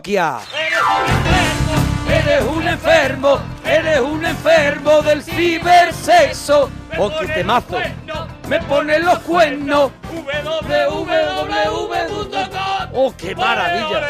Parroquia. Eres un enfermo, eres un enfermo del cibersexo. Oh, qué temazo. Me ponen los cuernos. www.com. Oh, qué maravilla.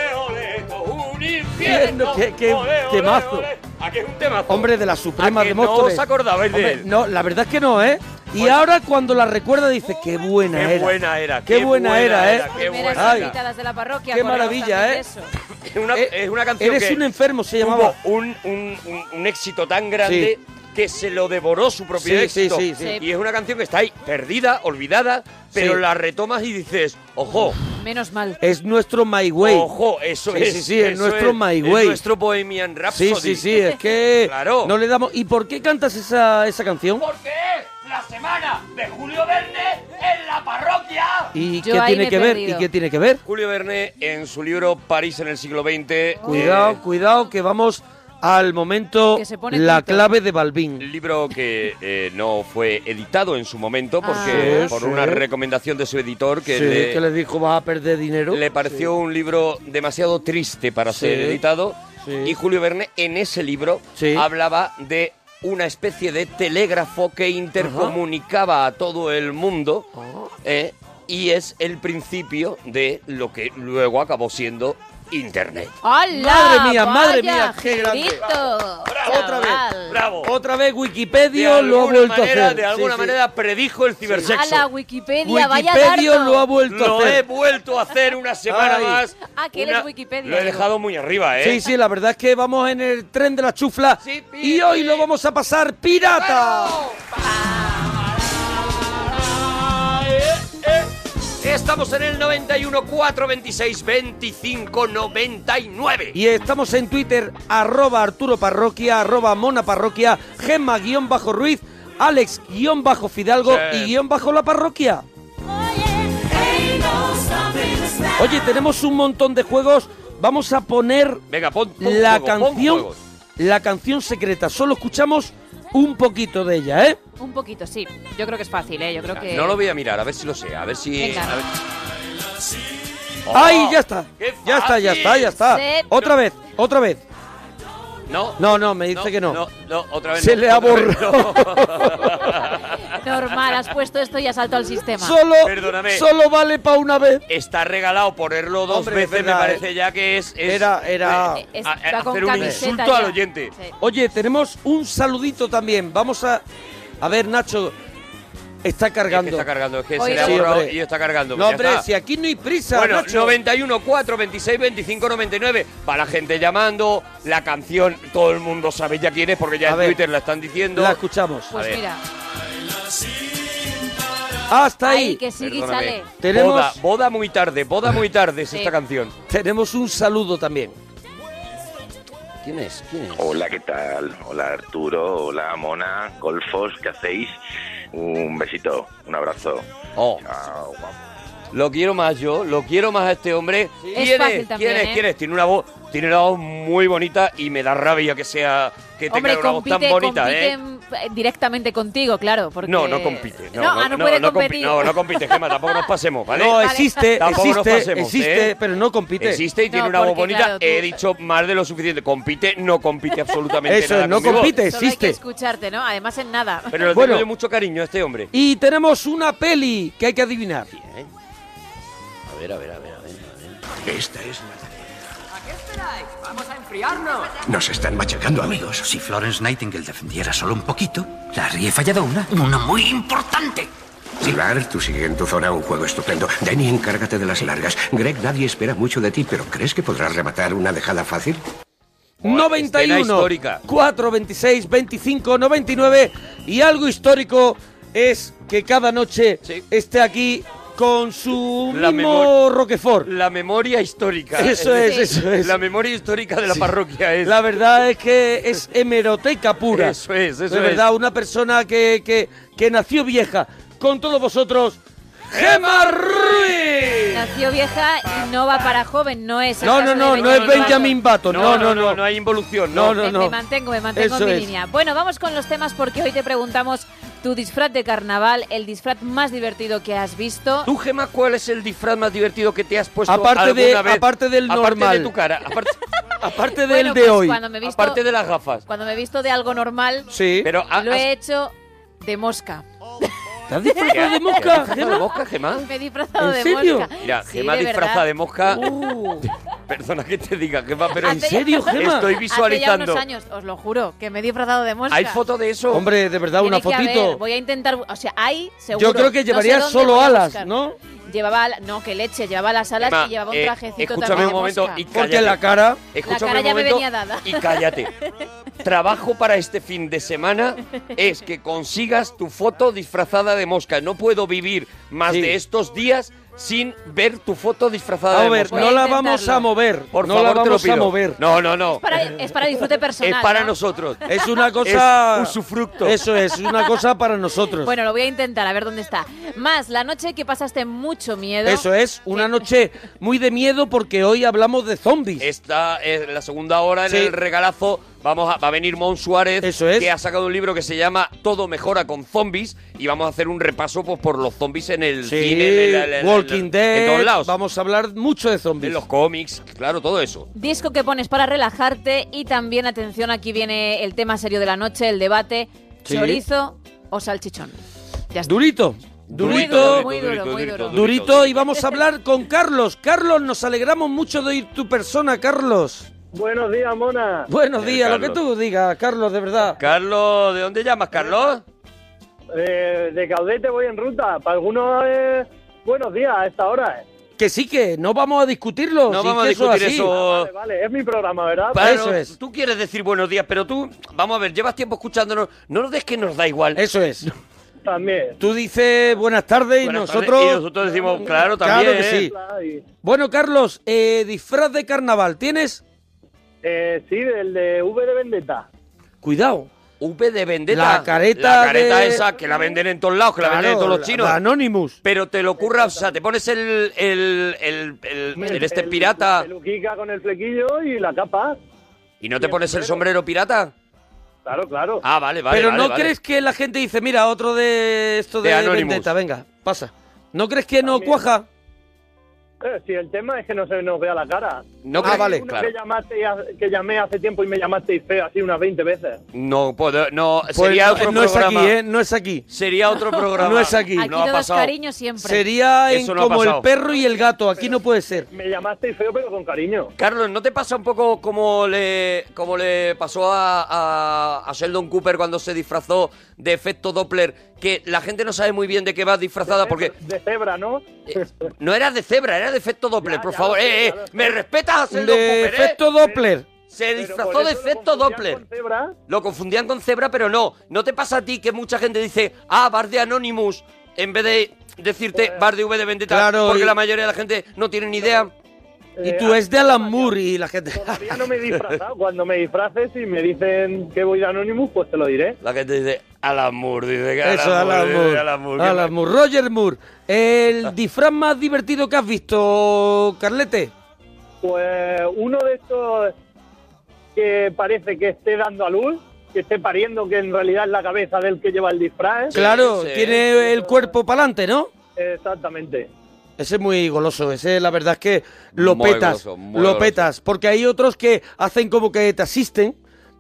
Infierno, qué, qué temazo. ¿A qué es un temazo? Hombre de la Suprema ¿A que de no os acordabais de él? No, la verdad es que no, ¿eh? Y ahora cuando la recuerda dice, qué buena Qué era. buena era, Qué, qué buena, buena era, ¿eh? era, qué buena. Ay, invitadas de la parroquia. qué maravilla, ¿eh? eso. Es una, Eh, es una canción Eres que un enfermo, se tuvo llamaba. un, un- un- un éxito tan grande que se lo devoró su propio Sí, sí, éxito. sí, sí. Y es una canción que está ahí, perdida, olvidada, pero Sí. la retomas y dices, ojo, Menos mal. Es nuestro My Way. ojo, eso Sí, es. sí, sí, es nuestro My es Way. nuestro Bohemian Rhapsody. Sí, sí, sí, es que Claro. no le damos. ¿Y por qué cantas esa, esa canción? Porque es la semana de Julio Verne en la parroquia. ¿Y Yo qué ahí tiene he que ver? perdido. ¿Y qué tiene que ver? Julio Verne, en su libro París en el siglo XX, Cuidado, eh, cuidado, que vamos al momento Que se pone la clave de Balbín. libro que eh, no fue editado en su momento Ah. porque por Sí, una sí. recomendación de su editor que Sí, le, que les dijo vas a perder dinero. le pareció un libro demasiado triste para Sí. ser editado Sí. y Julio Verne en ese libro Sí. hablaba de una especie de telégrafo que intercomunicaba a todo el mundo Ah. eh, y es el principio de lo que luego acabó siendo Internet. ¡Hala! Madre mía, madre Vaya, mía, qué grande. Gilito, Otra vez. ¡Bravo! Otra vez De Wikipedia lo ha vuelto a manera, hacer. de alguna Sí, sí. manera predijo el cibersexo. ¡Hala, Wikipedia! ¡Vaya Wikipedia dardo! lo ha vuelto a Lo he hacer. vuelto a hacer una semana Ay. más. Ah, que Una- es Wikipedia, Lo he dejado muy arriba, ¿eh? Sí, sí, la verdad es que vamos en el tren de la chufla Sí, pi, y hoy pi. lo vamos a pasar pirata. Estamos en el 91 426 25 99. Y estamos en Twitter, arroba Arturo Parroquia, arroba Mona Parroquia, Gemma guion bajo Ruiz, Alex guion bajo Fidalgo Sí. y guion bajo la parroquia. Oye, tenemos un montón de juegos. Vamos a poner Venga, pon, pon la juego, canción. La canción secreta. Solo escuchamos un poquito de ella, ¿eh? Un poquito, sí. Yo creo que es fácil, ¿eh? Yo creo que... No lo voy a mirar, a ver si lo sé, a ver si... Venga. a ver- Oh, ¡Ay, ya está! Ya está, ya está, ya está. Sí. Otra vez, otra vez. No, No, no, me dice que no. No, no, otra vez Se no, le ha borrado. Normal, has puesto esto y has saltado al sistema. Solo, Perdóname. solo vale para una vez. Está regalado ponerlo dos Hombre, veces, me parece ya que es... es- Era- era- eh, Es- a- hacer un insulto al oyente. Sí. Oye, tenemos un saludito también. Vamos a. A ver, Nacho. Está Es que cargando. está cargando, es que se le ha Sí, borrado hombre. y está cargando. No, ya hombre, está. si aquí no hay prisa. Bueno, Nacho. 91, 4, 26, 25, 99. Para la gente llamando, la canción, todo el mundo sabe ya quién es porque ya A en ver. Twitter la están diciendo. La escuchamos. A Pues ver. mira, Hasta ahí ahí. que sigue y Perdóname. sale. Tenemos- Boda, boda muy tarde, boda muy tarde es Sí. esta canción. Tenemos un saludo también. ¿Quién es? ¿Quién es? Hola, ¿qué tal? Hola Arturo, hola Mona, Golfos, ¿qué hacéis? Un besito, un abrazo. Oh, Chao, guapo. Lo quiero más yo, lo quiero más a este hombre. Es ¿Quién fácil es? también, ¿Quién es? ¿eh? ¿Quién es? Tiene una voz, tiene una voz muy bonita y me da rabia que sea que tenga Hombre, una voz compite, tan bonita, compite ¿eh? en- directamente contigo, claro. Porque... No, no compite. No, ah, no, puede compi- competir. no, no compite, Gemma, tampoco nos pasemos, ¿vale? No, Vale. existe, Tampoco nos existe, pasemos, existe, ¿eh? pero no compite. Existe y tiene No, una voz porque, bonita. claro, tú- He dicho más de lo suficiente. Compite, no compite absolutamente Eso nada es, no conmigo. compite. Solo hay existe. que escucharte, ¿no? Además en nada. Pero le Bueno. tengo yo mucho cariño a este hombre. Y tenemos una peli que hay que adivinar. Bien. A ver, a ver, a ver, a ver. a ver. Esta es la Nos están machacando, amigos. Si Florence Nightingale defendiera solo un poquito, la habría fallado una. Una muy importante. Pilar, tú sigue en tu zona un juego estupendo. Denny, encárgate de las largas. Greg, nadie espera mucho de ti, pero ¿crees que podrás rematar una dejada fácil? Escena 91, histórica. 4, 26, 25, 99. Y algo histórico es que cada noche Sí. esté aquí con su La mismo Roquefort. La memoria histórica. Eso es, Sí. eso es. La memoria histórica de la parroquia es. La verdad es que es hemeroteca pura. Eso es, eso De es. verdad, una persona que, que, que nació vieja. Con todos vosotros, Gemma Ruiz. Nació vieja y no va para joven, no es. No, no, de no, no es Benjamin Button. No, no, no, no hay involución, no. No, no, Me, mantengo, me mantengo en mi línea. Bueno, vamos con los temas porque hoy te preguntamos tu disfraz de carnaval, el disfraz más divertido que has visto. ¿Tú, Gemma, cuál es el disfraz más divertido que te has puesto Aparte alguna de- vez? aparte del Aparte normal. de tu cara, aparte, Aparte Bueno, del de pues hoy. Cuando me visto, aparte de las gafas. cuando me he visto de algo normal, Sí. Pero ah, lo has- he hecho de mosca. ¿Te has disfrazado de mosca, ¿Te has disfrazado de Gemma? mosca, Gemma? Me he disfrazado ¿En de serio? mosca. Mira, Sí, Gemma de disfrazada de mosca. Uh, Perdona que te diga, Gemma, pero ¿En serio, Gemma? estoy Hace ya visualizando. unos años, os lo juro, que me he disfrazado de mosca. ¿Hay foto de eso? hombre, de verdad, una Tiene que fotito. haber, Voy a intentar, o sea, hay seguro. Yo creo que No sé llevaría dónde solo a alas, buscar. ¿no? Llevaba, no, que leche, llevaba las alas y llevaba un eh, trajecito escúchame también un momento y Porque cállate. la cara... Escúchame La cara un ya me momento venía dada. y cállate. Trabajo para este fin de semana es que consigas tu foto disfrazada de mosca. No puedo vivir más Sí. de estos días sin ver tu foto disfrazada A de ver, mosca. No la vamos a mover. Por no favor, la te lo vamos pido. a mover. No, no, no. Es para, es para disfrute personal. Es para ¿no? nosotros. Es una cosa... Es usufructo. Eso es, una cosa para nosotros. Bueno, lo voy a intentar, a ver dónde está. Más, la noche que pasaste mucho miedo. Eso es, una noche muy de miedo porque hoy hablamos de zombies. Esta es la segunda hora en Sí. el regalazo. Vamos a, va a venir Mon Suárez, Eso es. que ha sacado un libro que se llama Todo mejora con zombies y vamos a hacer un repaso pues, por los zombies en el Sí, cine, en, el- en el- Walking en Dead. todos lados, Vamos a hablar mucho de zombies. los cómics, claro, todo eso. Disco que pones para relajarte y también, atención, aquí viene el tema serio de la noche, el debate, Sí. chorizo o salchichón. Ya está. Durito. Durito. duro, muy duro, muy duro. Durito y vamos a hablar con Carlos. Carlos, nos alegramos mucho de oír tu persona, Carlos. Buenos días, Mona. Buenos Eh, días, lo que tú digas, Carlos, de verdad. Carlos, ¿de dónde llamas, Carlos? Eh, de Caudete voy en ruta. Para algunos, eh, buenos días a esta hora. eh. Que sí, que no vamos a discutirlo. No vamos a que eso es discutir eso. Vale, vale, es mi programa, ¿verdad? Para- Eso es. Tú quieres decir buenos días, pero tú, vamos a ver, llevas tiempo escuchándonos. No nos des que nos da igual. Eso es. También. Tú dices buenas tardes y nosotros... tardes, y nosotros decimos, claro, también. Claro que sí. Bueno, Carlos, eh, disfraz de carnaval, ¿tienes? Eh, sí, del de V de Vendetta. Cuidado. V de Vendetta. La careta La careta de- esa que la venden en todos lados, que la venden en Claro, todos los chinos. la Anonymous. Pero te lo ocurra, o sea, te pones el, el, el, el- el este El- pirata peluquica con el flequillo y la capa. y no te pones el sombrero pirata. Claro, claro. Ah, vale, vale. Pero vale, ¿no vale. crees que la gente dice, mira, otro de esto de, De Anonymous. Vendetta, venga, pasa? ¿No crees que no También. cuaja? Eh, si el tema es que no se nos vea la cara. No Ah, vale, claro. que, llamaste, que llamé hace tiempo y me llamasteis feo así unas 20 veces. No puedo, no, Pues sería no, otro no es programa. aquí, ¿eh? No es aquí. Sería otro programa. No es aquí. Aquí No ha es pasado. cariño siempre. Sería en Eso no como el perro y el gato. Aquí no puede ser. Me llamasteis feo pero con cariño. Carlos, ¿no te pasa un poco como le, como le pasó a, a- a Sheldon Cooper cuando se disfrazó de efecto Doppler? Que la gente no sabe muy bien de qué va disfrazada porque De cebra, ¿no? eh, no era de cebra, era de efecto Doppler. Ya, por ya favor, sé, eh, eh, me respetas a Sheldon De Cooper, ¿eh? efecto Doppler. Se disfrazó de lo efecto Doppler. con cebra. Lo confundían con cebra, pero no. ¿No te pasa a ti que mucha gente dice, ah, bar de Anonymous, en vez de decirte bar de V de Vendetta? Claro, porque y- la mayoría de la gente no tiene ni idea. Y Eh, tú es de Alan Moore y la gente... Todavía no me he disfrazado. Cuando me disfraces y me dicen que voy de Anonymous, pues te lo diré. La gente dice, Alan Moore, dice que Eso, Alan dice Moore. Alan Moore, Alan que- Moore. Roger Moore. El disfraz más divertido que has visto, Carlete. Pues uno de estos que parece que esté dando a luz, que esté pariendo, que en realidad es la cabeza del que lleva el disfraz. Claro, sí. tiene el cuerpo para adelante, ¿no? Exactamente. Ese es muy goloso, ese la verdad es que lo Muy petas, goloso, lo goloso. petas, porque hay otros que hacen como que te asisten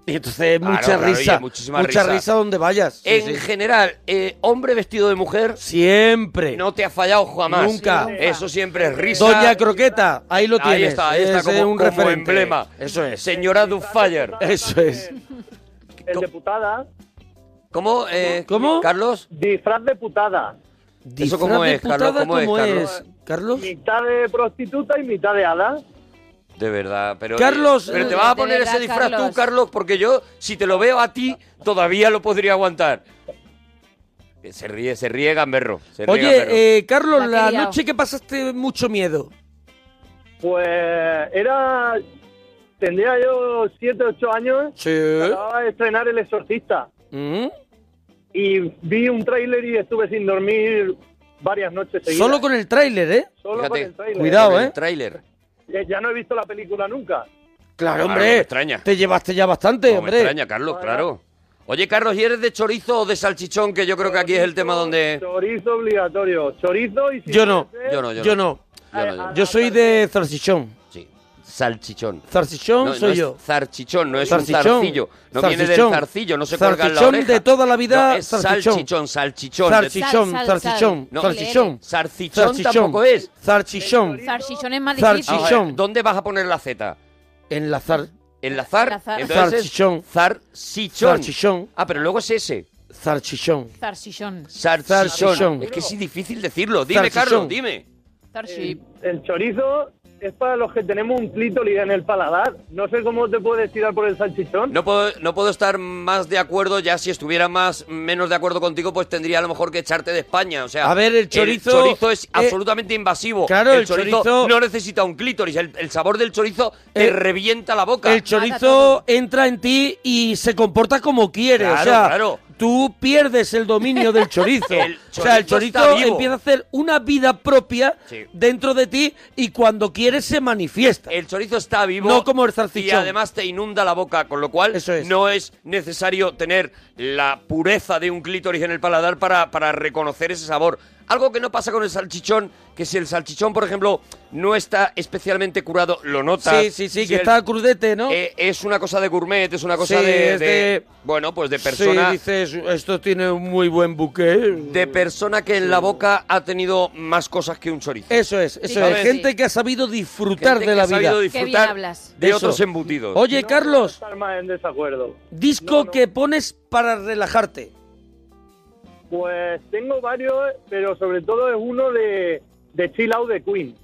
y entonces Claro, mucha claro, risa, oye, mucha risa. risa donde vayas. Sí, En sí. general, eh, hombre vestido de mujer Siempre. no te ha fallado jamás. Nunca. Eso siempre es risa. Doña Croqueta, ahí lo tienes. Ahí está, ahí está Ese como, es un como referente. emblema. Eso es. Señora Dufire. Eso es. El de putada, ¿Cómo? eh, ¿Cómo? Carlos. disfraz de putada. ¿Eso cómo es, Carlos? ¿Cómo es, Carlos? es, Carlos? Mitad de prostituta y mitad de hada. De verdad, pero... Carlos, Pero te eh, vas a poner verdad, ese disfraz tú, Carlos. Carlos, porque yo, si te lo veo a ti, todavía lo podría aguantar. Se ríe, se ríe Gamberro. se ríe Gamberro. Oye, eh, Carlos, La noche que pasaste mucho miedo. Pues era. Tendría yo 7, 8 años. Sí. Acababa de estrenar El Exorcista. Mm. Y vi un tráiler y estuve sin dormir varias noches seguidas. Solo con el tráiler, ¿eh? Solo Fíjate, con el tráiler. Cuidado, ¿eh? El tráiler. Ya- Ya no he visto la película nunca. Claro, Claro, hombre. me extraña. Te llevaste ya bastante, No me hombre. extraña, Carlos, claro. Oye, Carlos, ¿y eres de chorizo o de salchichón? Que yo creo que aquí es el tema donde... Chorizo obligatorio. Chorizo y... si Yo no. Yo no, yo, Yo no. Yo no, yo no. Yo soy de zarchichón. Salchichón. Zarchichón No, no soy es yo. zarchichón, no es Zarchichón. un zarcillo. No viene del Zarchichón. zarcillo, no se cuelga en la Zarchichón oreja. de toda la vida, No, es zarchichón. salchichón, salchichón. Zarchichón, Sal, sal, zarchichón, sal. Zarchichón. Zarchichón Zarchichón. tampoco es. Zarchichón. Sarchichón es más difícil. Zarchichón. ¿Dónde vas a poner la Z? En la zar. ¿Enlazar? Enlazar. Entonces Zarchichón. zarchichón. Zarchichón. Ah, pero luego es ese. Zarchichón. Zarchichón. Zarchichón. Zarchichón. Es que es difícil decirlo. Dime, Zarchichón. Carlos, dime. Zarchi. El chorizo es para los que tenemos un clítoris en el paladar. No sé cómo te puedes tirar por el salchichón. No puedo, no puedo estar más de acuerdo, ya si estuviera más menos de acuerdo contigo, pues tendría a lo mejor que echarte de España. O sea, A ver, el chorizo, chorizo es eh, absolutamente invasivo. claro, el chorizo, chorizo- no necesita un clítoris. El, el sabor del chorizo te revienta la boca. El chorizo entra en ti y se comporta como quiere. o Claro, sea, claro. Tú pierdes el dominio del chorizo. El o sea, el chorizo empieza a hacer una vida propia Sí. dentro de ti y cuando quiere se manifiesta. El chorizo está vivo. No como el Y además te inunda la boca, con lo cual Eso es. no es necesario tener la pureza de un clítoris en el paladar para, para reconocer ese sabor. Algo que no pasa con el salchichón, que si el salchichón, por ejemplo, no está especialmente curado, lo notas. Sí, sí, sí, Si que el- está crudete, ¿no? eh, es una cosa de gourmet, es una cosa Sí, de, es de- de- Bueno, pues de persona... Sí, dices, esto tiene un muy buen buque. De persona que en la boca ha tenido más cosas que un chorizo. Eso es, eso Sí, es. ¿sabes? Gente que ha sabido disfrutar Gente de que la ha sabido vida. disfrutar Qué bien hablas. de Eso. otros embutidos. Oye, No Carlos, puedo estar más en desacuerdo. disco No, no. que pones para relajarte. Pues tengo varios, pero sobre todo es uno de, de Chill Out de Queen.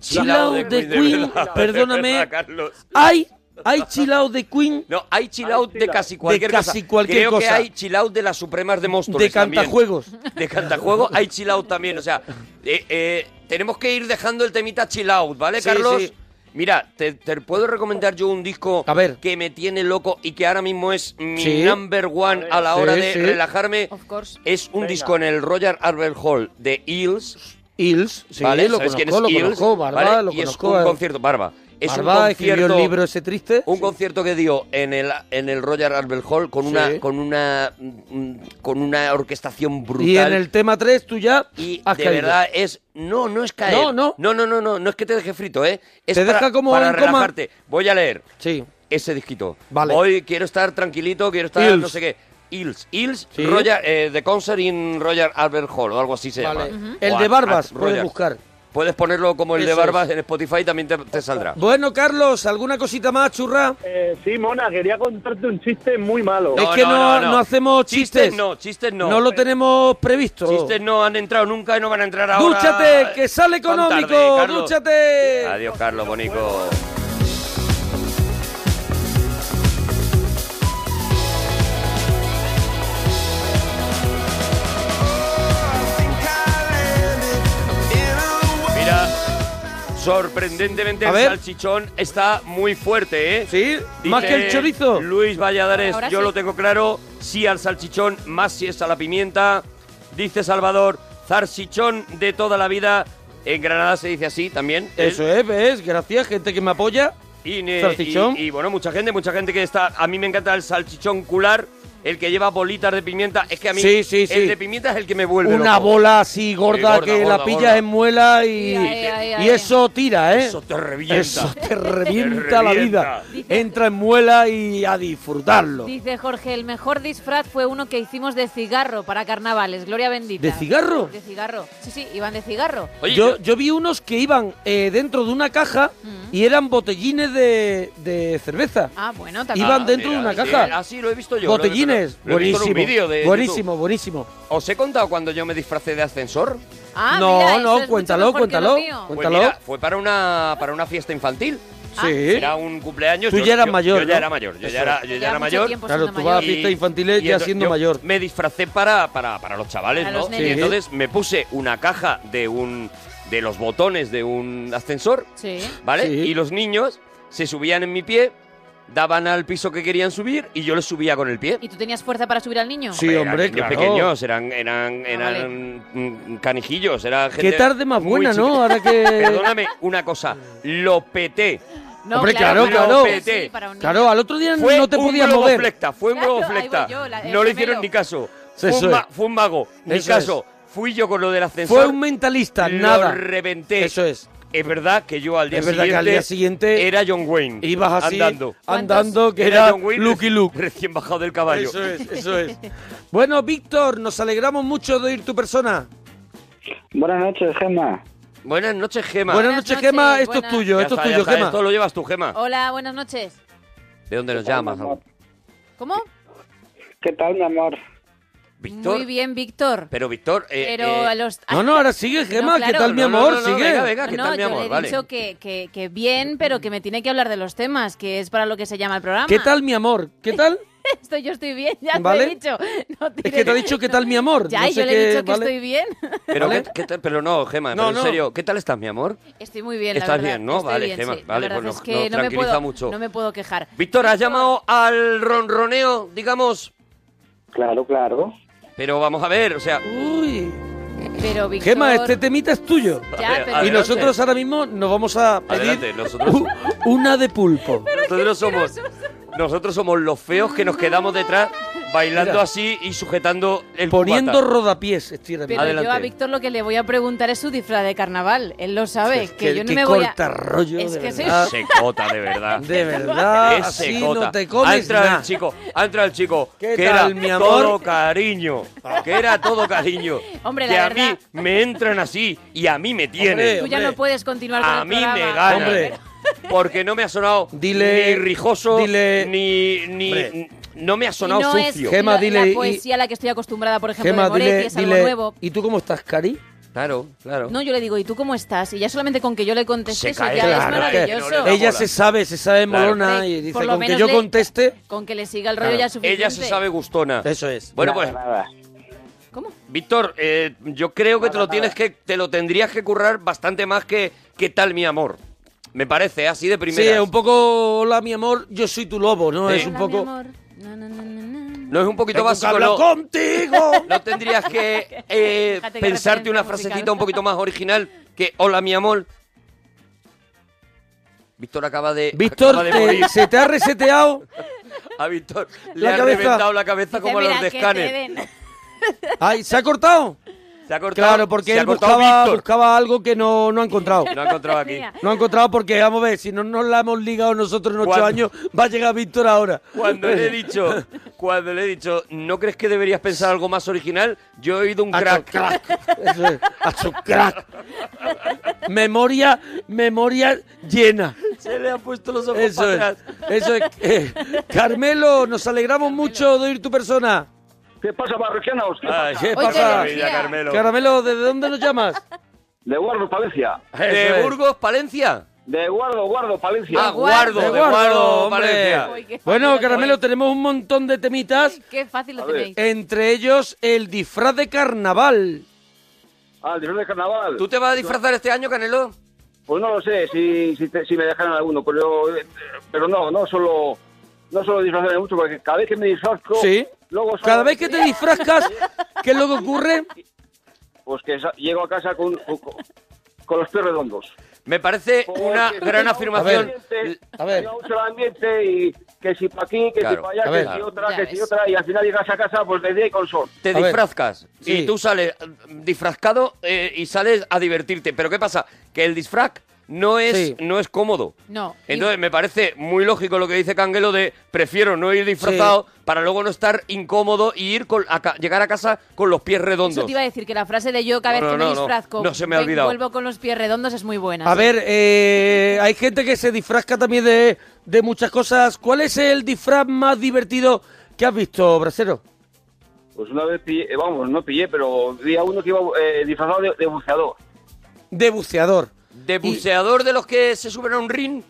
Chill Out de de Queen, verdad, de perdóname. verdad, Carlos. Hay, hay chill out de Queen No, hay chill out de casi cualquier De casi cosa. cualquier Creo que cosa. hay chill out de las supremas de Móstoles de también. cantajuegos. De cantajuego hay chill out también. O sea, eh, eh, tenemos que ir dejando el temita chill out, ¿vale, Sí, Carlos? sí. Mira, te, te puedo recomendar yo un disco A ver. que me tiene loco y que ahora mismo es mi Sí. number one a la Sí, hora de sí. relajarme. Of course. Es un Venga. disco en el Royal Albert Hall de Eels, Hills, sí, ¿vale? lo ¿Sabes conozco, quién es lo Eels? conozco, Barba, ¿vale? lo y conozco. es un eh. concierto, Barba. Es Barba un escribió el libro ese triste. un concierto que dio en el en el Royal Albert Hall con Sí. una con una mm, con una orquestación brutal Y en el tema 3 tú ya y has de caído. verdad es no no es caer No, no. no no no no no es que te deje frito eh es Te para, deja como para en coma. relajarte voy a leer Sí. ese disquito Vale. hoy quiero estar tranquilito quiero estar Hills. no sé qué Hills Hills Sí. Royal eh, The Concert in Royal Albert Hall o algo así se Vale. llama El O de at- Barbas, puedes buscar. Puedes ponerlo como el de Barbas es. en Spotify también te, te saldrá Bueno, Carlos, ¿alguna cosita más, churra? Eh, sí, Mona, quería contarte un chiste muy malo. es que no, no hacemos chistes. no chistes no No lo tenemos previsto. Chistes no han entrado nunca y no van a entrar ahora. ¡Dúchate, que sale económico! tarde. ¡Dúchate! Adiós, Carlos Bonico. Sorprendentemente A el ver. salchichón está muy fuerte, ¿eh? ¿Sí? ¿Más que el chorizo? Luis Valladares, Ahora yo sí. lo tengo claro. Sí al salchichón, más si es a la pimienta. Dice Salvador, zarchichón de toda la vida. En Granada se dice así también. ¿eh? Eso es, ¿ves? Gracias, gente que me apoya. Y, ne- Salchichón. y- y, bueno, mucha gente, mucha gente que está. A mí me encanta el salchichón cular, el que lleva bolitas de pimienta. Es que a mí Sí, sí, sí. el de pimienta es el que me vuelve Una loco. bola así gorda, gorda, que gorda, la pillas en muela y, Ay, ay, ay, y eso tira, ¿eh? Eso te revienta. Eso te revienta la vida. Entra en muela y a disfrutarlo. Dice Jorge, el mejor disfraz fue uno que hicimos de cigarro para carnavales. Gloria bendita. ¿De cigarro? De cigarro. Sí, sí, iban de cigarro. Oye, Yo, yo vi unos que iban eh, dentro de una caja y eran botellines de, de cerveza. Ah, bueno, también. Iban dentro de mira, una sí, caja. así lo he visto yo. Botellines. Lo he visto en un buenísimo. vídeo de buenísimo, buenísimo. ¿Os he contado cuando yo me disfracé de ascensor? Ah, No, mira, no, es cuéntalo, cuéntalo. Pues Cuéntalo. mira, fue para una, para una fiesta infantil. Ah, sí. Era un cumpleaños. Tú yo- ya eras yo- mayor, Yo ya ¿no? era mayor. Yo Eso ya era, yo ya mayor. Claro, tú vas a fiestas infantiles ya siendo yo mayor. Me disfracé para, para, para los chavales, Para ¿no? los nenes. Y entonces me puse una caja de un de los botones de un ascensor, Sí. ¿vale? Sí. Y los niños se subían en mi pie, daban al piso que querían subir y yo les subía con el pie. ¿Y tú tenías fuerza para subir al niño? Sí, eran hombre, niños claro. pequeños, eran, eran, Ah, eran mm, canijillos, era gente Qué tarde más buena. ¿no? Ahora que... Perdóname una cosa, lo peté. No, Hombre, claro, claro, claro. un sí, un. Claro, al otro día Fue no te un podías mover. flecta, fue un globo flecta. yo, la- el no le hicieron ni caso. Fue un, ma- fue un mago, ni Eso caso. Fui yo con lo del ascensor. Fue un mentalista, lo nada. reventé. Eso es. Es verdad que yo al día, Es verdad que siguiente, al día siguiente era John Wayne. Ibas así, andando. andando, que era John Wayne Lucky Luke. Recién bajado del caballo. Eso es, eso es. Bueno, Víctor, nos alegramos mucho de oír tu persona. Buenas noches, Gemma. Buenas noches, Gema. Buenas noches, Gema. Esto buenas. es tuyo, Ya esto está, es tuyo, está, Gema. Esto lo llevas tú, Gema. Hola, buenas noches. ¿De dónde nos llamas? ¿Cómo? ¿Qué tal, mi amor? Víctor. Muy bien, Víctor. Pero, Víctor. eh, Pero eh, a los... No, no, ahora sigue, Gema. No, ¿Qué tal, mi amor? no, no, sigue. venga, venga, ¿qué no, tal, mi yo amor? le he Vale. dicho que, que, que bien, pero que me tiene que hablar de los temas, que es para lo que se llama el programa. ¿Qué tal, mi amor? ¿Qué tal? Estoy, yo estoy bien, ya te ¿Vale? he dicho. No Es que te ha dicho qué tal, mi amor. Ya, No y sé yo le he dicho que ¿vale? estoy bien. Pero, ¿Vale? ¿qué- qué tal? pero no, Gema, No, pero en no. serio, ¿qué tal estás, mi amor? Estoy muy bien, la Estás verdad. bien, ¿no? Estoy Vale, bien, Gema, sí. La vale, pues es que no me, tranquiliza puedo, mucho. no me puedo quejar. Víctor, ¿has llamado al ronroneo, digamos? Claro, claro. Pero vamos a ver, o sea... Uy. Pero, Víctor... Gema, este temita es tuyo. Ya, Adelante. pero- Y Adelante. nosotros ahora mismo nos vamos a pedir Adelante, nosotros- u- una de pulpo. Nosotros somos, nosotros somos los feos que nos quedamos detrás bailando Mira. así y sujetando el Poniendo cubata. rodapiés, estoy ahora Pero. Adelante. yo a Víctor lo que le voy a preguntar es su disfraz de carnaval. Él lo sabe, Es que, yo no qué me voy a... corta rollo, Es de que soy- verdad. Secota, de verdad. De verdad, Es así secota. no te Ha comes entrado nada. el chico, ha entrado el chico, ¿Qué que tal, era mi amor? todo cariño, que era todo cariño. Hombre, que la a verdad- mí me entran así y a mí me tienen. Hombre, Tú ya no puedes continuar con a el mí programa. me ganan. Hombre. Porque no me ha sonado Dile- ni rijoso, dile- ni, ni Hombre. No me ha Y sonado no sucio. es Gema, lo- dile la poesía a la que estoy acostumbrada, por ejemplo, Gema, de Moretti, dile, es algo dile, nuevo. ¿y tú cómo estás, Cari? Claro, claro. No, yo le digo, ¿y tú cómo estás? Y ya solamente con que yo le conteste Se eso cae, ya claro, es maravilloso. no Ella se sabe, se sabe Claro. molona y dice, con que yo le- conteste, Con que le siga el rollo Claro. ya es suficiente. Ella se sabe gustona. eso es. Bueno, Nada, pues, nada. ¿Cómo? Víctor, eh, yo creo que te lo tienes que, te lo tendrías que currar bastante más que ¿qué tal mi amor? Me parece, así de Sí, primera. es un poco, hola mi amor, yo soy tu lobo, ¿no? Sí. Es un Hola, mi poco... amor. Na, na, na, na, na. No es un poquito Tengo básico, no, contigo. no tendrías que eh, pensarte una frasecita musical. un poquito más original que hola mi amor. Víctor acaba de Víctor, acaba de te- morir. ¿se te ha reseteado? A Víctor le La ha cabeza. reventado la cabeza como a los de "Mira, que Scanner. te den". Ay, ¿se ha cortado? Se ha cortado, Claro, porque él buscaba, buscaba algo que no, no ha encontrado. No ha encontrado aquí. No ha encontrado porque, vamos a ver, si no nos la hemos ligado nosotros en ocho años, va a llegar Víctor ahora. Cuando le he dicho, cuando le he dicho, ¿no crees que deberías pensar algo más original? Yo he oído un Hacho crack. crack. Eso es, hacho crack. Memoria, memoria llena. Se le han puesto los ojos Eso para es. atrás. Eso es. Eh, Carmelo, nos alegramos mucho de oír tu persona. ¿Qué pasa, parroquianos? ¿Qué pasa? ¿Qué pasa? Carmelo. Carmelo, ¿desde dónde nos llamas? De Guardo, Palencia. ¿De. Burgos, Palencia? De Guardo, Guardo, Palencia. Ah, Guardo, De de Guardo. Palencia. Uy, Bueno, Caramelo, tenemos un montón de temitas, Qué fácil lo tenéis. entre ellos el disfraz de carnaval. Ah, el disfraz de carnaval. ¿Tú te vas a disfrazar este año, Canelo? Pues no lo sé, si, si, te- si me dejan alguno, pero, eh, pero no, no solo, no solo disfrazarme mucho, porque cada vez que me disfrazco, Sí. Luego Cada vez que te disfrazcas, ¿qué es lo que ocurre? Pues que llego a casa con, con, con los pies redondos. Me parece una Porque gran afirmación. A ver. el ambiente y que si para aquí, que Claro. si para allá, que ver. si otra, Ya que si ves. otra, y al final llegas a casa pues de día y con sol. Te A ver. disfrazcas Sí. y tú sales eh, disfrazcado eh, y sales a divertirte. Pero ¿qué pasa? Que el disfraz no es, Sí. no es cómodo. No. Y- Entonces me parece muy lógico lo que dice Canguelo de prefiero no ir disfrazado para luego no estar incómodo y ir con, a ca- llegar a casa con los pies redondos. Eso te iba a decir que la frase de yo cada No, vez que no, me disfrazco no se me ha olvidado. vuelvo con los pies redondos es muy buena. A sí. ver, eh, hay gente que se disfrazca también de, de muchas cosas. ¿Cuál es el disfraz más divertido que has visto, Brasero? Pues una vez pillé, eh, vamos, no pillé, pero vi a uno que iba eh, disfrazado de, de buceador. De buceador. ¿De buceador de los que se suben a un ring?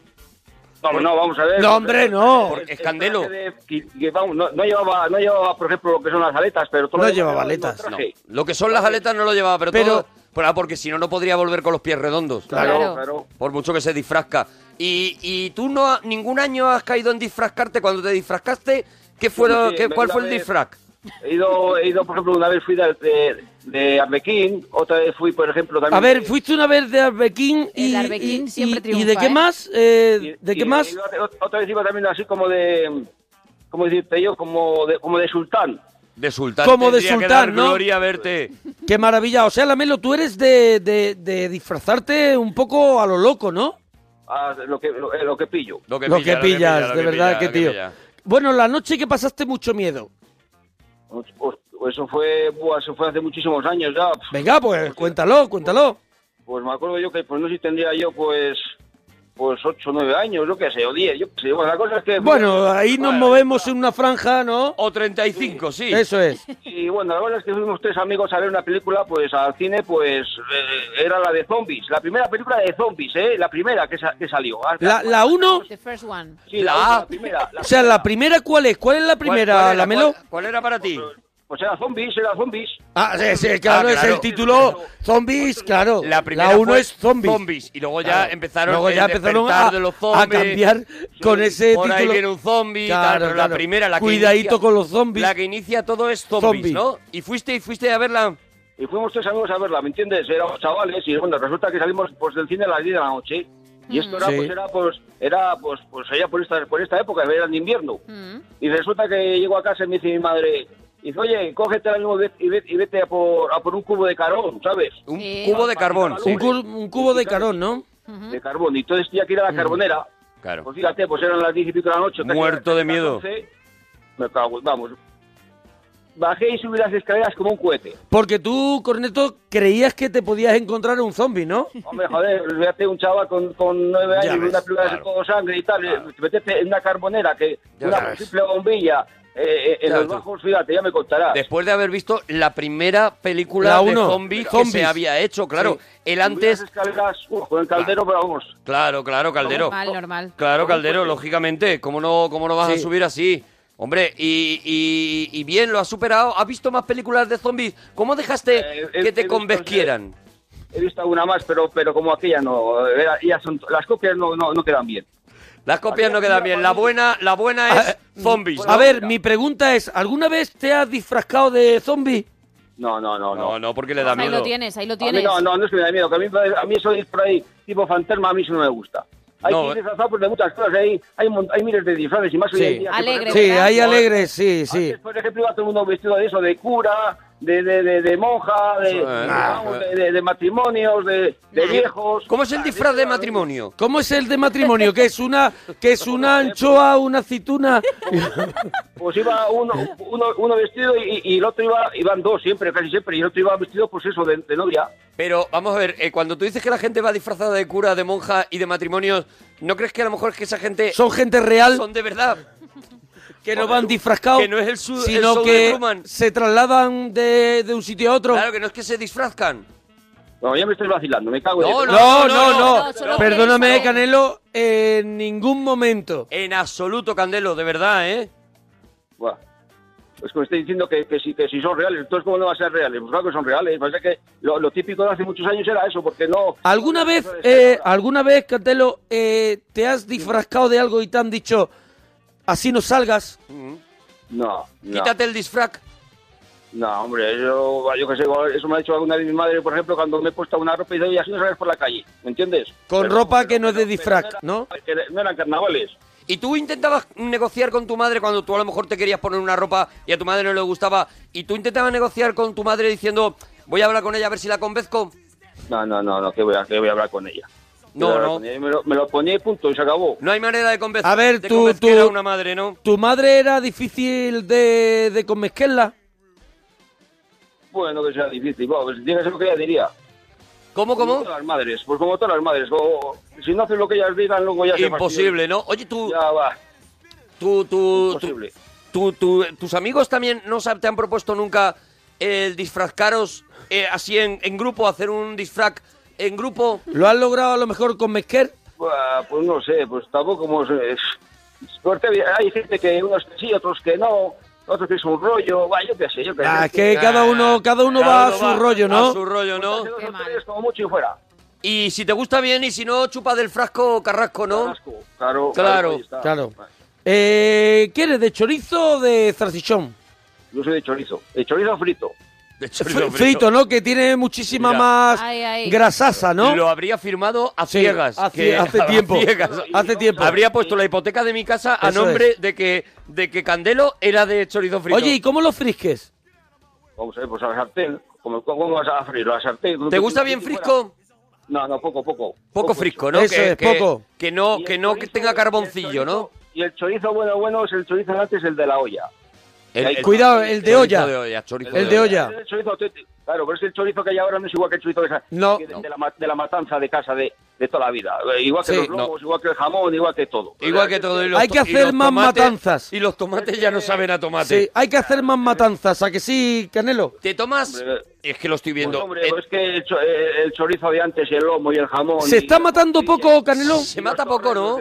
Vamos, no, vamos a ver. No, hombre, no. Porque es candelo. El traje de- que- que, vamos, no, no llevaba, no llevaba, por ejemplo, lo que son las aletas, pero todo No llevaba aletas. traje. Lo que son las aletas no lo llevaba, pero, Pero- todo... Pero, ah, porque si no, no podría volver con los pies redondos. Claro, Claro. claro. Por mucho que se disfrazca. Y, y tú no ha- ningún año has caído en disfrazcarte. Cuando te disfrazcaste, ¿qué fue lo- Sí, qué- ¿cuál fue el disfraz? He ido, he ido, por ejemplo, una vez fui de, de, de Arbequín, otra vez fui, por ejemplo, también... A ver, fuiste una vez de Arbequín y, El Arbequín y- siempre y- triunfa, ¿y de qué ¿eh? más? Eh, ¿De y- qué y- más? y otra- vez iba también así como de... ¿Cómo decirte yo? Como de, como de sultán. De sultán. Como de que sultán, dar ¿no? gloria verte. Qué maravilla. O sea, Lamelo, tú eres de, de, de disfrazarte un poco a lo loco, ¿no? a lo que, lo, lo que pillo. Lo que lo pilla, que pillas, lo de que verdad pilla, que que tío. pilla. Bueno, la noche que pasaste mucho miedo. Pues, pues, eso fue buah, eso fue hace muchísimos años ya. Venga, pues cuéntalo, cuéntalo. Pues me acuerdo yo que, pues no sé si tendría yo, pues, pues 8 o 9 años, yo qué sé, o 10, yo qué sé. Bueno, la cosa es que... Bueno, ahí nos Bueno, movemos en una franja, ¿no? O 35, sí. Eso es. Y bueno, la verdad es que fuimos tres amigos a ver una película, pues al cine, pues eh, era la de zombies. La primera película de zombies, ¿eh? La primera que, sa- que salió. La, la uno, The first one. Sí, la, La- última, la primera. la o sea, la primera, ¿cuál es? ¿Cuál es la ¿Cuál- primera, cuál era, Lamelo? cuál- ¿Cuál era para ti? Pues era zombies, era zombies. Ah, sí, sí, claro, Ah, es claro. el título Zombies, claro. La primera uno fue es Zombies. Y luego ya Claro. empezaron Luego ya empezaron a, de los a zombies. cambiar con ese Por ahí título. viene un zombie, Claro, tal, pero la primera, la que Cuidadito inicia- con los zombies. La que inicia todo es zombies, Zombie. ¿no? Y fuiste y fuiste a verla. Y fuimos tres amigos a verla, ¿me entiendes? Éramos chavales y bueno, resulta que salimos pues del cine a las 10 de la noche. Y esto era, Sí. pues, era, pues, era, pues, pues, allá por esta, por esta época, era en invierno. Mm. Y resulta que llego a casa y me dice mi madre, dice, oye, cógete ahora mismo y vete- y vete, y vete a, por, a por un cubo de carbón, ¿sabes? Un Sí. cubo de carbón. Un, cu- un cubo de carón, ¿no? De carbón. Y entonces tenía que ir a la carbonera. Claro. Pues fíjate, pues eran las 10 y pico de la noche. Muerto de miedo. las 11. Me cago, vamos. Bajé y subí las escaleras como un cohete. Porque tú, Corneto, creías que te podías encontrar un zombie, ¿no? Hombre, joder, fíjate, un chaval con, con nueve Ya años, ves, una película claro. de todo sangre y tal, eh, meterte en una carbonera, que Ya una ves. simple bombilla, eh, eh, en los bajos, fíjate, ya me contarás. Después de haber visto la primera película La de zombies, que zombies. se había hecho, claro. Sí. El antes... las escaleras, uf, con el caldero, pero vamos. Claro, claro, Caldero. Normal, normal. Claro, Caldero, lógicamente. ¿Cómo no, cómo no vas a subir así? Hombre, y, y- y bien, lo has superado. ¿Has visto más películas de zombies? ¿Cómo dejaste Eh, he- que he te visto, convenzquieran? He visto alguna más, pero, pero como aquella no. era- ya son, las copias no, no, no quedan bien. Las copias no quedan bien. La buena, la buena es zombies. A ver, mi pregunta es, ¿alguna vez te has disfrazado de zombie? No, no, no, no. No, no, porque le da Ahí miedo. lo tienes, ahí lo A mí tienes. no, no, no es que me da miedo, que a mí, a mí eso de ir por ahí tipo fantasma a mí eso no me gusta. Hay No, que eh. ir disfrazado por de muchas cosas, hay, hay, hay miles de disfraces y más hoy Sí. en día. que, por Alegre, ejemplo, Sí, hay alegres, sí, sí. Antes, por ejemplo, iba todo el mundo vestido de eso, de cura, de, de, de, de monja, de, Sí. de, vamos, de, de- de matrimonios, de, de viejos. ¿Cómo es el disfraz de matrimonio? ¿Cómo es el de matrimonio? ¿Que es una, que es una anchoa, una aceituna? Pues iba uno, uno, uno vestido y, y el otro iba, iban dos siempre, casi siempre, y el otro iba vestido, pues eso, de, de novia. Pero vamos a ver, eh, cuando tú dices que la gente va disfrazada de cura, de monja y de matrimonios, ¿no crees que a lo mejor es que esa gente Son gente real son de verdad? Que no van disfrazados, que no es el su- el sino que se trasladan de, de un sitio a otro. Claro, que no es que se disfrazcan. No, ya me estoy vacilando, me cago en No, eso. No, no, no, no. Perdóname. Canelo, en ningún momento. En absoluto, Candelo, de verdad, ¿eh? Buah. Es que me estoy diciendo que, que, si, que si son reales, entonces ¿cómo no va a ser reales? Pues claro que son reales. Pasa que lo, lo típico de hace muchos años era eso, porque no... ¿Alguna no- vez, no- eh, alguna vez, Cantelo, eh, te has disfrazado de algo y te han dicho, así no salgas? No, no. Quítate el disfraz. No, hombre, yo, yo que sé, eso me ha dicho alguna vez mi madre, por ejemplo, cuando me he puesto una ropa y dice, oye, así no sales por la calle, ¿me entiendes? Con Pero- ropa que no es de disfraz, ¿no? que no eran carnavales. ¿Y tú intentabas negociar con tu madre cuando tú a lo mejor te querías poner una ropa y a tu madre no le gustaba? ¿Y tú intentabas negociar con tu madre diciendo, voy a hablar con ella a ver si la convenzco? No, no, no, no, que voy a, que voy a hablar con ella. No, no. Me lo, me lo ponía y punto, y se acabó. No hay manera de convencer A ver, de tú- tú- a una madre, ¿no? ¿Tu madre era difícil de, de conmezquerla? Bueno, que sea difícil, bueno, pues tiene que ser lo que ella diría. ¿Cómo, Como cómo? todas las madres, pues como todas las madres. si no hacen lo que ellas digan, luego ya se Imposible, ¿no? Oye, tú. Ya va, tú, tú, imposible. tú- tú- tus amigos también no te han propuesto nunca el disfrazcaros eh, así en, en grupo, hacer un disfraz en grupo. ¿Lo has logrado a lo mejor con Mezquer? Pues no sé, pues tampoco como... es- Porque hay gente que unos que sí, otros que no, otros que es un rollo, va, yo qué sé, yo qué sé. Ah, es que cada uno, cada uno va a su rollo, A ¿no? su rollo, ¿no? Dos o tres como mucho y fuera. Y si te gusta bien y si no, chupa del frasco carrasco, ¿no? Carrasco, Claro, Claro, está. Claro. Eh, ¿Quieres de chorizo o de zarcichón? Yo soy de chorizo, de chorizo frito. De Fr- frito. frito, ¿no? Que tiene muchísima Mira. más Ay, ay. grasasa, ¿no? Lo habría firmado a Sí, ciegas. hace- que- hace a tiempo. ciegas. Hace tiempo. Habría puesto la hipoteca de mi casa a Eso nombre de que de que Candelo era de chorizo frito. Oye, ¿y cómo lo frisques? Vamos a ver, pues a la sartén. ¿Cómo, cómo vas a freír? A la sartén. ¿te gusta bien frisco? No, no, poco, poco. Poco frisco, ¿no? Eso que, es, que- poco. Que no, Y el que no que chorizo- tenga y carboncillo, ¿no? chorizo- Y el chorizo bueno, bueno, es el chorizo antes, el de la olla. El- el- Cuidado, el de olla. de olla, chorizo El de olla. El chorizo auténtico. Claro, pero es el chorizo que hay ahora no es igual que el chorizo de, esa- No. que de, de la, de la matanza de casa de, de toda la vida. Igual que Sí, los lobos, igual que el jamón, igual que todo. Igual que todo. Hay que hacer más tomates- matanzas. Y los tomates ya no saben a tomate. Sí, hay que hacer más matanzas, ¿a que sí, Canelo? ¿Te tomas? Hombre, Es que lo estoy Pues, viendo. hombre, Eh, pues es que el, cho- eh, el chorizo de antes y el lomo y el jamón... ¿Se y- está matando y- poco, Canelo? Se mata poco, ¿no?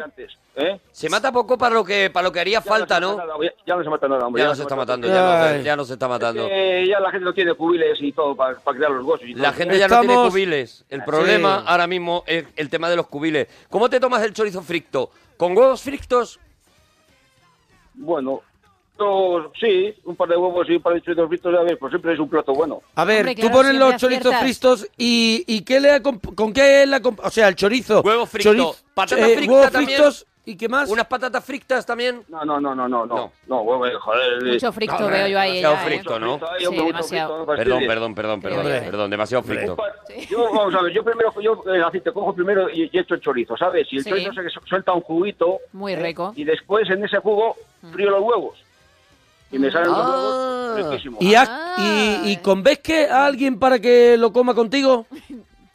¿eh? Se mata poco para lo que para lo que haría Ya falta, no ya- Ya no se mata nada, hombre. Ya ya no se está mata matando, ya no, se- Ay. ya no se está matando. Ya la gente no tiene cubiles y todo para, para crear los huesos. Y La todo. gente ya no tiene cubiles. El problema Sí. ahora mismo es el tema de los cubiles. ¿Cómo te tomas el chorizo frito? ¿Con huevos fritos? Bueno, sí, un par de huevos y un par de chorizos fritos, a ver, pues siempre es un plato bueno. A ver, Hombre, tú pones siempre los chorizos aciertas. fristos y, y ¿qué le acom- ¿con qué acom- O sea, el chorizo. Huevo frito, choriz- patata eh, frita huevos también. fritos y qué más. ¿Unas patatas fritas también? No, no, no, no, no, No. no, huevo, eh, joder. Mucho eh, frito No, veo yo ahí. demasiado ya, ¿eh? frito, ¿no? ahí, Sí, hombre, mucho demasiado. frito, no Perdón, fastidies. perdón, perdón, perdón, Hombre. perdón, demasiado frito. Yo, vamos a ver, yo primero, yo eh, así te cojo primero y, y echo el chorizo, ¿sabes? Y el Sí. chorizo se su- suelta un juguito. Muy ¿eh? rico. Y después en ese jugo frío los huevos. Y me salen los Ah. huevos riquísimos. ¿Y, ha- Ah. y, y convenzque a alguien para que lo coma contigo?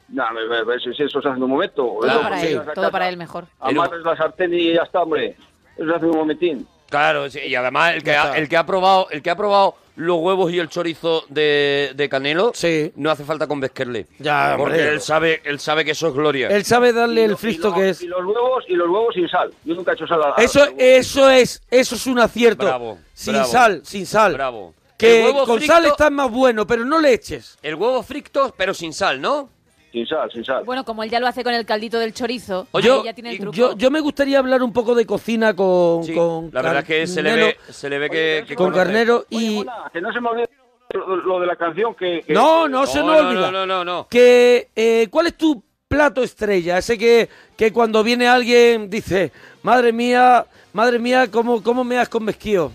No, me, me, me- si si eso se hace en un momento. Todo para sí. él, todo para mejor. Amarras la sartén y ya está, hombre. Eso se hace en un momentín. Claro, sí, y además el que, ha, el que ha probado, el que ha probado los huevos y el chorizo de, de Canelo, Sí. no hace falta convenzquerle. Ya, porque hombre. él sabe, él sabe que eso es gloria. Él sabe darle Y el fristo que es. Y los huevos, y los huevos sin sal. Yo nunca he hecho sal a, Eso, a eso es, eso es un acierto. Bravo, sin bravo. sal, sin sal. Bravo. Que El huevo con sal está más bueno, pero no le eches. El huevo frito, pero sin sal, ¿no? Sin sal, sin sal. Bueno, como él ya lo hace con el caldito del chorizo, Oye, ahí ya tiene el truco. Yo, yo me gustaría hablar un poco de cocina con, Sí, con la verdad es que se le ve, se le ve que, que con. Carnero Oye, y... Que no se me olvide lo, de la canción que... que- No, no se No, no, olvida. no, no, no, no. Que, eh, ¿Cuál es tu plato estrella? Ese que, que cuando viene alguien dice, madre mía, madre mía, ¿cómo, cómo me has convesquido?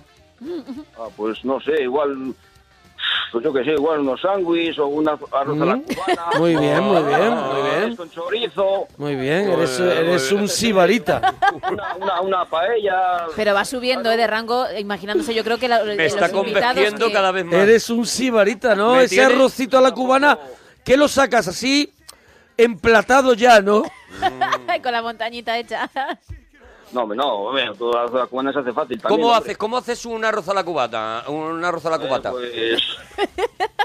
Ah, pues no sé, igual... Pues yo qué sé, igual unos sándwiches o una arroz a la Mm. cubana. Muy bien, muy bien, muy bien. Con chorizo, Muy bien, eres, eres un sibarita. una, una, una paella... Pero va subiendo eh, de rango, imaginándose, yo creo que la, Me los está invitados que- cada vez más. Eres un sibarita, ¿no? Ese arrocito a la cubana, ¿qué lo sacas así? Emplatado ya, ¿no? con la montañita hecha. No, no, hombre, toda la cubana se hace fácil también. ¿Cómo haces, ¿Cómo haces un arroz a la cubata? Un arroz a la cubata. Pues,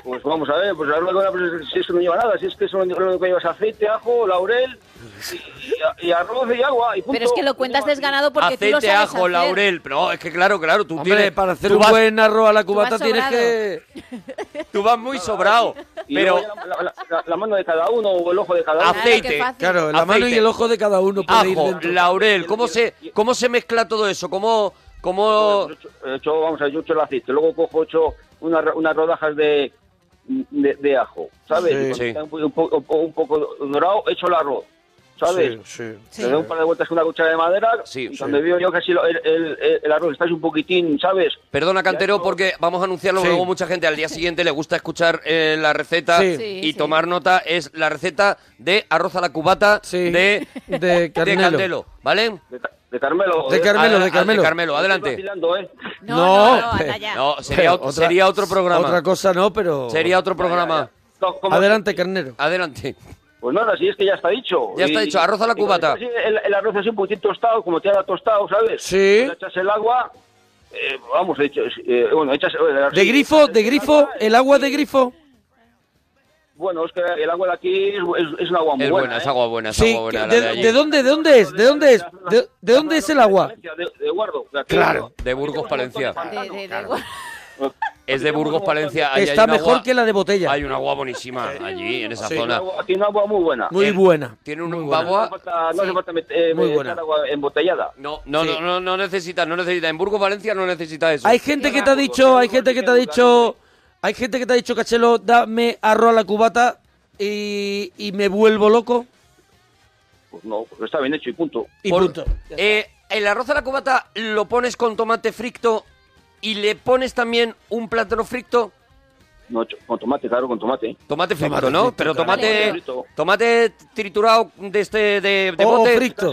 pues vamos a ver, pues la verdad pues, si es que no lleva nada, si es que eso lo único que lleva es aceite, ajo, laurel y, arroz y agua y punto. Pero es que lo cuentas desganado porque tú lo Aceite, sabes ajo, hacer. laurel. Pero no, es que claro, claro, tú Hombre, tienes... para hacer tú un vas- buen arroz a la cubata tienes que... Tú vas muy sobrado. Y Pero la, la- la- la mano de cada uno o el ojo de cada uno. Aceite. Claro, la mano y Aceite. el ojo de cada uno puede ir ajo, dentro. laurel, ¿cómo se, ¿cómo se mezcla todo eso? ¿Cómo, cómo... Hecho, vamos a ver, yo echo el aceite, luego cojo hecho unas, unas rodajas de, de, de ajo, ¿sabes? Sí. Un poco dorado, echo el arroz, ¿sabes? Sí, sí. Sí. Le doy un par de vueltas con una cuchara de madera Sí, y sí. veo yo lo- el, el, el- el arroz está un poquitín, ¿sabes? Perdona, Cantero, porque vamos a anunciarlo, Sí. luego mucha gente al día siguiente le gusta escuchar eh, la receta y sí. tomar nota. Es la receta de arroz a la cubata Sí. de, De de Carmelo. Candelo, ¿vale? De, Ca- de Carmelo. De ¿eh? Carmelo, de Carmelo. de Carmelo, adelante. ¿eh? No, No, no, no, anda pero- ya. No, sería, Pero ot- sería otro programa. Otra cosa no, pero... Sería otro programa. Adelante, carnero. Adelante. Pues nada, si es que ya está dicho. Ya está dicho, arroz a la cubata. así, El, el arroz así un poquito tostado, como te ha tostado, ¿sabes? Sí. Le echas el agua, eh, vamos, hecho, eh, bueno, echas... eh, ¿De así, grifo? echas ¿De grifo? agua, ¿El agua de grifo? Bueno, es que el agua de aquí es, es, es un agua muy Es buena, buena, es ¿eh? agua buena, es Sí. agua buena. ¿De, de allí. de dónde, de dónde es? ¿De dónde es? ¿De, de dónde es el agua? De, de Guardo. de aquí. Claro. De Burgos, Palencia. De- de- de- Es de Burgos, Palencia. Hay Está mejor agua- que la de botella. Hay un agua buenísima allí, en esa Sí. zona. Agua- Aquí hay un agua muy buena. Muy buena. Tiene un Muy buena. No agua... hace falta, no hace falta met- eh, Muy echar buena. agua embotellada. No, no, Sí. no, no, no necesita, no necesita. En Burgos, Valencia no necesita eso. Hay gente que te ha dicho, hay gente que te ha dicho, Hay gente que te ha dicho, Cachelo, dame arroz a la cubata y, y me vuelvo loco. Pues no, porque está bien hecho y punto. Y Por- punto. eh, el arroz a la cubata lo pones con tomate frito y le pones también un plátano frito. No, con tomate, claro, con tomate. Tomate frito, Tomate ¿no? frito, Pero tomate, tomate triturado de este de, de O bote. frito.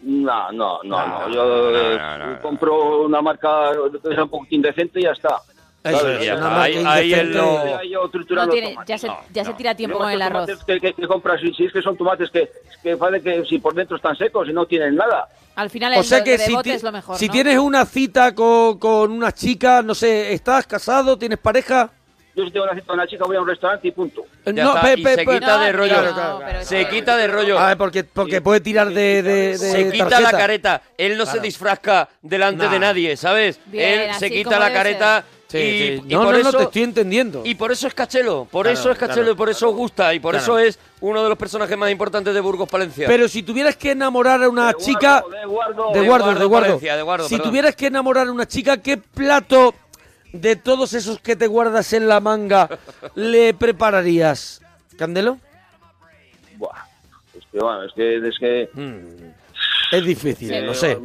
No, no, no, no. No, Yo no, eh, no, no, no. compro una marca un poquitín decente y ya está. Es, Ya está, ahí- ahí él No triturando tiene, ya se, No, ya se no. tira tiempo con el arroz. Que, que, que compras, si, si es que son tomates que, que que si por dentro están secos y no tienen nada. Al final el O sea que de si, bote es lo mejor, si ¿no? tienes una cita con, con una chica, no sé, ¿estás casado? ¿Tienes pareja? Yo si tengo una cita con una chica voy a un restaurante y punto. Eh, Ya está, y se quita No, de rollo. no, Claro, pero Se quita de rollo. Ah, porque, porque puede tirar de, de, de se quita tarjeta. la careta. Él no se Claro. disfrazca delante Nah. de nadie, ¿sabes? Bien, Él se quita la careta Sí, y, sí. y No, por no, eso no, te estoy entendiendo. y por eso es Cachelo, por Claro, eso es Cachelo claro, y por eso gusta y por Claro. eso es uno de los personajes más importantes de Burgos Palencia. Pero si tuvieras que enamorar a una De chica... guardo, de guardo. De guardo, de guardo. Palencia, de guardo, si perdón. tuvieras que enamorar a una chica, ¿qué plato de todos esos que te guardas en la manga le prepararías? ¿Candelo? Buah, es que, bueno, es que, es que Es difícil, Sí. no sé.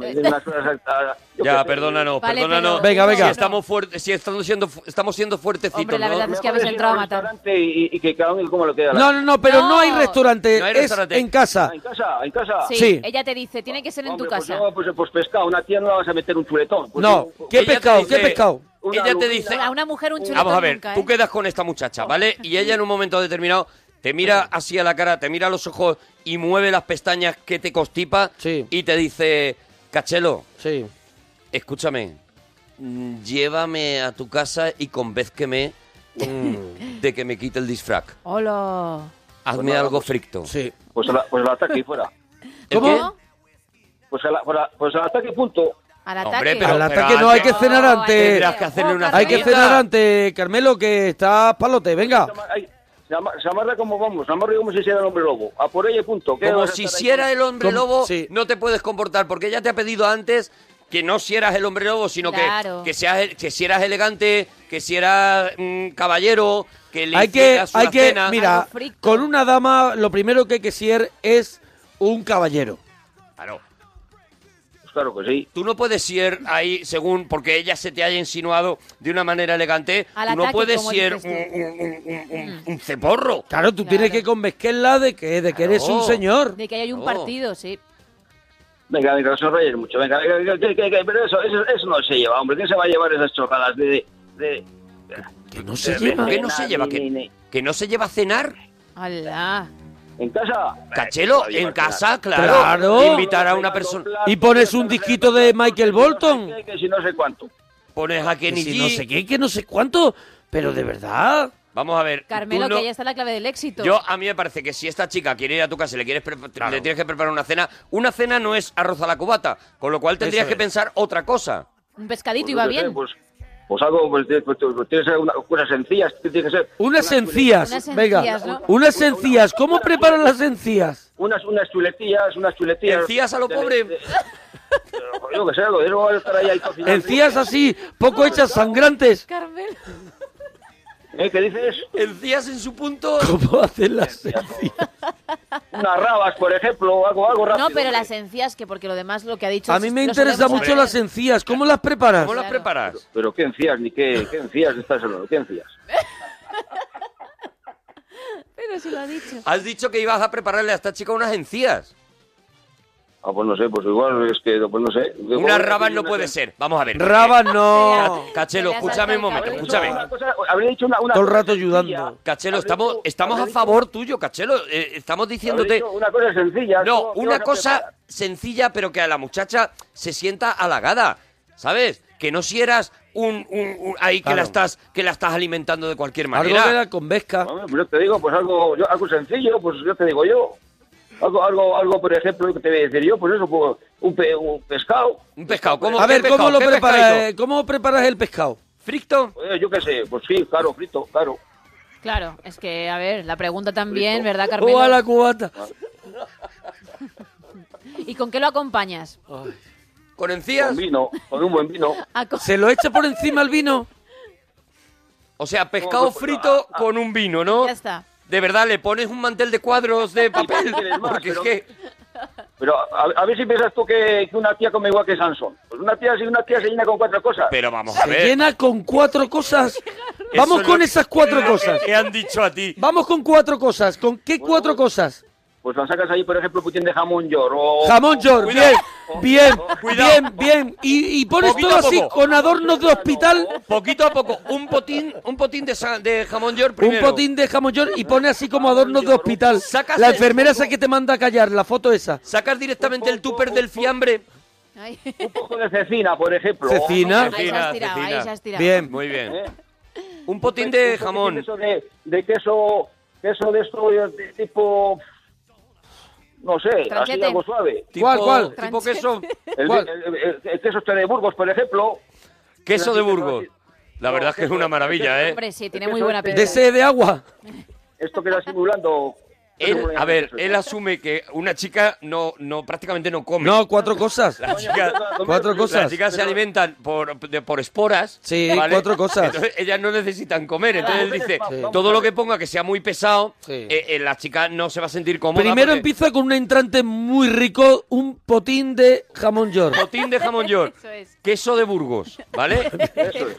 ya, perdónanos, Vale, perdónanos. pero- Venga, venga. Si estamos fuertes, si estamos siendo estamos siendo fuertecitos, Hombre, la ¿no? verdad es que habéis entrado a matar. Y, y que cada uno como lo queda. No, no, no, pero no, No. hay restaurante, No hay es restaurante. en casa. Ah, en casa, en casa. Sí, Sí. ella te dice, tiene que ser en Hombre, tu pues casa. yo, pues, pues pescado, una tía no la vas a meter un chuletón. Pues No, un- ¿qué pescado? dice- ¿Qué pescado? Ella te dice, A una mujer un chuletón Vamos a ver, nunca, ¿eh? tú quedas con esta muchacha, ¿vale? Y ella en un momento determinado te mira así a la cara, te mira a los ojos y mueve las pestañas que te constipa Sí. y te dice, Cachelo, Sí. escúchame, mm, llévame a tu casa y convézqueme mm, de que me quite el disfraz. Hola. Hazme algo fricto. Sí. Pues al, pues al ataque y fuera. ¿El ¿Cómo? qué? Pues al, pues pues al ataque punto. Al Hombre, ataque. pero- Al ataque no hay que cenar No, antes. Tendrás que hacerle una Hay que cenar antes, Carmelo, que está palote, venga. Amarra como vamos, se amarra como si fuera el hombre lobo. A por ella punto. ¿Qué Como si estar ahí si era con- el hombre lobo, sí. no te puedes comportar, porque ella te ha pedido antes que no si eras el hombre lobo, sino Claro. que, que, seas, el- que si eras elegante, que si eras mm, caballero, que le Hay que, hicieras hay una que, cena. mira, con una dama lo primero que hay que ser es un caballero. Claro. Claro que sí. Tú no puedes ser ahí según, porque ella se te haya insinuado de una manera elegante, Al tú no ataque, puedes como ser dices un, tú. un- un- un- un- un ceporro. Claro, tú Claro. tienes que convencerla de que, de que eres un Claro. señor. De que hay un No. partido, sí. Venga, venga, no se mucho. Venga, venga, venga, que- que- que- pero eso, eso, eso no se lleva, hombre. ¿Quién se va a llevar esas chorradas de... de, Que no se de- lleva. ¿Qué no se lleva? ni- ¿Que, ni- que no se lleva a cenar? Hola. ¿En casa? Cachelo, Eh, en casa, claro. Claro. Invitar a una persona. Y pones un disquito de Michael Bolton. Que, que si no sé cuánto. Pones a Que Kenny si G. no sé qué, que no sé cuánto. Pero de verdad. Vamos a ver. Carmelo, no- que ahí está la clave del éxito. Yo, a mí me parece que si esta chica quiere ir a tu casa y le, quieres le tienes que preparar una cena, una cena no es arroz a la cubata, con lo cual tendrías Eso que es. pensar otra cosa. Un pescadito Pues qué sé, bien. Pues, pues algo, pues, pues, pues, pues, tiene que ser una, cosas sencillas. Tiene que ser Unas unas encías. Unas Venga. encías, ¿no? Unas encías. ¿Cómo preparan las encías? unas, unas chuletillas, unas chuletillas. ¿Encías a lo de- pobre? de- yo qué sé, algo de eso va a estar ahí, ahí cocinando. Encías así, poco hechas, sangrantes. Carmelo. ¿Eh? ¿Qué dices? Encías en su punto. ¿Cómo hacen las encías? Unas rabas, por ejemplo, algo, algo rápido. No, pero las encías, que porque lo demás lo que ha dicho... A mí me interesa mucho las encías. ¿Cómo las preparas? ¿Cómo las Claro. preparas? Pero qué encías, ni qué, qué encías estás hablando, qué encías. Pero si lo ha dicho. Has dicho que ibas a prepararle a esta chica unas encías. Ah, pues no sé, pues igual es que, pues no sé. Unas rabas no puede ser. Vamos a ver. Rabas no. Ca- Cachelo, escúchame un momento, cabello. escúchame. Una habría dicho una, una Todo el rato ayudando. Cachelo, estamos, estamos a favor tuyo, Cachelo. Eh, estamos diciéndote... Una cosa sencilla. No, ¿cómo- qué una cosa sencilla, pero que a la muchacha se sienta halagada, ¿sabes? Que no si eras un, un- un- ahí que la estás que la estás alimentando de cualquier Algo manera. que la pues yo te digo, pues algo, yo, algo sencillo, pues yo te digo yo. Algo, algo, algo, por ejemplo, que te voy a decir yo, pues eso, pues, un, pe- un pescado. Un pescado, ¿cómo? A ver, ¿cómo lo ¿Qué preparas? ¿Cómo preparas el pescado? ¿Frito? Eh, yo qué sé, pues sí, claro, frito, claro. Claro, es que, a ver, la pregunta también, ¿verdad, O Carmelo? a la cubata. ¿Y con qué lo acompañas? ¿Con encías? Con vino, con un buen vino. A co- ¿Se lo echa por encima el vino? O sea, pescado No, pues, frito con un vino, ¿no? Ya está. De verdad, le pones un mantel de cuadros de papel. más, Porque es pero- que. Pero a, a ver si piensas tú que, que una tía come igual que Sansón. Pues una tía, si una tía se llena con cuatro cosas. Pero vamos a Se llena con cuatro cosas. Vamos con esas cuatro cosas. ¿Qué han dicho a ti? Vamos con cuatro cosas. ¿Con qué cuatro cosas? Pues la sacas ahí, por ejemplo, putín de jamón york o... Jamón york, bien, bien, Cuidado. bien, bien. Y, y pones todo así con adornos de hospital. Poquito a poco, un potín, un potín de, de jamón york Un primero. potín de jamón york y pone así como adornos de hospital. Sacas La el- enfermera esa que te manda a callar, la foto esa. Sacas directamente el tupper del fiambre. Ay. Un poco de cecina, por ejemplo. Cecina. Ahí se Cecina, tirado, ahí cecina. se has tirado. Bien. Muy bien. ¿Eh? Un potín de Un jamón. eso de, de queso, queso de esto de tipo... No sé, así algo suave. ¿Cuál, cuál? Tipo queso. El, ¿Cuál? el- el- el queso este de Burgos, por ejemplo. Queso de Burgos. La verdad es que es una maravilla, ¿eh? Hombre, sí, tiene muy buena De De pinta. ese de agua. Esto que era simulando... Él, a ver, él asume que una chica no, no prácticamente no come. No, cuatro cosas. La chica, Cuatro las cosas. chicas se alimentan por, de- por esporas. Sí, cuatro cosas. Entonces ellas no necesitan comer. Entonces él dice, Sí. todo lo que ponga que sea muy pesado, Sí. eh, eh, la chica no se va a sentir cómoda. Primero porque- empieza con un entrante muy rico, un potín de jamón york. Botín de jamón york. Eso es. Queso de Burgos, ¿vale? Eso es.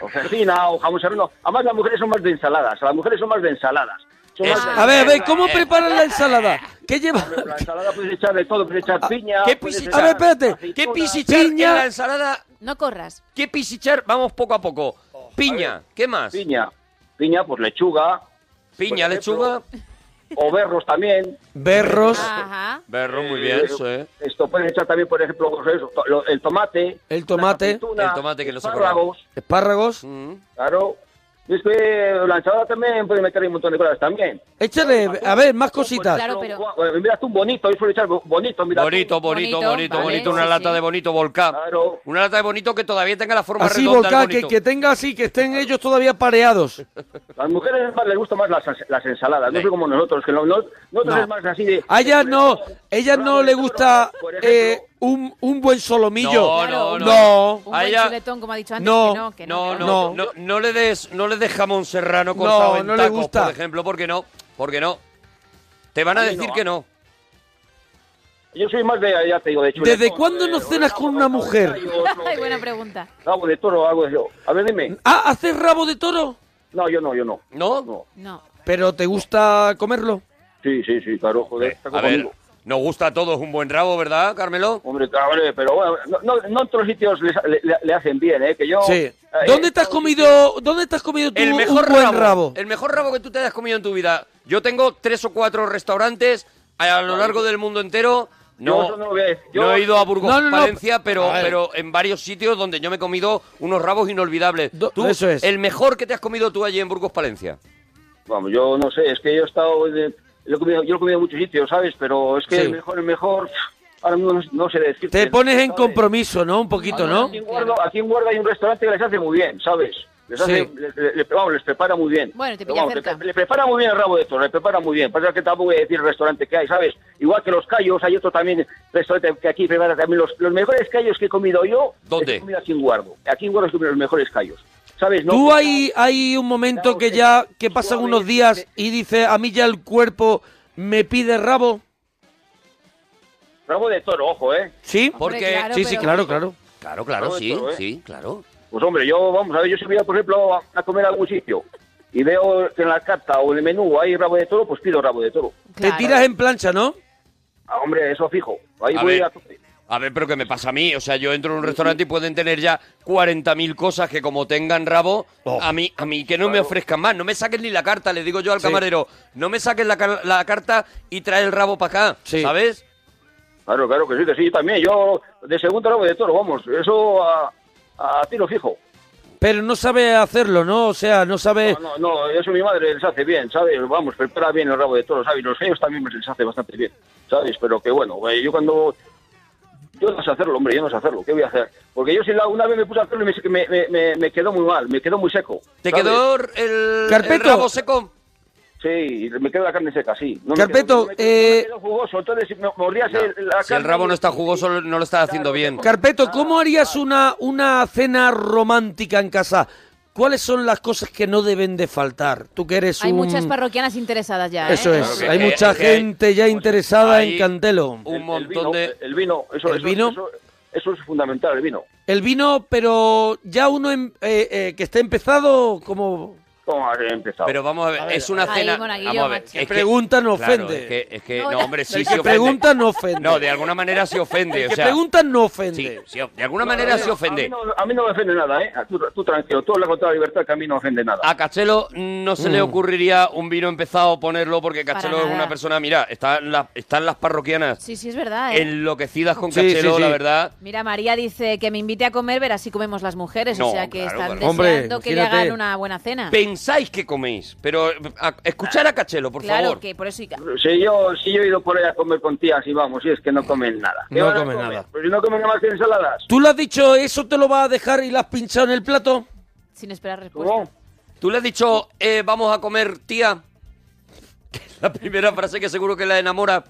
O cecina o jamón serrano. Además, las mujeres son más de ensaladas. Las mujeres son más de ensaladas. A ver, a ver, ¿cómo preparan la ensalada? ¿Qué lleva? La ensalada puedes echar de todo, puedes echar piña. ¿qué puedes pisi- echar A ver, espérate. aceituna. ¿Qué pisichar Piña. en la ensalada? No corras. ¿Qué pisichar? Vamos poco a poco. Piña, ¿qué más? Piña. Piña, pues lechuga. Piña, lechuga. O berros también. Berros, Ajá. Berro, muy Eh, bien, eso, ¿eh? Esto puedes echar también, por ejemplo, pues el tomate. El tomate. El tomate que no se espárragos, espárragos. Mm. Claro. Es que la ensalada también puede meter ahí un montón de cosas también. Échale, a ver, más cositas. Claro, pero- Bueno, mira tú un bonito, yo suelo echar bo- bonito, mira. Bonito, bonito, Bonito, bonito, vale, bonito. Una sí, lata sí. de bonito volcán. Claro. Una lata de bonito que todavía tenga la forma Así, redonda del volcán, que, que tenga así, que estén ellos todavía pareados. Las mujeres más les gustan más las, las ensaladas, no sé como nosotros, que no- no- nosotros No. es más así de... A ellas no, ellas no le gusta Por ejemplo, eh, un, un buen solomillo. No, Claro, no, un no. No. Un buen ella- chuletón, como ha dicho antes, No, que no, que no. No, que no, No. no, no le des, no le des jamón serrano cortado en no le tacos, gusta. por ejemplo, porque no, porque no. Te van a decir no. que no. Yo soy más de, ya te digo, de chuletón. ¿Desde cuándo no cenas con una mujer? Ay, buena pregunta. Rabo de toro, de eso. A ver, dime. Ah, ¿haces rabo de toro? No, yo no, yo no. ¿No? No. No. ¿Pero te gusta comerlo? Sí, sí, sí, claro, joder. está A ver, conmigo. Nos gusta a todos un buen rabo, ¿verdad, Carmelo? Hombre, cabrón, pero bueno, no, no, no en los sitios les- le, le- le hacen bien, ¿eh? Que yo... Sí. eh, ¿Dónde te has comido, dónde te has comido tú El mejor un buen rabo, rabo? El mejor rabo que tú te hayas comido en tu vida. Yo tengo tres o cuatro restaurantes a lo largo del mundo entero. Yo No, eso no lo voy a decir. Yo- no he ido a Burgos, No, no, no. Palencia, pero, A ver. pero en varios sitios donde yo me he comido unos rabos inolvidables. Do- Tú, eso es. El mejor que te has comido tú allí en Burgos, Palencia. Vamos, yo no sé, es que yo he estado... en- lo he comido- yo lo he comido en muchos sitios, ¿sabes? Pero es que Sí. el mejor, el mejor... Ahora mismo no, no sé. Te pones en ¿sabes? compromiso, ¿no? Un poquito, ¿no? Aquí en, Guardo, aquí en Guardo hay un restaurante que les hace muy bien, ¿sabes? Les hace, Sí. le- le- le- vamos, les prepara muy bien. Bueno, te pilla vamos, cerca. Le, le prepara muy bien el rabo de toro, le prepara muy bien. Pasa que tampoco voy a decir el restaurante que hay, ¿sabes? Igual que los callos, hay otro también restaurante que aquí prepara también los, los mejores callos que he comido yo. ¿Dónde? He comido aquí en Guardo. Aquí en Guardo he comido los mejores callos. ¿Sabes? No, Tú hay, hay un momento Claro, que ya, que pasan Suave, unos días y dice, a mí ya el cuerpo me pide rabo. Rabo de toro, ojo, ¿eh? ¿Sí? Porque... claro, sí, sí, pero- claro, claro. Claro, claro, sí, toro, ¿eh? sí, claro. Pues hombre, yo, vamos a ver, yo si voy, a, por ejemplo, a, a comer a algún sitio y veo que en la carta o en el menú hay rabo de toro, pues pido rabo de toro. Claro. Te tiras en plancha, ¿no? Ah, hombre, eso fijo. Ahí A voy ver. a. A ver, pero ¿qué me pasa a mí? O sea, yo entro en un restaurante y pueden tener ya 40.000 cosas que como tengan rabo, Oh. a mí a mí que no me ofrezcan más. No me saquen ni la carta, le digo yo al Sí. camarero. No me saquen la, la carta y trae el rabo para acá, Sí. ¿sabes? Claro, claro que sí, que sí, también. Yo de segundo rabo de toro, vamos, eso a, a tiro fijo. Pero no sabe hacerlo, ¿no? O sea, no sabe... No, no, no, eso mi madre les hace bien, ¿sabes? Vamos, prepara bien el rabo de toro, ¿sabes? Los gallos también me les hace bastante bien, ¿sabes? Pero que bueno, güey, yo cuando... Yo no sé hacerlo, hombre, yo no sé hacerlo, ¿qué voy a hacer? Porque yo si la, una vez me puse a hacerlo y me, me, me, me- quedó muy mal, me quedó muy seco. ¿Te ¿sabes? quedó el, el Carpeto. rabo seco? Sí, me quedó la carne seca, sí. No Carpeto, no me quedó- eh, no me quedó jugoso, entonces si me mordías el- la Si el carne rabo no está jugoso, no lo estás haciendo Claro, bien. Carpeto, ¿cómo harías una, una cena romántica en casa? ¿Cuáles son las cosas que no deben de faltar? Tú que eres Hay un... muchas parroquianas interesadas ya, ¿eh? Eso es, Claro que- hay que- mucha que hay- gente ya interesada en Cantelo. Un El montón vino, de... el vino, eso, ¿El eso- vino? Eso, eso es fundamental, el vino. El vino, pero ya uno em- eh, eh, que esté empezado, como... ¿Cómo has empezado? Pero vamos a ver, es una Ahí, cena... vamos a ver, es que- pregunta no claro, ofende. es que, es que- No, no, hombre, sí, el sí que ofende. pregunta no ofende. No, de alguna manera se ofende, el o que sea... pregunta no Sí, ofende. sí, de alguna manera se A mí, ofende. no, a mí no me ofende nada, ¿eh? Tú, tú tranquilo, tú hablas con toda libertad que a mí no ofende nada. A Cachelo no se Mm. le ocurriría un vino empezado ponerlo porque Cachelo es una persona, mira, están las, están las parroquianas Sí, sí, es verdad, ¿eh? enloquecidas con Sí, Cachelo, sí, sí. la verdad. Mira, María dice que me invite a comer, verás si comemos las mujeres. No, o sea que claro, están deseando que le hagan una buena cena. Pensáis que coméis, pero a- escuchar a Cachelo, por claro, favor. que por eso... Si yo, si yo he ido por ahí a comer con tías y vamos, y es que no comen nada. ¿Qué No van a comen comer? nada. Pues si no comen nada más que ensaladas. ¿Tú le has dicho eso te lo vas a dejar y lo has pinchado en el plato? Sin esperar respuesta. ¿Cómo? ¿Tú le has dicho, eh, vamos a comer, tía? La primera frase que seguro que la enamora.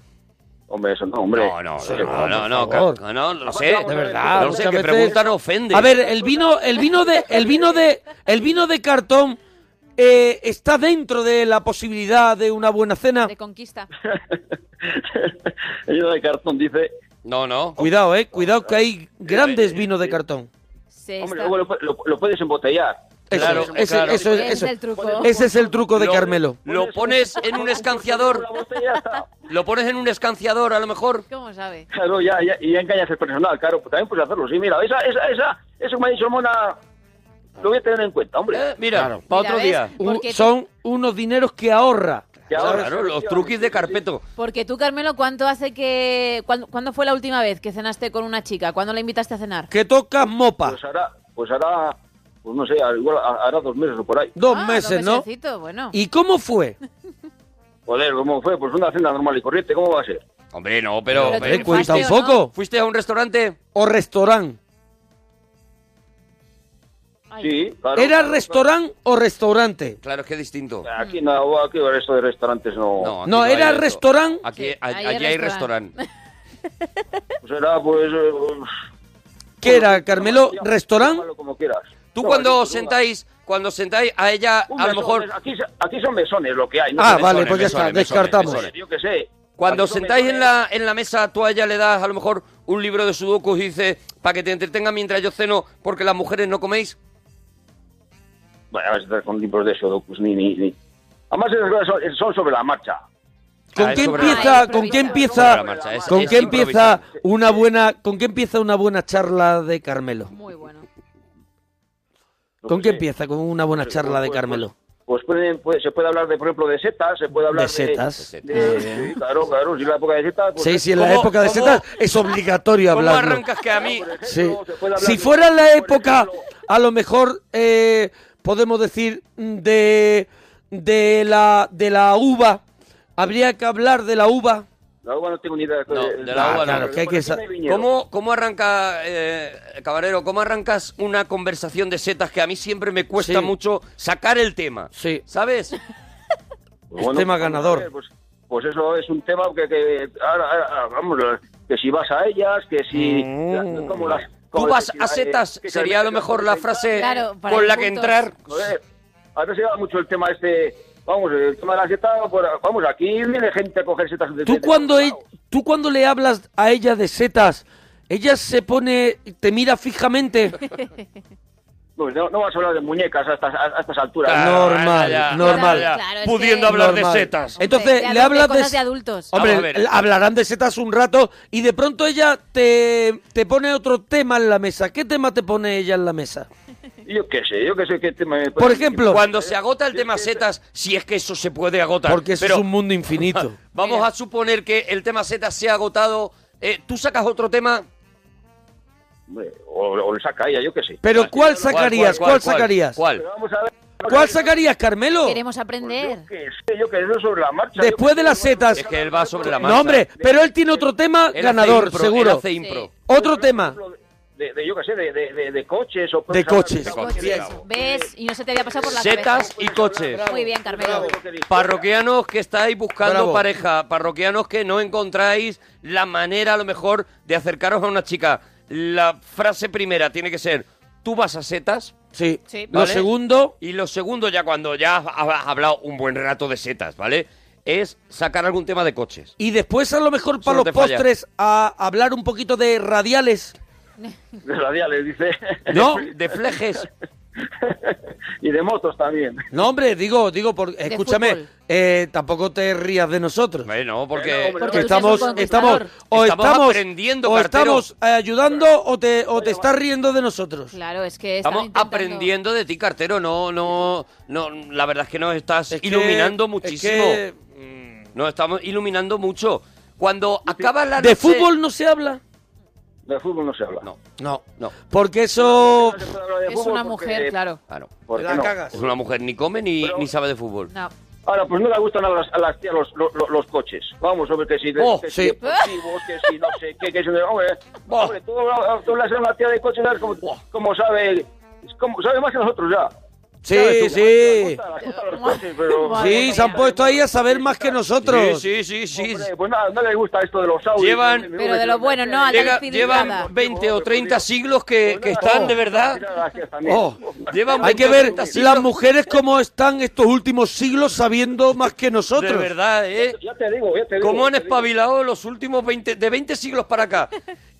Hombre, eso no, hombre. No, no, Sí, no, no, no, ca- no, lo sé. De verdad, No lo sé, que pregunta no ofende. A ver, el vino, el vino de, el vino de, el vino de cartón eh, está dentro de la posibilidad de una buena cena. De conquista. El vino de cartón dice... No, no. Cuidado, eh, cuidado que hay grandes vinos de cartón. Se Hombre, luego lo, lo- lo puedes embotellar. Eso, Claro, es, ese, claro. eso es- Ese es eso- el truco. ese es el truco de Lo- Carmelo. Lo pones en un escanciador. Lo pones en un escanciador, a lo mejor. ¿Cómo sabe? Claro, ya, ya, y ya engañas al personal, claro, pues también puedes hacerlo. Sí, mira, esa, esa, esa, eso que me ha dicho Mona, lo voy a tener en cuenta, hombre. Eh, mira, Claro. para Mira, otro ¿ves? día. Un- son unos dineros que ahorra. Que ahora- Claro, los truquis de carpeto. Porque tú, Carmelo, ¿cuánto hace que... ¿cuándo, cuándo fue la última vez que cenaste con una chica? ¿Cuándo la invitaste a cenar? Que tocas mopa. Pues hará, pues hará, pues no sé, igual hará dos meses o por ahí. Dos Ah, meses, dos ¿no? bueno. ¿Y cómo fue? Joder, ¿cómo fue? Pues una cena normal y corriente, ¿cómo va a ser? Hombre, no, pero... Pero tú cuenta un poco. ¿Fuiste a un restaurante? ¿O restaurante? Ay, Sí, claro. ¿Era claro, restaurante o restaurante? Claro, es que es distinto. Aquí no, aquí el resto de restaurantes no. No, aquí No, hay era eso. restaurante. Aquí, a- allí hay hay restaurante. Pues era, pues. eh, ¿Qué era, Carmelo? ¿Restaurante? llámalo como quieras. Tú No, cuando aquí, sentáis, cuando sentáis a ella, un a lo mesón, mejor... Aquí, aquí son mesones lo que hay. ¿no? Ah, Mesones, vale, pues ya mesones, está, mesones, descartamos. mesones. Yo qué sé. Cuando Aquí son sentáis en mesones. la, en la mesa, tú a ella le das a lo mejor un libro de sudokus y dices, para que te entretenga mientras yo ceno, porque las mujeres no coméis. Bueno, a ver, con libros de sudokus, ni, ni, ni. Además, esas cosas son, son sobre la marcha. ¿Con Ah, qué empieza, con qué empieza, la marcha, es- con es qué empieza una buena, con qué empieza una buena charla de Carmelo? Muy bueno. ¿Con qué sé. empieza con una buena Pues, charla de pues, Carmelo? Pues, pueden- puede- se puede hablar, de, por ejemplo, de setas, se puede hablar De setas. de... de- sí, claro, claro, si en la época de setas... Pues, Sí, sí, en la ¿Cómo- época de cómo- setas es obligatorio ¿Cómo hablarlo. arrancas que a mí... Sí. hablar Si fuera en la época, ejemplo, a lo mejor eh, podemos decir de de la de la uva. Habría que hablar de la uva. La uva no tengo ni idea. No, de la Ah, uva no. que hay que ¿Cómo, cómo arranca, eh, Cabarero, cómo arrancas una conversación de setas que a mí siempre me cuesta Sí. mucho sacar el tema? Sí. ¿Sabes? Pues tema ganador. ver, Pues, pues eso es un tema que, que ahora, ahora, vamos, que si vas a ellas, que si... Mm. como las, Tú como vas que- a setas, que sería a lo mejor la frase Claro, con la que entrar. Joder, ahora se lleva mucho el tema este... Vamos, el tema de la seta, vamos, aquí viene gente a coger setas. de- Tú de- cuando e- tú cuando le hablas a ella de setas, ella se pone, te mira fijamente. Pues no, no vas a hablar de muñecas a estas, a estas alturas. Claro, Normal, ya, ya. normal. Claro, claro, es Pudiendo hablar Normal. de setas. Entonces, Hombre, le hablas de, cosas de adultos. Hombre, hablarán de setas un rato y de pronto ella te, te pone otro tema en la mesa. ¿Qué tema te pone ella en la mesa? Yo qué sé, yo qué sé qué tema... me- Por ejemplo, Cuando se agota el tema setas, si es que eso se puede agotar. porque eso Pero es un mundo infinito. vamos a suponer que el tema setas se ha agotado. Eh, ¿Tú sacas otro tema? O, o le saca a ella, yo qué sé. Pero ¿cuál ¿Cuál, sacarías? ¿Cuál, cuál, sacarías? ¿Cuál? Vamos a ver... ¿Cuál sacarías, Carmelo? Queremos Pues aprender. yo qué sé, yo que eso sobre la marcha. Después yo de las sé, setas. Es que él va sobre la marcha. No, hombre, pero él tiene otro tema Él hace ganador, impro, él seguro. hace impro. Sí. Otro tema. De, de, yo qué sé, de, de, de, de coches o... De coches. De Coches. ¿Ves? Y no se te había pasado por la Setas cabeza. y coches. Muy bien, Carmelo. Parroquianos que estáis buscando Bravo. pareja, parroquianos que no encontráis la manera a lo mejor de acercaros a una chica. La frase primera tiene que ser, tú vas a setas, Sí. Sí. Lo segundo, Y lo segundo, ya cuando ya has hablado un buen rato de setas, ¿vale? Es sacar algún tema de coches. y después a lo mejor para los te falla. postres a hablar un poquito de radiales. De radiales, dice. ¿No? De flejes. y de motos también. No, hombre, digo, digo, por, escúchame, eh, tampoco te rías de nosotros. Bueno, porque... Estamos, estamos, o Estamos estamos, aprendiendo, o cartero. estamos eh, ayudando o te, o te estás riendo de nosotros. Claro, es que Estamos intentando- aprendiendo de ti, cartero. No, no, no. La verdad es que nos estás Es que- iluminando es muchísimo. que, Nos estamos iluminando mucho. Cuando acaba la ¿De noche- fútbol no se habla? De fútbol no se habla. No, No, no. porque eso... No se puede hablar de Es fútbol una porque- mujer, claro. Claro. porque no. cagas. Es una mujer ni come ni, Pero- ni sabe de fútbol. No. Ahora, pues no le gustan a las, a las tías los, los, los- los coches. Vamos, hombre, que si, Oh, que sí. si deportivos, que si no sé qué, que si... Hombre, hombre tú, tú le haces a una tía de coches, ¿sabes cómo, cómo sabe? Como, sabe más que nosotros ya. Sí, sí. Los coches, pero... Madre Sí, se han puesto ahí a saber más que nosotros. Sí, sí, sí, sí. Hombre, pues nada, no le gusta esto de los audios. Llevan- Pero de lo me- bueno, no, a Llega- llevan cilindrada. 20 o 30 siglos que, Pues que están de verdad. tías también. Oh, Llevan Hay que 20 o ver 30 siglos las mujeres cómo están estos últimos siglos sabiendo más que De nosotros. verdad, ¿eh? Ya te digo, ya te digo. ¿Cómo han espabilado los últimos 20, de 20 siglos para acá?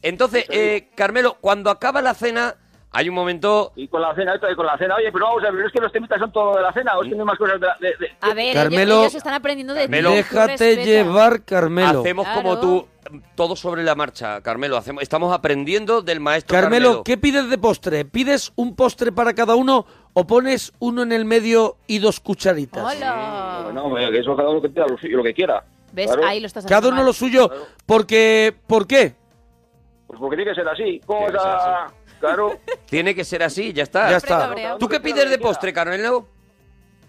Entonces, eh, Carmelo, cuando acaba la cena, hay un momento... Y con la cena, esto de con la cena, oye, pero vamos a ver, es que los temitas son todo de la cena, o es que no hay más cosas de... de- de- A ver, Carmelo- ellos, ellos están aprendiendo de ti. Carmelo- Déjate llevar, Carmelo. Hacemos Claro. como tú, todo sobre la marcha, Carmelo. Hacemos, estamos aprendiendo del maestro Carmelo, Carmelo. ¿qué pides de postre? ¿Pides un postre para cada uno o pones uno en el medio y dos cucharitas? Hola. Bueno, hombre, que eso cada uno que tenga lo, suyo, lo que quiera. ¿Ves? Claro. Ahí lo estás haciendo Cada uno mal. lo suyo. Porque, ¿por qué? Pues porque tiene que ser así. ¿Cómo Tiene vas que ser a...? Claro, Tiene que ser así, ya está. Ya está. ¿Tú qué pides de postre, Carmelo?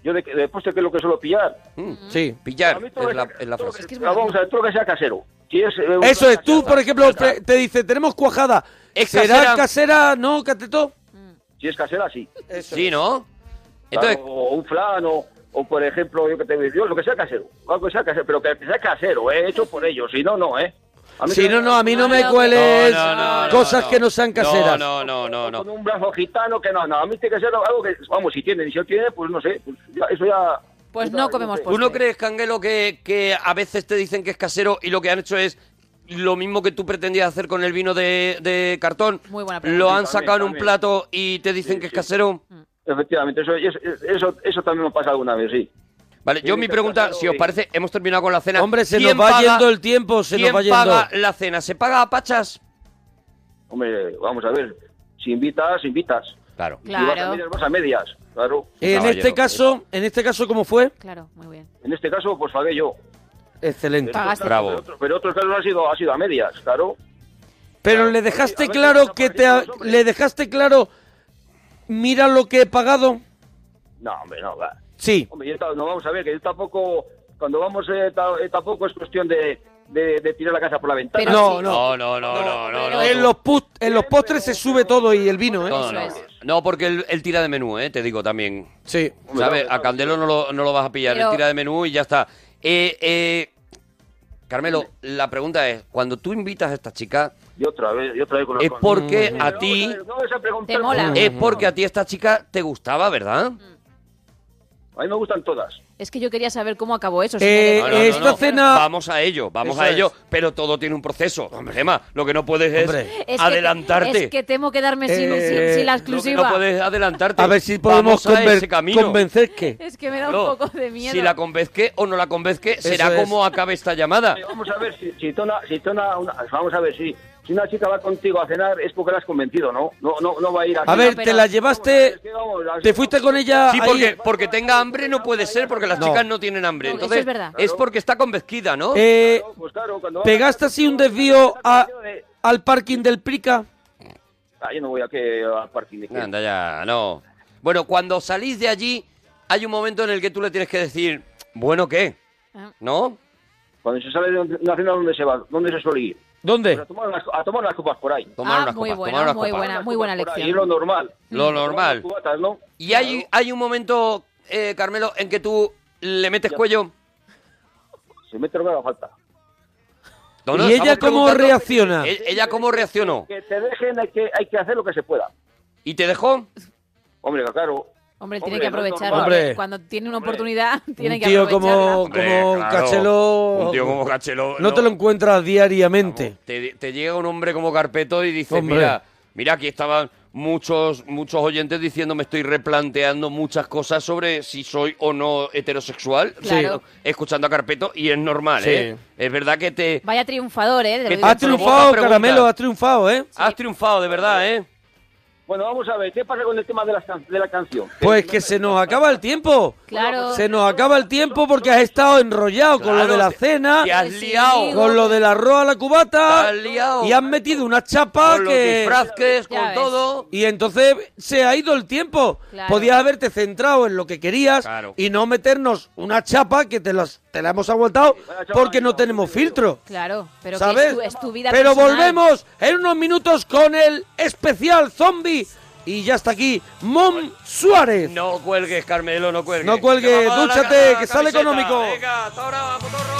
yo de, de postre que es lo que suelo pillar. Mm, Sí. Pillar, es la, que- es la todo frase. que- que es pero verdad. vamos a ver, todo lo que sea casero. Es, eh, Eso es, tú, por ejemplo, te, te dice, tenemos cuajada. ¿Es ¿Será casera? casera? ¿No, Cateto? Si es casera, sí. Sí, ¿no? Claro, Entonces, o un flan, o, o por ejemplo, yo que te digo, lo que sea casero. Algo que sea casero, pero que sea casero, ¿eh? hecho por ellos. Si no, no, ¿eh? Mí Sí, no, no, a mí no me cueles No, no, no, cosas no. que no sean caseras. No, no, no, no, Con un brazo gitano que no, no. A mí tiene que ser algo que, vamos, si tiene, y si no tiene, pues no sé. Pues ya- eso ya... Pues no comemos postre. ¿Tú no crees, Canguelo, que, que a veces te dicen que es casero y lo que han hecho es lo mismo que tú pretendías hacer con el vino de, de cartón? Muy buena pregunta. Lo Sí, han también, sacado en un plato y te dicen Sí, que es sí. casero. Efectivamente, eso, eso, eso, eso también me pasa alguna vez, sí. Vale, yo mi pregunta, si os parece, hemos terminado con la cena. Hombre, se ¿Quién nos va paga- yendo el tiempo, se nos ¿Quién va yendo. paga la cena? ¿Se paga a pachas? Hombre, vamos a ver. Si invitas, invitas. Claro. Si vas a Claro. medias, vas a medias. Claro. En caballero. este caso, en este caso, ¿cómo fue? Claro, muy bien. En este caso, pues pagué yo. Excelente. Pagaste. Bravo. Pero, otro- pero otros casos ha sido, ha sido a medias, claro. Pero le dejaste ver, claro que te ha- le dejaste claro mira lo que he pagado. No, hombre, no, va. Sí. Hombre, no vamos a ver, que yo tampoco, cuando vamos, eh, eh, tampoco es cuestión de, de, de tirar la casa por la ventana. Pero No, sí. no. No, no, no, no, no. no. En los put- en los postres se sube todo y el vino, ¿eh? No, no. No, porque él, él tira de menú, ¿eh? Te digo también. Sí. ¿Sabes? A Candelo no lo, no lo vas a pillar. Pero- Él tira de menú y ya está. Eh, eh, Carmelo, la pregunta es, cuando tú invitas a esta chica, Y otra vez, y otra vez con los es porque a no, ti... Es porque a ti esta chica te gustaba, ¿verdad? A mí me gustan todas. Es que yo quería saber cómo acabó eso. Eh, No, no, dejas- no, esta no. cena- Vamos a ello, vamos Eso a ello, es. pero todo tiene un proceso. Hombre, Gemma, lo que no puedes es. Es que- adelantarte. es que temo quedarme sin, Eh, sin- sin la Lo que exclusiva. no puedes adelantarte. A ver si podemos camino. convencer que. Es que me da Claro, un poco de miedo. Si la convenzque o no la convenzque, será como acabe esta llamada. Vamos a ver si, si tona, si tona una- vamos a ver si, si una chica va contigo a cenar es porque la has convencido, ¿no? No, no, no va a ir a A ver, pero- te la llevaste, te fuiste con ella Sí, ahí. porque, porque tenga hambre no puede ser, porque las No. chicas no tienen hambre. No, eso Entonces, es verdad. es porque está convencida, ¿no? Eh, Pues claro, cuando va- pegaste así un desvío a- al parking del Prica. Ah, yo no voy a que al parking de aquí. Anda ya, no. Bueno, cuando salís de allí, hay un momento en el que tú le tienes que decir, bueno, ¿qué? Ah. ¿No? Cuando se sale de una cena, ¿dónde se va? ¿Dónde se suele ir? ¿Dónde? Pues a, tomar unas, a tomar unas copas por ahí. Tomar Ah, unas muy copas, buena, tomar unas muy copas. buena. muy buena lección. es lo normal. Lo normal. Y hay, hay un momento, eh, Carmelo, en que tú le metes Ya. cuello. Se mete lo que haga falta. No, no, ¿Y ella cómo reacciona? E- ¿Ella cómo reaccionó? Que te dejen, hay que, hay que hacer lo que se pueda. ¿Y te dejó? Hombre, claro. Hombre, tiene que aprovechar. Hombre. Cuando tiene una oportunidad, tiene un que tío como, Hombre, como claro. Cachelo Un tío como Cachelo, no, te lo encuentras diariamente. Te, te llega un hombre como Carpeto y dice, Hombre. mira, mira, aquí estaban muchos muchos oyentes diciendo me estoy replanteando muchas cosas sobre si soy o no heterosexual, Claro. Sí, escuchando a Carpeto y es normal, Sí. ¿eh? Es verdad que te Vaya triunfador, ¿eh? Has triunfado. Caramelo, has triunfado, ¿eh? has triunfado de verdad, ¿eh? Bueno, vamos a ver, ¿qué pasa con el tema de la, can- de la canción? Pues que se nos acaba el tiempo. Claro. Se nos acaba el tiempo porque has estado enrollado con lo de la cena, Te has liado con lo del arroz a la cubata Te has liado. y has metido una chapa con los que... disfraces, Ya con ves. todo. Y entonces se ha ido el tiempo. Claro. Podías haberte centrado en lo que querías Claro. y no meternos una chapa que te, las, te la hemos aguantado porque no tenemos filtro. Claro, pero que ¿Sabes? es tu, es tu vida Pero personal. volvemos en unos minutos con el especial zombie. Y ya está aquí Mom Suárez. No cuelgues, Carmelo, no cuelgues. No cuelgues, la dúchate, la que sale económico. Venga, hasta ahora, motorro.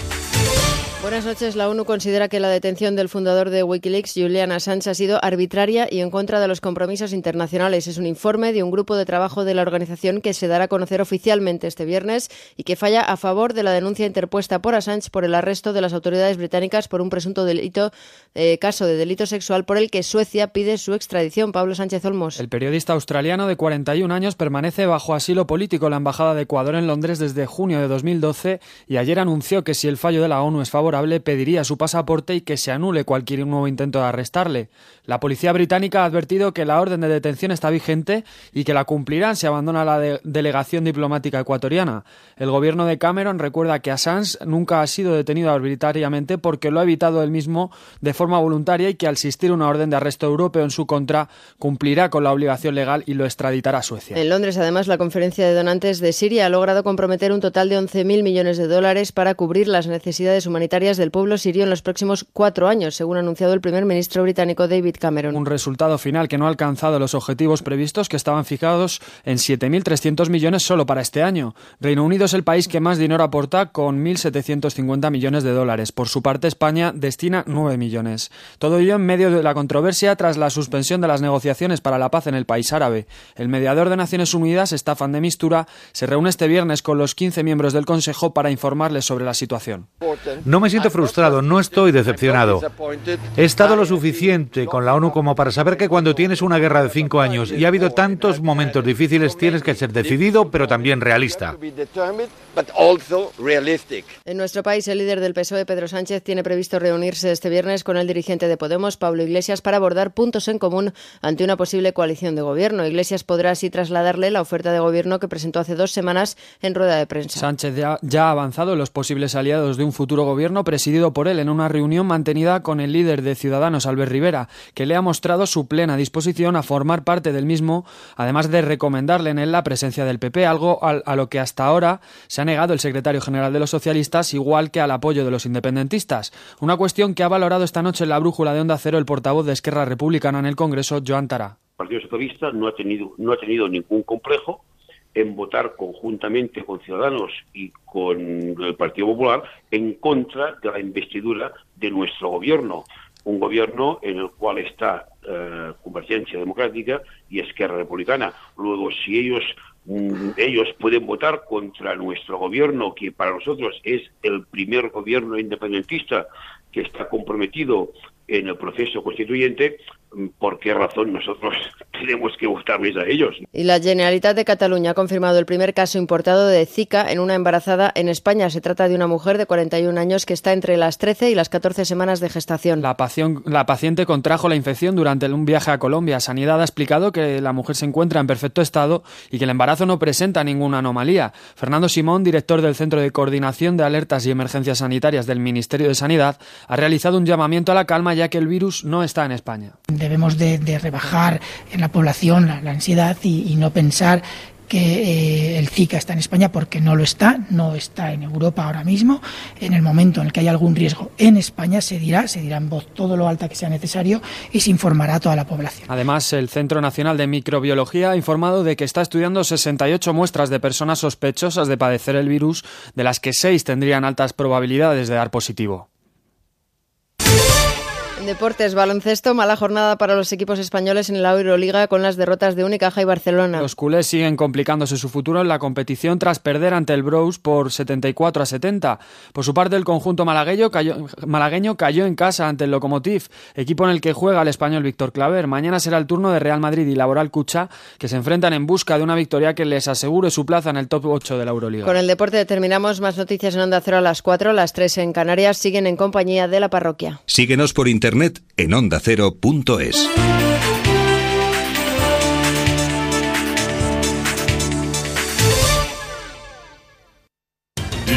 Buenas noches. La ONU considera que la detención del fundador de Wikileaks, Julian Assange, ha sido arbitraria y en contra de los compromisos internacionales. Es un informe de un grupo de trabajo de la organización que se dará a conocer oficialmente este viernes y que falla a favor de la denuncia interpuesta por Assange por el arresto de las autoridades británicas por un presunto delito, eh, caso de delito sexual por el que Suecia pide su extradición. Pablo Sánchez Olmos. El periodista australiano de 41 años permanece bajo asilo político en la Embajada de Ecuador en Londres desde junio de 2012 y ayer anunció que si el fallo de la ONU es favorable pediría su pasaporte y que se anule cualquier nuevo intento de arrestarle. La policía británica ha advertido que la orden de detención está vigente y que la cumplirán si abandona la de- delegación diplomática ecuatoriana. El gobierno de Cameron recuerda que Assange nunca ha sido detenido arbitrariamente porque lo ha evitado él mismo de forma voluntaria y que al existir una orden de arresto europeo en su contra cumplirá con la obligación legal y lo extraditará a Suecia. En Londres, además, la conferencia de donantes de Siria ha logrado comprometer un total de 11.000 millones de dólares para cubrir las necesidades humanitarias del pueblo sirio en los próximos cuatro años, según ha anunciado el primer ministro británico David Cameron. Un resultado final que no ha alcanzado los objetivos previstos que estaban fijados en 7.300 millones solo para este año. Reino Unido es el país que más dinero aporta con 1.750 millones de dólares. Por su parte, España destina 9 millones. Todo ello en medio de la controversia tras la suspensión de las negociaciones para la paz en el país árabe. El mediador de Naciones Unidas, Staffan de Mistura, se reúne este viernes con los 15 miembros del Consejo para informarles sobre la situación. No me siento frustrado, no estoy decepcionado. He estado lo suficiente con la ONU como para saber que cuando tienes una guerra de cinco años y ha habido tantos momentos difíciles, tienes que ser decidido, pero también realista. En nuestro país, el líder del PSOE, Pedro Sánchez, tiene previsto reunirse este viernes con el dirigente de Podemos, Pablo Iglesias, para abordar puntos en común ante una posible coalición de gobierno. Iglesias podrá así trasladarle la oferta de gobierno que presentó hace dos semanas en rueda de prensa. Sánchez ya, ya ha avanzado en los posibles aliados de un futuro gobierno presidido por él en una reunión mantenida con el líder de Ciudadanos, Albert Rivera, que le ha mostrado su plena disposición a formar parte del mismo, además de recomendarle en él la presencia del PP, algo al- a lo que hasta ahora se ha negado el secretario general de los socialistas, igual que al apoyo de los independentistas. Una cuestión que ha valorado esta noche en la brújula de Onda Cero el portavoz de Esquerra Republicana en el Congreso, Joan Tará. El Partido Socialista no ha tenido ningún complejo en votar conjuntamente con Ciudadanos y con el Partido Popular en contra de la investidura de nuestro gobierno, un gobierno en el cual está eh, Convergencia Democrática y Esquerra Republicana. Luego, si ellos mm, ellos pueden votar contra nuestro gobierno, que para nosotros es el primer gobierno independentista que está comprometido en el proceso constituyente, por qué razón nosotros tenemos que gustarles a ellos. Y la Generalitat de Cataluña ha confirmado el primer caso importado de Zika en una embarazada en España. Se trata de una mujer de 41 años que está entre las 13 y las 14 semanas de gestación. La, pacion- la paciente contrajo la infección durante un viaje a Colombia. Sanidad ha explicado que la mujer se encuentra en perfecto estado y que el embarazo no presenta ninguna anomalía. Fernando Simón, director del Centro de Coordinación de Alertas y Emergencias Sanitarias del Ministerio de Sanidad, ha realizado un llamamiento a la calma ya que el virus no está en España. Debemos de, de rebajar en la población la, la ansiedad y, y no pensar que eh, el Zika está en España porque no lo está, no está en Europa ahora mismo. En el momento en el que haya algún riesgo en España se dirá, se dirá en voz todo lo alta que sea necesario y se informará a toda la población. Además, el Centro Nacional de Microbiología ha informado de que está estudiando 68 muestras de personas sospechosas de padecer el virus, de las que 6 tendrían altas probabilidades de dar positivo. Deportes, baloncesto, mala jornada para los equipos españoles en la Euroliga con las derrotas de Unicaja y Barcelona. Los culés siguen complicándose su futuro en la competición tras perder ante el Bros por 74 a 70. Por su parte, el conjunto malagueño cayó, malagueño cayó en casa ante el Lokomotiv, equipo en el que juega el español Víctor Claver. Mañana será el turno de Real Madrid y Laboral Cucha, que se enfrentan en busca de una victoria que les asegure su plaza en el top 8 de la Euroliga. Con el deporte terminamos. Más noticias en Onda Cero a las 4, las 3 en Canarias. Siguen en compañía de la parroquia. Síguenos por internet en ondacero.es.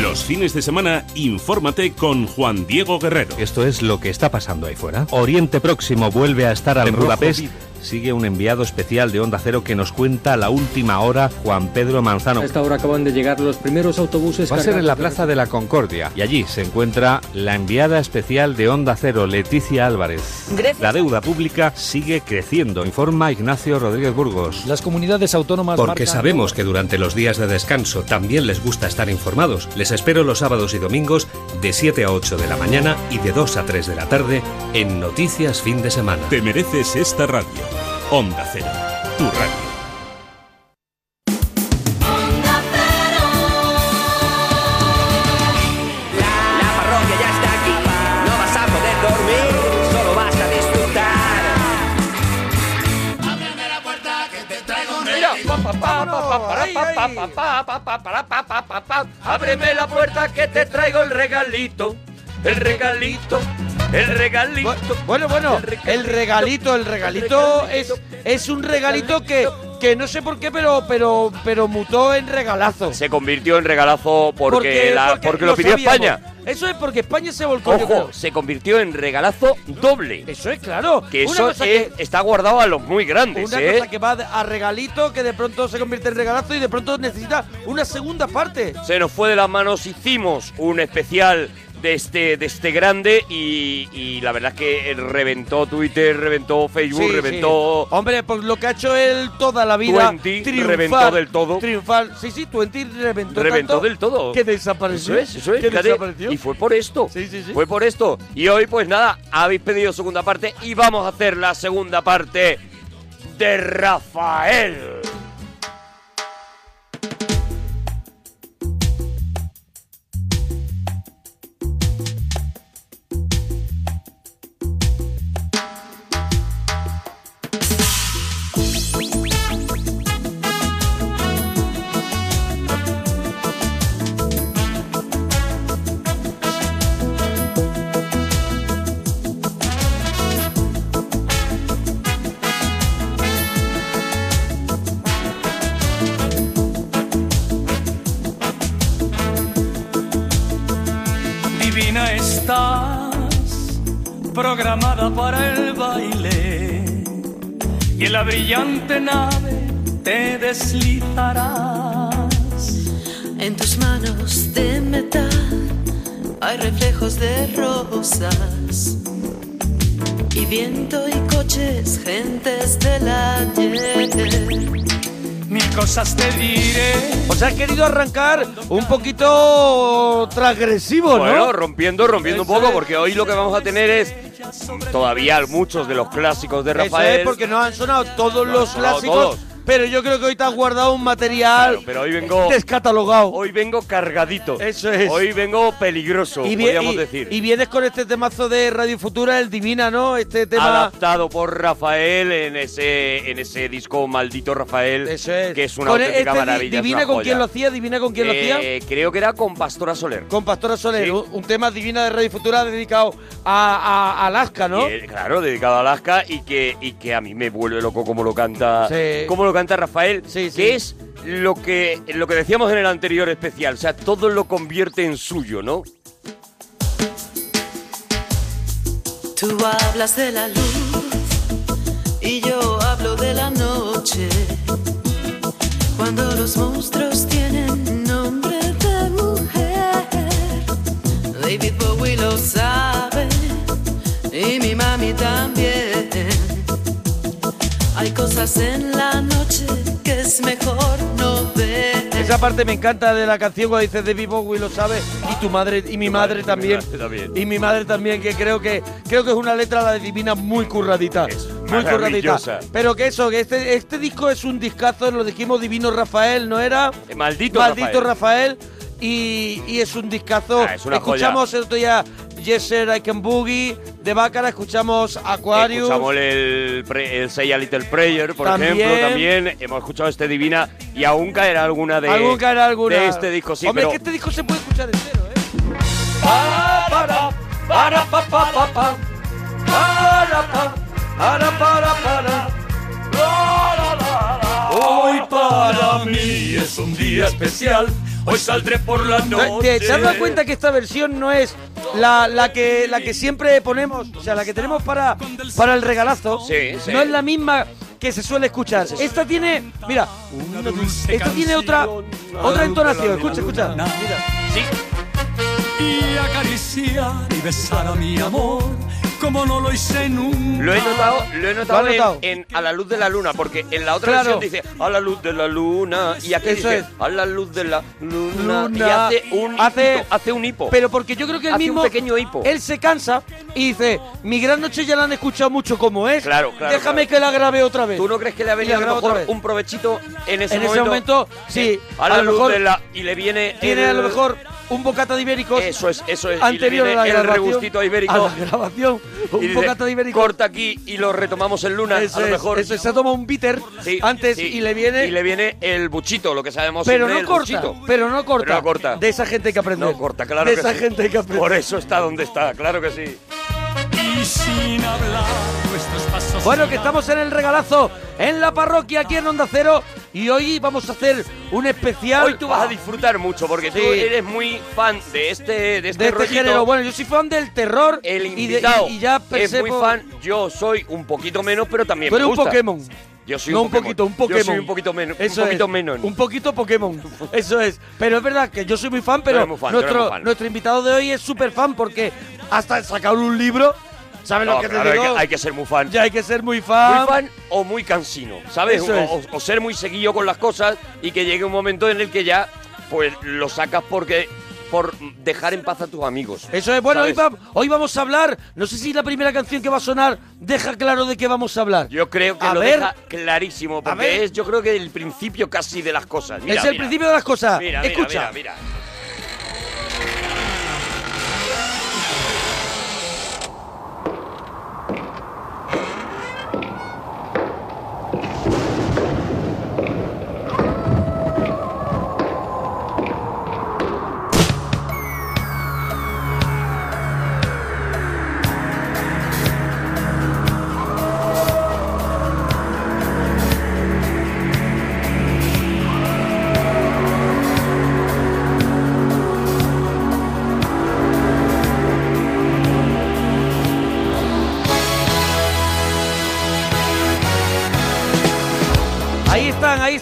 Los fines de semana, infórmate con Juan Diego Guerrero. Esto es lo que está pasando ahí fuera. Oriente Próximo vuelve a estar al En rojo Budapest. Sigue un enviado especial de Onda Cero que nos cuenta la última hora, Juan Pedro Manzano. A esta hora acaban de llegar los primeros autobuses Va a ser en la Plaza de la Concordia y allí se encuentra la enviada especial de Onda Cero, Leticia Álvarez. La deuda pública sigue creciendo, informa Ignacio Rodríguez Burgos. Las comunidades autónomas Porque marcan- sabemos que durante los días de descanso también les gusta estar informados. Les espero los sábados y domingos de 7 a 8 de la mañana y de 2 a 3 de la tarde en Noticias Fin de Semana. Te mereces esta radio. Onda Cero, tu radio. La parroquia ya está aquí, no vas a poder dormir, solo vas a disfrutar. Ábreme la puerta que te traigo pa, pa. Ábreme la puerta que te traigo el regalito. El regalito. El regalito. Bueno, bueno, el regalito, el regalito es, es un regalito que, que no sé por qué, pero, pero, pero mutó en regalazo. Se convirtió en regalazo porque, la- porque lo pidió sabíamos. España. Eso es porque España se volcó. Ojo, se convirtió en regalazo doble. Eso es claro. Que Una eso es- está guardado a los muy grandes, Una ¿eh? cosa que va a regalito, que de pronto se convierte en regalazo y de pronto necesita una segunda parte. Se nos fue de las manos, hicimos un especial de este, de este grande y, y la verdad es que reventó Twitter, reventó Facebook, Sí, reventó... sí. Hombre, pues lo que ha hecho él toda la vida. Twenty triunfar, reventó del todo. Triunfar. Sí, sí, Twenty reventó. Reventó tanto del todo. Que desapareció. Eso es, eso es. Que fíjate. desapareció. Y fue por esto. Sí, sí, sí. Fue por esto. Y hoy, pues nada, habéis pedido segunda parte y vamos a hacer la segunda parte de Rafael. Programada para el baile, y en la brillante nave te deslizarás. En tus manos de metal hay reflejos de rosas y viento y coches, gentes del ayer. Mil cosas te diré. O sea, has querido arrancar un poquito transgresivo, ¿no? Bueno, rompiendo, rompiendo un poco, porque hoy lo que vamos a tener es todavía muchos de los clásicos de Eso Rafael. es porque no han sonado todos No los clásicos todos. Pero yo creo que hoy te has guardado un material Claro, pero hoy vengo descatalogado. Hoy vengo cargadito. Eso es. Hoy vengo peligroso, y, podríamos y- decir. y vienes con este temazo de Radio Futura, el Divina, ¿no? Este tema... adaptado por Rafael en ese en ese disco maldito Rafael que es una Con auténtica este maravilla es Divina con quién lo hacía, Divina con quién lo hacía. Eh, creo que era con Pastora Soler Con Pastora Soler, Sí. un, un tema Divina de Radio Futura dedicado a, a- a Alaska, ¿no? Eh, claro dedicado a Alaska y que y que a mí me vuelve loco como lo canta Sí. como lo canta Rafael que es lo que lo que decíamos en el anterior especial o sea todo lo convierte en suyo no Tú hablas de la luz y yo hablo de la noche. Cuando los monstruos tienen nombre de mujer, David Bowie lo sabe y mi mami también. Hay cosas en la noche que es mejor no ver. Esa parte me encanta de la canción cuando dice David Bowie lo sabe y tu madre y mi madre también. también. Y mi madre también, que creo que creo que es una letra la de Divina muy curradita. muy curradita. Pero que eso, que este, este disco es un discazo, lo dijimos Divino Rafael, ¿no era? Eh, Maldito Maldito Rafael. Rafael. y, y es un discazo. Ah, es una escuchamos joya. el otro día Yes Sir, I Can Boogie, de Bácara, escuchamos Aquarius. Escuchamos el, pre- el Say a Little Prayer, por También. ejemplo, también hemos escuchado este Divina y aún caerá alguna de, Algún caerá alguna. de este disco, sí, Hombre, pero es que este disco se puede escuchar entero, ¿eh? Para, para, para, pa, pa, pa, pa. Para, pa, para, para, para. Hoy para mí es un día especial. Hoy saldré por la noche. ¿Te, has dado cuenta que esta versión no es la, la que la que siempre ponemos, o sea, la que tenemos para, para el regalazo? Sí, sí. No es la misma que se suele escuchar. Esta tiene, mira, esta tiene otra otra entonación. Escucha, escucha. Mira. Y acariciar y besar a mi amor como no lo hice nunca. Lo he notado, lo he notado, ¿Lo has en- notado? En, A la luz de la luna, porque en la otra Claro. versión dice A la luz de la luna y aquí Eso dice es. A la luz de la luna, y hace un Hace- hito, hace un hipo. Pero porque yo creo que el Hace un mismo pequeño hipo. Él se cansa y dice, mi gran noche ya la han escuchado mucho como es. Claro, claro, Déjame claro. que la grabe otra vez. ¿Tú no crees que le ha venido a lo mejor vez. un provechito en ese En momento? ese momento, sí. A la a lo luz mejor de la... Y le viene Tiene el- a lo mejor un bocata de ibéricos. Eso es, eso es. Anterior a la el regustito ibérico. A la grabación. Un dice, bocata de ibéricos. Corta aquí y lo retomamos en luna. Eso a lo es, mejor. eso es, se toma un bitter Sí, antes sí. y le viene. Y le viene el buchito, lo que sabemos pero no el corta, buchito. pero no corta. Pero no corta. De esa gente hay que aprender. No corta, claro De que esa sí. gente hay que aprender. Por eso está donde está, claro que sí. Y sin hablar nuestros pasos. Bueno, que estamos en el regalazo en la parroquia aquí en Onda Cero y hoy vamos a hacer un especial. Hoy tú vas a disfrutar mucho porque tú eres muy fan de este de este, de este género. Bueno, yo soy fan del terror El y, de- invitado y- y ya es pensé muy fan. Yo soy un poquito menos, pero también eres me un gusta. Pokémon. Yo soy no un, un poquito, un Pokémon. Yo soy un poquito menos. Un poquito es, menos. Un poquito Pokémon. Eso es. Pero es verdad que yo soy muy fan, pero muy fan, nuestro, fan. nuestro invitado de hoy es súper fan porque hasta sacar un libro. ¿Sabes No, lo que claro, te hay, digo? que, hay que ser muy fan. Ya hay que ser muy fan. Muy fan o muy cansino, ¿sabes? O, o- o ser muy seguido con las cosas y que llegue un momento en el que ya pues lo sacas porque por dejar en paz a tus amigos. Eso es, bueno, hoy, va- hoy vamos a hablar, no sé si la primera canción que va a sonar deja claro de qué vamos a hablar. Yo creo que A lo ver. deja clarísimo, porque es yo creo que el principio casi de las cosas. Mira, es el mira. principio de las cosas. Mira, Escucha. mira, mira.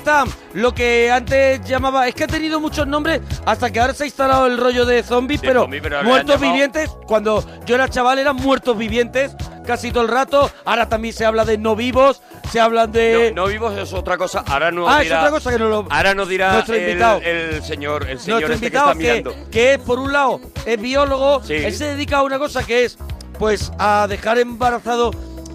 Están. Lo que antes llamaba. Es que ha tenido muchos nombres hasta que ahora se ha instalado el rollo de zombies, De pero, zombie, muertos llamado- vivientes. Cuando yo era chaval eran muertos vivientes casi todo el rato. Ahora también se habla de no vivos, se hablan de. No, no vivos es otra cosa. Ahora no ah, es dirá, otra cosa que no lo. Ahora nos dirá Nuestro el, invitado. el señor, el señor Nuestro este invitado que está que, que es, por un lado, es biólogo, Sí. él se dedica a una cosa que es, pues, a dejar embarazado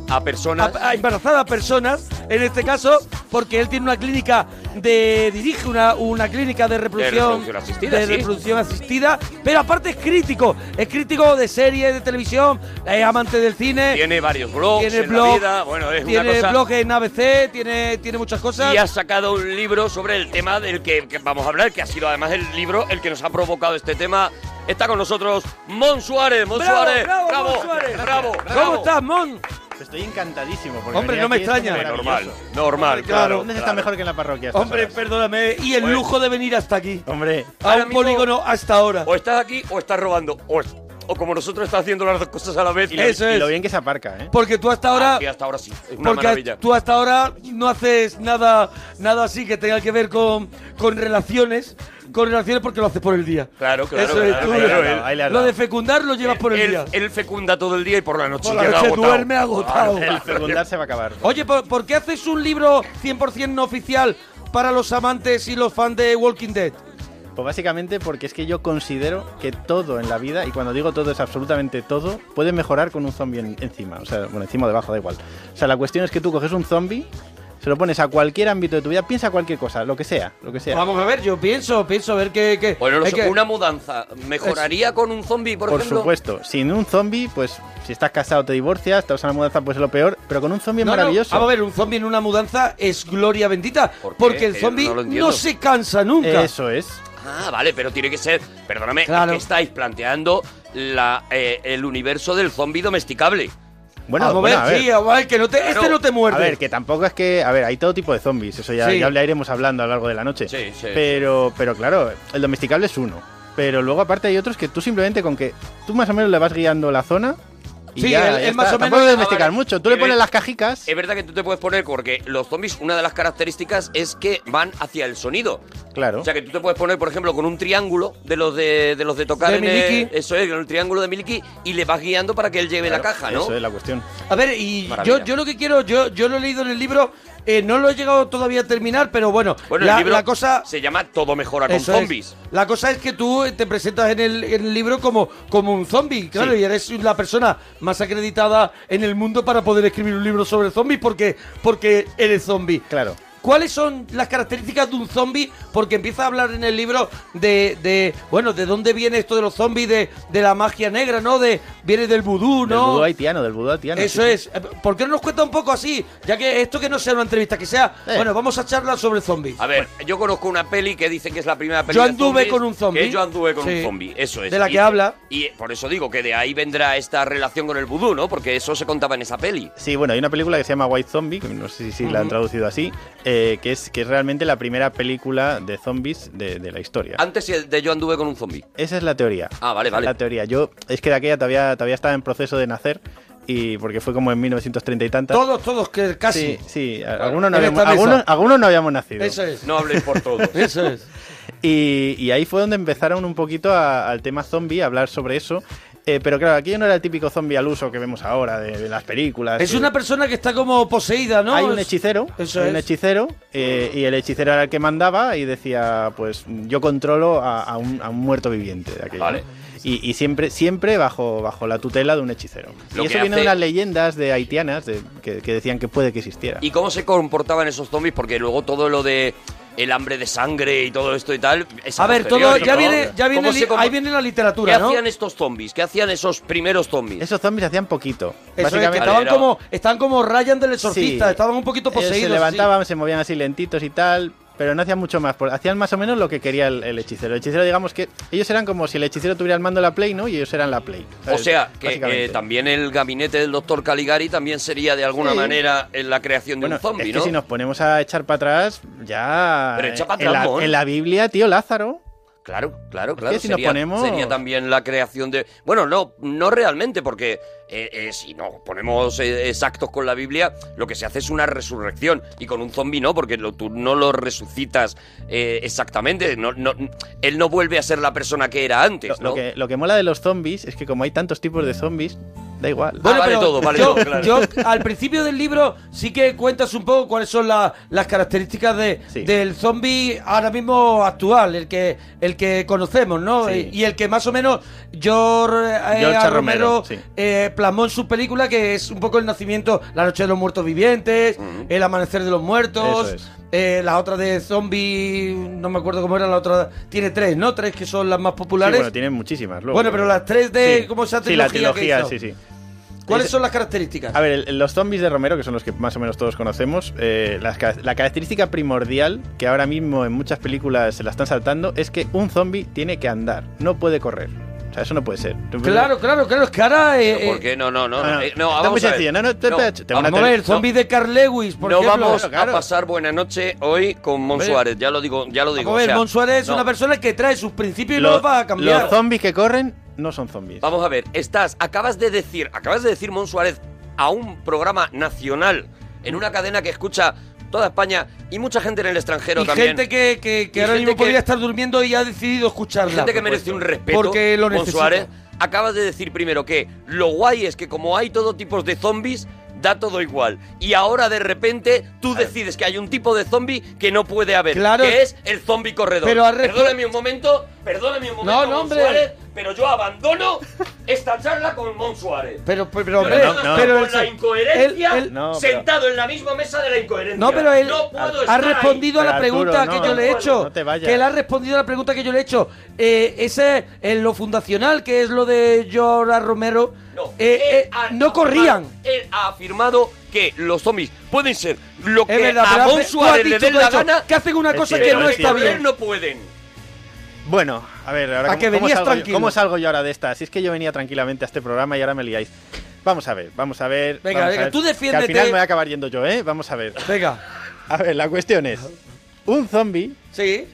a personas. a, a embarazar a personas, en este caso, porque él tiene una clínica de dirige una, una clínica de reproducción, reproducción asistida, de sí. reproducción asistida, pero aparte es crítico, es crítico de series de televisión, es amante del cine, Tiene varios blogs tiene en blog, la vida. Bueno, es tiene una cosa. blog en ABC, tiene, tiene muchas cosas. Y ha sacado un libro sobre el tema del que, que vamos a hablar, que ha sido además el libro el que nos ha provocado este tema. Está con nosotros Mon Suárez. Mon ¡Bravo, Suárez. bravo, bravo, Mon Suárez! bravo, ¿Cómo bravo. estás, Mon? Estoy encantadísimo. Porque Hombre, no me extraña. Normal, normal, claro. ¿Dónde está claro. mejor que en la parroquia? Hombre, horas? perdóname, y el lujo de venir hasta aquí, Hombre, a un mismo- polígono hasta ahora. O estás aquí o estás robando. O, o como nosotros estás haciendo las dos cosas a la vez. y lo, Eso y es. lo bien que se aparca, ¿eh? Porque tú hasta ahora... Ah, sí, hasta ahora sí. Es una Porque maravilla. tú hasta ahora no haces nada, nada así que tenga que ver con, con relaciones, con relaciones porque lo haces por el día. Claro, claro. Eso es, claro, tú- claro, ahí le has él- dado, ahí le has Lo de fecundar lo llevas por el él, día. él fecunda todo el día y por la noche Por la llega noche agotado. duerme agotado. El fecundar se va a acabar. Oye, ¿por, por qué haces un libro 100% no oficial para los amantes y los fans de Walking Dead? Pues básicamente porque es que yo considero que todo en la vida, y cuando digo todo es absolutamente todo, puede mejorar con un zombie en- encima. O sea, bueno, encima o debajo, da igual. O sea, la cuestión es que tú coges un zombie, se lo pones a cualquier ámbito de tu vida, piensa cualquier cosa, lo que sea, lo que sea. Vamos a ver, yo pienso, pienso a ver qué... qué- Bueno, es que- una mudanza mejoraría con un zombie, por, Por ejemplo. supuesto, sin un zombie, pues si estás casado te divorcias, te vas a una mudanza, pues es lo peor, pero con un zombie es no, maravilloso. vamos a ver, un zombie en una mudanza es gloria bendita. ¿Por? Porque el zombie no se cansa nunca. Eso es. Ah, vale, pero tiene que ser. Perdóname, es Claro. que estáis planteando la, eh, el universo del zombie domesticable. Bueno, vamos bueno, a ver, sí, a ver, que no te, este no te muerde. A ver, que tampoco es que. A ver, hay todo tipo de zombies, eso ya, Sí. ya iremos hablando a lo largo de la noche. Sí, sí, Pero, pero claro, el domesticable es uno. Pero luego, aparte, hay otros que tú simplemente con que tú más o menos le vas guiando la zona. Y Sí, ya, él- ya él está. más o Tampoco menos- que domesticar vale. mucho. Tú le Eh, pones las cajicas. Es verdad que tú te puedes poner, porque los zombies, una de las características es que van hacia el sonido. Claro. O sea que tú te puedes poner, por ejemplo, con un triángulo de los de, de los de tocar De en el- Miliki. eso es, con el triángulo de Miliki, y le vas guiando para que él lleve la caja, ¿no? Eso es la cuestión. A ver, y yo, yo lo que quiero, yo, yo lo he leído en el libro, eh, no lo he llegado todavía a terminar, pero bueno, Bueno, la, el libro la cosa... se llama Todo mejora con es. zombies. La cosa es que tú te presentas en el, en el libro como, como un zombie, claro, Sí. y eres la persona más acreditada en el mundo para poder escribir un libro sobre zombies porque, porque eres zombie. Claro. ¿Cuáles son las características de un zombie? Porque empieza a hablar en el libro de, de bueno, de dónde viene esto de los zombies, de, de la magia negra, ¿no? De viene del vudú, Del ¿no? vudú haitiano, del vudú haitiano. Eso sí, es. Eh, ¿Por qué no nos cuenta un poco así? Ya que esto que no sea una entrevista, que sea, Eh. bueno, vamos a charlar sobre zombies. A ver, yo conozco una peli que dice que es la primera peli Yo de anduve zombies, con un zombie. Que yo anduve con Sí. un zombie, eso es. De la Y- que habla. Y por eso digo que de ahí vendrá esta relación con el vudú, ¿no? Porque eso se contaba en esa peli. Sí, bueno, hay una película que se llama White Zombie, que no sé si, si la han traducido así, eh, que, es, que es realmente la primera película de zombies de, de la historia. Antes de yo anduve con un zombie. Esa es la teoría. Ah, vale, vale. La teoría. Yo, es que de aquella todavía, todavía estaba en proceso de nacer, y porque fue como en 1930 y tantas. Todos, todos, que casi. Sí, sí, algunos, no habíamos, algunos, algunos no habíamos nacido. Eso es. No habléis por todos. Eso es. Y, y ahí fue donde empezaron un poquito a- al tema zombie, a hablar sobre eso. Eh, pero claro, aquí no era el típico zombie al uso que vemos ahora de, de las películas. Es una persona que está como poseída, ¿no? Hay un hechicero, Eso hay un hechicero, eh, y el hechicero era el que mandaba y decía, pues yo controlo a, a un, a un muerto viviente de aquello. Vale. Y, y siempre, siempre bajo, bajo la tutela de un hechicero. Lo y eso viene hace- de unas leyendas de haitianas de- que, que decían que puede que existiera. ¿Y cómo se comportaban esos zombies? Porque luego todo lo de el hambre de sangre y todo esto y tal. es A ver, todo, ya ¿no? viene, ya viene, ¿Cómo li- se compor- ahí viene la literatura, ¿Qué ¿no? hacían estos zombies? ¿Qué hacían esos primeros zombies? Esos zombies hacían poquito. Eso es, que estaban como, estaban como Ryan del exorcista, Sí. estaban un poquito Ellos poseídos. se así. levantaban, se movían así lentitos y tal, pero no hacían mucho más. Hacían más o menos lo que quería el, el hechicero. El hechicero, digamos que ellos eran como si el hechicero tuviera el mando de la Play, ¿no? Y ellos eran la Play. O sea, que eh, también el gabinete del doctor Caligari también sería de alguna Sí. manera en la creación de Bueno, un zombie, es que ¿no? si nos ponemos a echar para atrás, ya. Pero echa eh, pa' en, atrás, la, en la Biblia, tío Lázaro. Claro, claro, Es claro. que si nos ponemos- sería también la creación de... Bueno, no, no realmente, porque eh, eh, si no ponemos eh, exactos con la Biblia, lo que se hace es una resurrección. Y con un zombi no, porque lo- tú no lo resucitas eh, exactamente. No, no, él no vuelve a ser la persona que era antes, Lo, ¿no? que, lo que mola de los zombies es que como hay tantos tipos de zombies, Da igual. Bueno, vale pero todo, vale yo, todo, claro. yo, al principio del libro sí que cuentas un poco cuáles son la- las características de, del zombie ahora mismo actual, el que el que conocemos, ¿no? Sí. Y, y el que más o menos George, eh. Romero, Romero, sí. eh, plasmó en su película, que es un poco el nacimiento, La Noche de los Muertos Vivientes, El Amanecer de los Muertos, es. eh, la otra de zombie, no me acuerdo cómo era la otra, tiene tres, ¿no? Tres que son las más Sí, populares. bueno, tienen muchísimas. luego, Bueno, pero las tres de- Sí. como esa Sí, la trilogía sí, sí. ¿Cuáles Es- son las características? A ver, los zombies de Romero, que son los que más o menos todos conocemos, eh, ca- la característica primordial que ahora mismo en muchas películas se la están saltando es que un zombie tiene que andar, no puede correr. Sea, eso no puede ser. Claro, claro, claro, es que ahora... eh, ¿Por eh, qué? No, no, no. Ah, no, no. eh, no, vamos muy a ver. sencillo. No, no, te- No, te- te- Vamos a ver, el zombie de Carl Lewis, por no ejemplo. vamos a pasar buena noche hoy con Mon. Suárez, ya lo digo, ya lo digo. Vamos a ver, o sea, Mon Suárez es no. una persona que trae sus principios y los va a cambiar. los zombies que corren no son zombies. Vamos a ver, estás, acabas de decir, acabas de decir Mon Suárez a un programa nacional en una cadena que escucha toda España y mucha gente en el extranjero y también. gente que, que, que Y ahora gente mismo que- podría estar durmiendo y ha decidido escucharla. gente que merece un respeto. Porque lo necesita. Suárez, acabas de decir primero que lo guay es que como hay todo tipos de zombies, da todo igual. Y ahora de repente tú decides que hay un tipo de zombie que no puede haber, Claro. que es el zombie corredor. Pero al Perdóname un momento, perdóname un momento, No, no, hombre. Suárez, pero yo abandono esta charla con Mon Suárez. Pero, pero, Pero hombre, no, no, pero con el- la incoherencia, él- él- sentado en la misma mesa de la incoherencia. No, pero él No puedo ha estar ahí. respondido a la pregunta Arturo, que no, yo le he hecho. no te vayas. Que él ha respondido a la pregunta que yo le he hecho. Eh, ese, en lo fundacional, que es lo de George A. Romero, eh, eh, no corrían. Él ha afirmado que los zombies pueden ser lo Es que verdad, a tú Suárez le den la gana. que hacen una Es cosa cierto, que es no está bien. no pueden. Bueno, a ver, ahora A ¿cómo, que cómo venías salgo yo, tranquilo. cómo salgo yo ahora de esta? Si es que yo venía tranquilamente a este programa y ahora me liáis. Vamos a ver, vamos a ver. Venga, a venga, ver, tú que defiéndete. al final me voy a acabar yendo yo, ¿eh? Vamos a ver. Venga. A ver, la cuestión es: un zombie. Sí.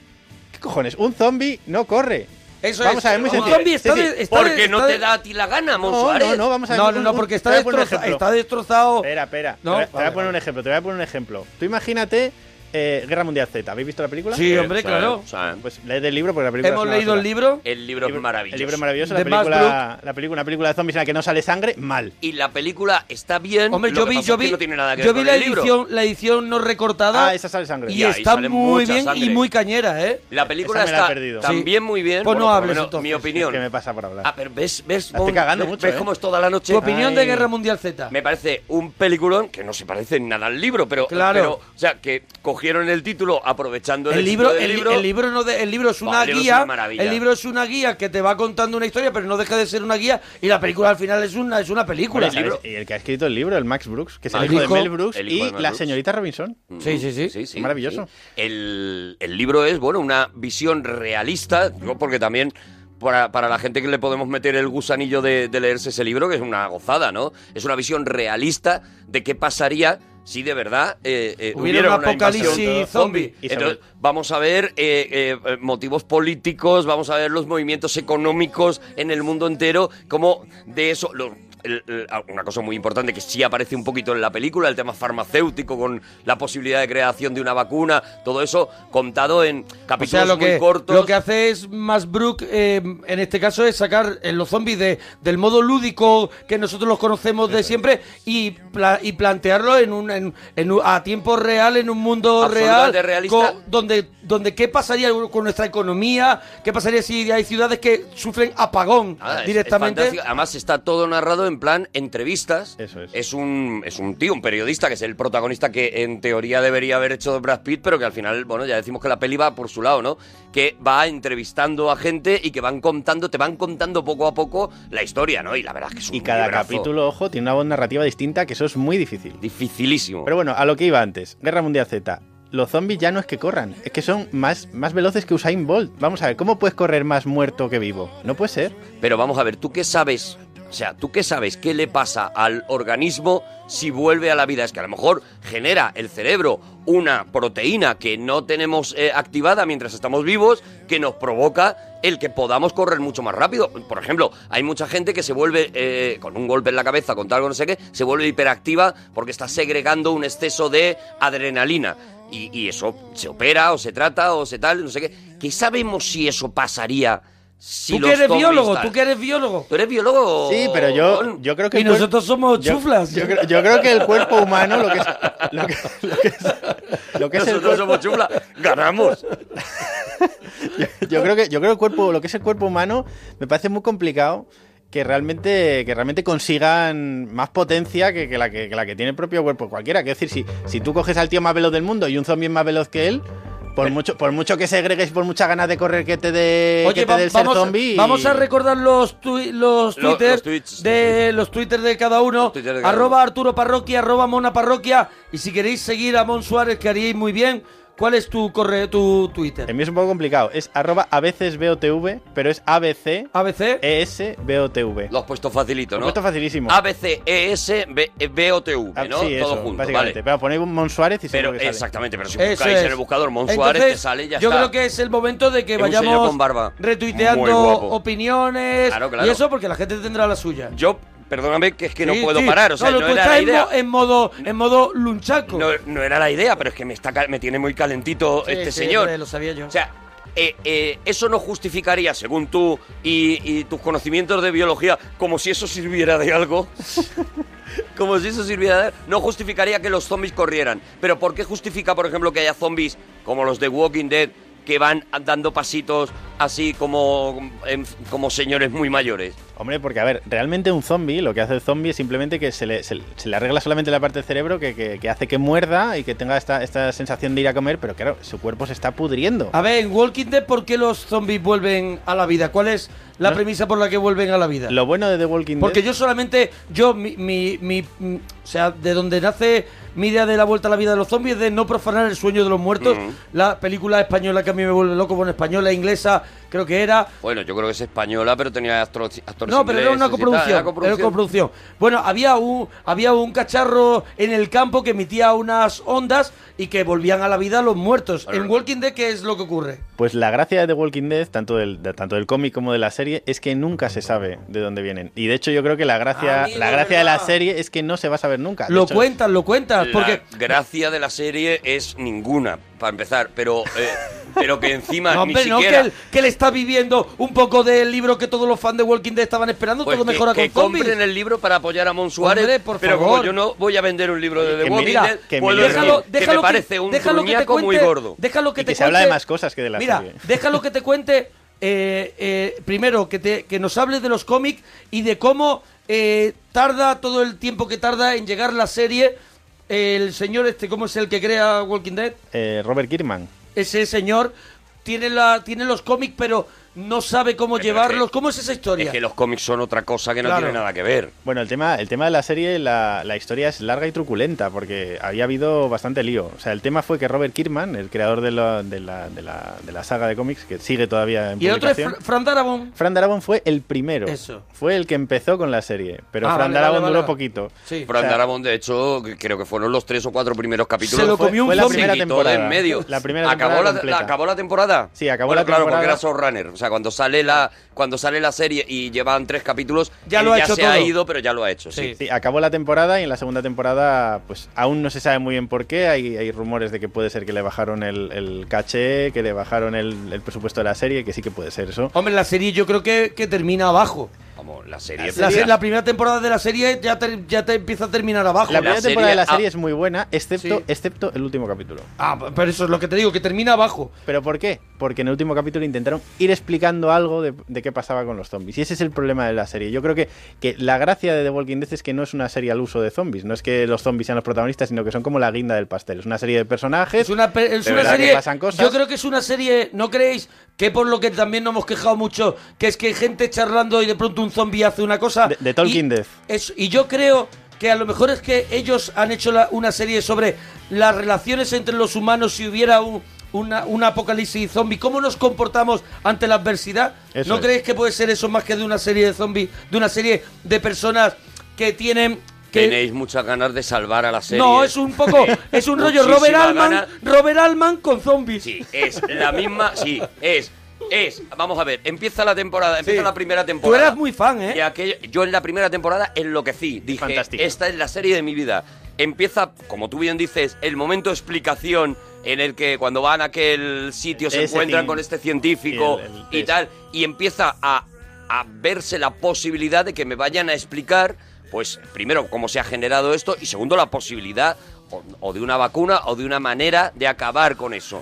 ¿Qué cojones? Un zombie no corre. Eso vamos es. a ver, muy Un sencillo. zombie está Sí, sí. de- está Porque de- no está te da a ti la gana, Mon No, Suárez. no, no, vamos a ver. No, no, no, porque está, destroza- está destrozado. Espera, espera. No, te voy, a poner un ejemplo, te voy a poner un ejemplo. Tú imagínate eh, Guerra Mundial Z. ¿Habéis visto la película? Sí, hombre, Sí, claro. Pues leed el libro porque la película Hemos es una leído el basura. libro. El libro es maravilloso. El libro es maravilloso, De la Max película, la película, una película de zombies en la que no sale sangre, mal. Y la película está bien. Hombre, lo yo que vi, pasa yo es que vi, no tiene nada que yo ver vi con la el libro. edición, la edición no recortada. Ah, esa sale sangre. Y Ya, ahí está sale muy mucha bien y sangre. muy cañera, ¿eh? La película Esa me la he está también muy bien. Pues no bueno, por lo hables, menos entonces. Mi opinión. ¿Qué me pasa por hablar? Ah, pero ves, ves, La estoy Mon, cagando ves- mucho, ves ¿eh? cómo es toda la noche. Tu opinión de Ay. Guerra Mundial Z. Me parece un peliculón que no se parece en nada al libro, pero, Claro. pero, o sea, que cogieron el título aprovechando el, El libro, del el, libro. el libro no de- el libro es Buah, una el libro es guía. una maravilla. el libro es una guía que te va contando una historia, pero no deja de ser una guía. Y la película al final es una, es una película. Y el que ha escrito el libro, el Max Brooks, que es el Max hijo de Brooks. Mel Brooks El hijo y de Mel la Brooks. señorita Robinson. Sí, sí, sí. Sí, sí, Maravilloso. sí. El, el libro es, bueno, una visión realista, digo, porque también para, para la gente que le podemos meter el gusanillo de, de leerse ese libro, que es una gozada, ¿no? Es una visión realista de qué pasaría si de verdad eh, eh, Hubiera hubiera un apocalipsis zombie. Entonces, vamos a ver eh, eh, motivos políticos, vamos a ver los movimientos económicos en el mundo entero, como de eso... lo- el- el- una cosa muy importante que sí aparece un poquito en la película, el tema farmacéutico con la posibilidad de creación de una vacuna, todo eso contado en O capítulos sea, lo muy que, cortos. lo que hace es más Brook, eh, en este caso, es sacar eh, los zombies de, del modo lúdico que nosotros los conocemos de siempre y, pla- y plantearlo en un, en, en un- a tiempo real, en un mundo real, donde, donde qué pasaría con nuestra economía, qué pasaría si hay ciudades que sufren apagón Nada, es- es directamente. Además está todo narrado en plan entrevistas. Eso es. un, es un tío, un periodista, que es el protagonista que en teoría debería haber hecho Brad Pitt, pero que al final, bueno, ya decimos que la peli va por su lado, ¿no? Que va entrevistando a gente y que van contando, te van contando poco a poco la historia, ¿no? Y la verdad es que es un Y cada librazo. capítulo, ojo, tiene una voz narrativa distinta, que eso es muy difícil. Dificilísimo. Pero bueno, a lo que iba antes. Guerra Mundial Z. Los zombies ya no es que corran, es que son más, más veloces que Usain Bolt. Vamos a ver, ¿cómo puedes correr más muerto que vivo? No puede ser. Pero vamos a ver, ¿tú qué sabes? O sea, ¿tú qué sabes qué le pasa al organismo si vuelve a la vida? Es que a lo mejor genera el cerebro una proteína que no tenemos eh, activada mientras estamos vivos que nos provoca el que podamos correr mucho más rápido. Por ejemplo, hay mucha gente que se vuelve eh, con un golpe en la cabeza, con algo no sé qué, se vuelve hiperactiva porque está segregando un exceso de adrenalina. Y, y eso se opera o se trata o se tal, no sé qué. ¿Qué sabemos si eso pasaría si tú que eres biólogo, tú que eres biólogo. ¿Tú eres biólogo? Sí, pero yo, yo creo que... Y nosotros somos yo- chuflas. Yo, creo, yo creo que el cuerpo humano, lo que es, lo que, lo que es, lo que es Nosotros cuerpo- somos chuflas, ganamos. yo creo que yo creo que el cuerpo lo que es el cuerpo humano me parece muy complicado que realmente que realmente consigan más potencia que, que la que, que la que tiene el propio cuerpo cualquiera es decir si si tú coges al tío más veloz del mundo y un zombie es más veloz que él por mucho por mucho que segregues por muchas ganas de correr que te dé Oye, que te dé el ser vamos, zombie vamos a recordar los, tui- los Lo- Twitter los tweets, de los Twitter de cada uno. De cada arroba Arturo Parroquia, arroba Mona Parroquia. Y si queréis seguir a Mon Suárez, que haríais muy bien, ¿cuál es tu correo, tu Twitter? el mío es un poco complicado es arroba a veces BOTV pero es ABC ABC ES BOTV Lo has puesto facilito, Lo he ¿no? puesto facilísimo A, B, C, E, S, B, B, O, T, V, Ah, ¿no? sí, Todo eso, junto, básicamente. vale. Pero ponéis un Mon Suárez y Pero que sale. exactamente, pero si Eso buscáis es. en el buscador Mon Suárez, Entonces, te sale y ya yo está. creo que es el momento de que Es vayamos con barba. Muy retuiteando opiniones Claro, claro. y eso porque la gente tendrá la suya. Yo, perdóname, que es que no puedo parar, o sea, no, era la en idea. en modo en modo lunchaco. No, no era la idea, pero es que me, está, me tiene muy calentito este señor. lo sabía yo. O sea, eh, eh, eso no justificaría, según tú y, y tus conocimientos de biología, como si eso sirviera de algo. como si eso sirviera de algo. No justificaría que los zombies corrieran. Pero ¿por qué justifica, por ejemplo, que haya zombies como los de Walking Dead que van dando pasitos así como, como señores muy mayores? Hombre, porque a ver, realmente un zombie, lo que hace el zombie es simplemente que se le, se, se le arregla solamente la parte del cerebro que, que- que hace que muerda y que tenga esta, esta sensación de ir a comer, pero claro, su cuerpo se está pudriendo. A ver, en Walking Dead, ¿por qué los zombies vuelven a la vida? ¿Cuál es la No. premisa por la que vuelven a la vida? Lo bueno de The Walking Porque Dead... yo solamente, yo, mi, mi, mi- mm, o sea, de donde nace mi idea de la vuelta a la vida de los zombies es de no profanar el sueño de los muertos. Mm. La película española que a mí me vuelve loco, bueno, española, inglesa, creo que era. Bueno, yo creo que es española, pero tenía actores, actores No, pero era una coproducción, era coproducción. coproducción. Bueno, había un, había un cacharro en el campo que emitía unas ondas y que volvían a la vida los muertos. En Walking Dead, ¿qué es lo que ocurre? Pues la gracia de The Walking Dead, tanto del, de- tanto del cómic como de la serie, es que nunca se sabe de dónde vienen. Y de hecho yo creo que la gracia, Amigo, la gracia de la serie es que no se va a saber nunca. De Lo hecho, cuentas, lo cuentas, La porque... gracia de la serie es ninguna, para empezar, pero, eh, pero que encima No, ni hombre, no, que siquiera... él, que él está viviendo un poco del libro que todos los fans de Walking Dead estaban esperando, Pues todo que, mejora que con zombies. compren el libro para apoyar a Mon Suárez, Hombre, por pero favor. como yo no voy a vender un libro de The Que Walking mira, Dead, que puedo libro- decir Déjalo, que déjalo me parece un déjalo que te truñaco muy cuente- gordo. Déjalo que Y te que se habla de cuente- más cosas que de la Mira, serie. déjalo que te cuente eh, eh, primero que, te, que nos hables de los cómics y de cómo eh, tarda todo el tiempo que tarda en llegar la serie. El señor este, ¿cómo es el que crea Walking Dead? eh, Robert Kirkman. Ese señor tiene, la, tiene los cómics, pero no sabe cómo Pero es llevarlos. que- ¿Cómo es esa historia? Es que los cómics son otra cosa que no Claro. tiene nada que ver. Bueno, el tema, el tema de la serie, la, la historia es larga y truculenta, porque había habido bastante lío. O sea, el tema fue que Robert Kirkman, el creador de la, de la, de la, de la saga de cómics, que sigue todavía en y el otro es Fr- Fran Darabont. Fran Darabont fue el primero. Eso. Fue el que empezó con la serie. Pero Ah, Fran vale, Darabont vale, duró vale. poquito. Sí. Fran O sea, Darabont, de hecho, creo que fueron los tres o cuatro primeros capítulos. Se lo fue- comió un fue la primera temporada. en medio. La primera ¿Acabó temporada la, ¿Acabó la temporada? Sí, acabó Bueno, la claro, temporada. porque era showrunner. O sea, cuando sale la cuando sale la serie y llevan tres capítulos, Ya él lo ha ya hecho se ha ido, pero ya lo ha hecho, sí. Sí, acabó la temporada y en la segunda temporada, pues aún no se sabe muy bien por qué. Hay, hay rumores de que puede ser que le bajaron el, el caché, que le bajaron el, el presupuesto de la serie, que sí que puede ser eso. Hombre, la serie yo creo que, que termina abajo. Vamos, la serie... La, primera temporada de la serie ya te, ya te empieza a terminar abajo. La primera serie- temporada de la serie ah. es muy buena, excepto, Sí. excepto el último capítulo. Ah, pero eso es lo que te digo, que termina abajo. ¿Pero por qué? Porque en el último capítulo intentaron ir explicando algo de, de qué pasaba con los zombies. Y ese es el problema de la serie. Yo creo que, que la gracia de The Walking Dead es que no es una serie al uso de zombies. No es que los zombies sean los protagonistas, sino que son como la guinda del pastel. Es una serie de personajes. Es una, es de una que serie. pasan cosas. Yo creo que es una serie. ¿No creéis que por lo que también nos hemos quejado mucho, que es que hay gente charlando y de pronto un zombie hace una cosa? De- de Dead. es- y yo creo que a lo mejor es que ellos han hecho la- una serie sobre las relaciones entre los humanos si hubiera un. Una, un apocalipsis zombie, ¿cómo nos comportamos ante la adversidad? Eso ¿No es. creéis que puede ser eso más que de una serie de zombies, de una serie de personas que tienen que Tenéis muchas ganas de salvar a la serie. no, es un poco, es un rollo Robert Altman, gana. Robert Altman con zombies. Sí, es la misma, sí, es, es, vamos a ver, empieza la temporada, empieza Sí. la primera Tú temporada. eras muy fan, Y ¿eh? aquello- yo en la primera temporada enloquecí. Dije, Fantástico. esta es la serie de mi vida. Empieza, como tú bien dices, el momento de explicación en el que cuando van a aquel sitio se Ese encuentran con este científico Sí, el- el y test. tal, y empieza a, a verse la posibilidad de que me vayan a explicar, pues primero cómo se ha generado esto y segundo la posibilidad o, o de una vacuna o de una manera de acabar con eso.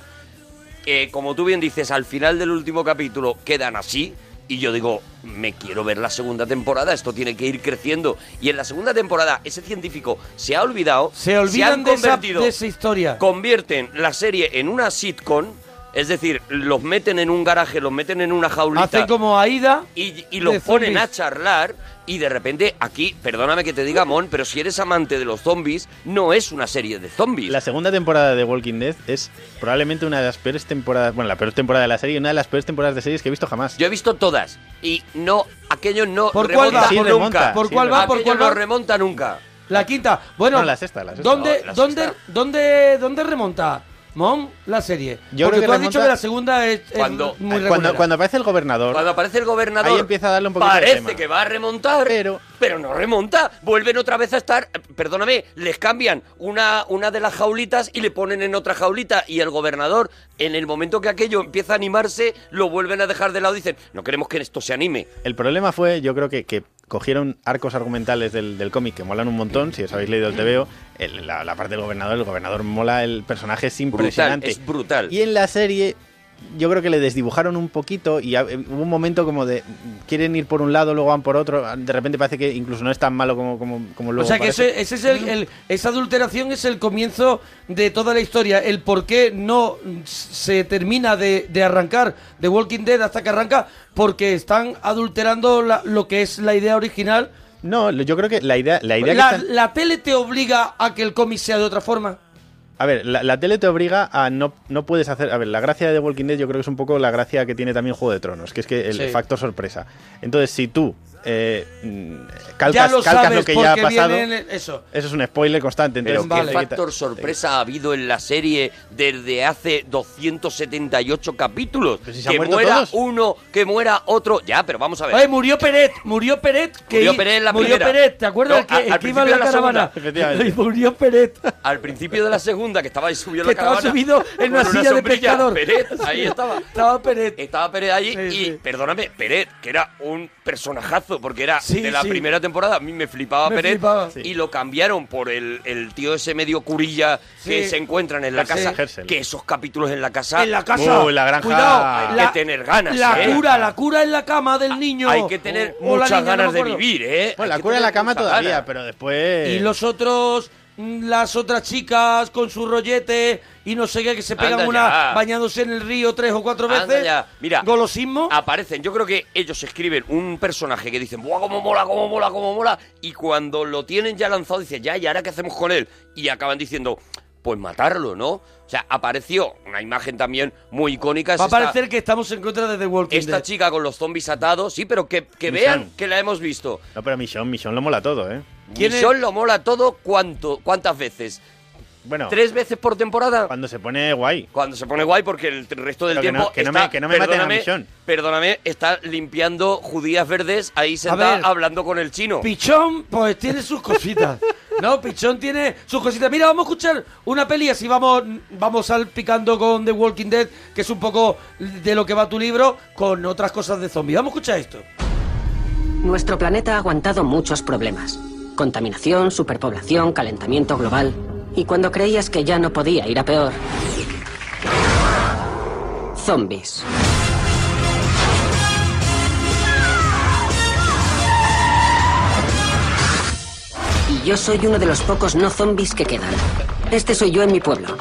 Eh, como tú bien dices, al final del último capítulo quedan así. Y yo digo, me quiero ver la segunda temporada, esto tiene que ir creciendo. Y en la segunda temporada, ese científico se ha olvidado. Se olvidan han de esa- convertido- de esa historia. Convierten la serie en una sitcom, es decir, los meten en un garaje, los meten en una jaulita. Hacen como Aida. y, y los ponen a charlar y de repente aquí, perdóname que te diga, Mon, pero si eres amante de los zombies, no es una serie de zombies. La segunda temporada de Walking Dead es probablemente una de las peores temporadas, bueno, la peor temporada de la serie una de las peores temporadas de series que he visto jamás. Yo he visto todas y no, aquello no ¿Por cuál remonta va? Sí, nunca. remonta, ¿Por sí, cuál va? ¿Por cuál no va? remonta nunca. La quinta. Bueno, No, la sexta, la sexta. ¿dónde, No, la dónde, dónde, dónde remonta, Mom, la serie? Yo Porque creo que tú has dicho que la segunda es, es Cuando- muy cuando, aparece el gobernador, Cuando aparece el gobernador, Ahí empieza a darle un poquito de parece tema. que va a remontar, Pero- pero, no remonta. Vuelven otra vez a estar, perdóname, les cambian una, una de las jaulitas y le ponen en otra jaulita y el gobernador, en el momento que aquello empieza a animarse, lo vuelven a dejar de lado y dicen, no queremos que esto se anime. el problema fue, yo creo que, que cogieron arcos argumentales del, del cómic que molan un montón, si os habéis leído el TVO, el- la, la parte del gobernador, el gobernador mola, el personaje es impresionante. es brutal. Y en la serie yo creo que le desdibujaron un poquito y ha- hubo un momento como de quieren ir por un lado, luego van por otro, de repente parece que incluso no es tan malo como, como, como luego O sea que ese, ese es el, el- esa adulteración es el comienzo de toda la historia. El por qué no se termina de, de arrancar de Walking Dead hasta que arranca, porque están adulterando la- lo que es la idea original. No, yo creo que la idea, la idea que La, están- la tele te obliga a que el cómic sea de otra forma. A ver, la, la tele te obliga a no, no puedes hacer. A ver, la gracia de The Walking Dead yo creo que es un poco la gracia que tiene también Juego de Tronos, que es que el Sí. factor sorpresa. Entonces, si tú eh, mm, ya calcas, lo calcas sabes lo que ya ha pasado, en el- eso. eso es un spoiler constante. Pero Entonces, qué te quita- factor sorpresa ha habido en la serie desde hace 278 capítulos. si que muera todos. uno, que muera otro. Ya, pero vamos a ver. Oye, murió Peret, murió Peret. Que Murió Peret en la murió primera. Peret, ¿te acuerdas? No, el que, a- el al que iba en principio la de la caravana. segunda. Murió Peret. Al principio de la segunda, que estaba ahí subido Que la estaba caravana. subido en una silla de pescador. Peret, ahí estaba. Estaba Peret. Estaba Peret allí Sí, y, sí. perdóname, Peret, que era un personajazo, porque era Sí, de la sí. primera temporada, a mí me flipaba Me Peret, flipaba. y lo cambiaron por el, el tío ese medio curilla que Sí. se encuentran en la casa, que esos capítulos en la casa... En la casa. Uh, en la granja. Cuidado. Hay la- que tener ganas, La ¿eh? cura, la cura en la cama del niño. Hay que tener la muchas niña, ganas de vivir, ¿eh? Bueno, Hay la cura en la cama todavía, ganas. pero después. Y los otros, las otras chicas con su rollete y no sé qué, que se pegan Anda una ya. bañándose en el río tres o cuatro Anda veces. ya. Mira, Golosismo. aparecen. Yo creo que ellos escriben un personaje que dicen, ¡buah, cómo mola, cómo mola, cómo mola! Y cuando lo tienen ya lanzado, dicen, ya, ¿y ahora qué hacemos con él? Y acaban diciendo, pues matarlo, ¿no? O sea, apareció una imagen también muy icónica. es Va a esta- parecer que estamos en contra de The Walking esta Dead. chica con los zombies atados, sí, pero que, que Michonne. vean que la hemos visto. No, pero Michonne, Michonne lo mola todo, ¿eh? ¿Quién es? Lo mola todo, ¿cuánto, ¿cuántas veces? Bueno, ¿Tres veces por temporada? cuando se pone guay. Cuando se pone guay porque el resto del Pero que tiempo no- que no me- está- que no me maten a perdóname, Michonne. Perdóname, está limpiando judías verdes ahí sentada ver. hablando con el chino. Pichón, pues tiene sus cositas. No, Pichón tiene sus cositas. Mira, vamos a escuchar una peli así vamos, vamos salpicando con The Walking Dead, que es un poco de lo que va tu libro, con otras cosas de zombies. Vamos a escuchar esto. Nuestro planeta ha aguantado muchos problemas. Contaminación, superpoblación, calentamiento global. Y cuando creías que ya no podía ir a peor... Zombies. Y yo soy uno de los pocos no zombies que quedan. Este soy yo en mi pueblo.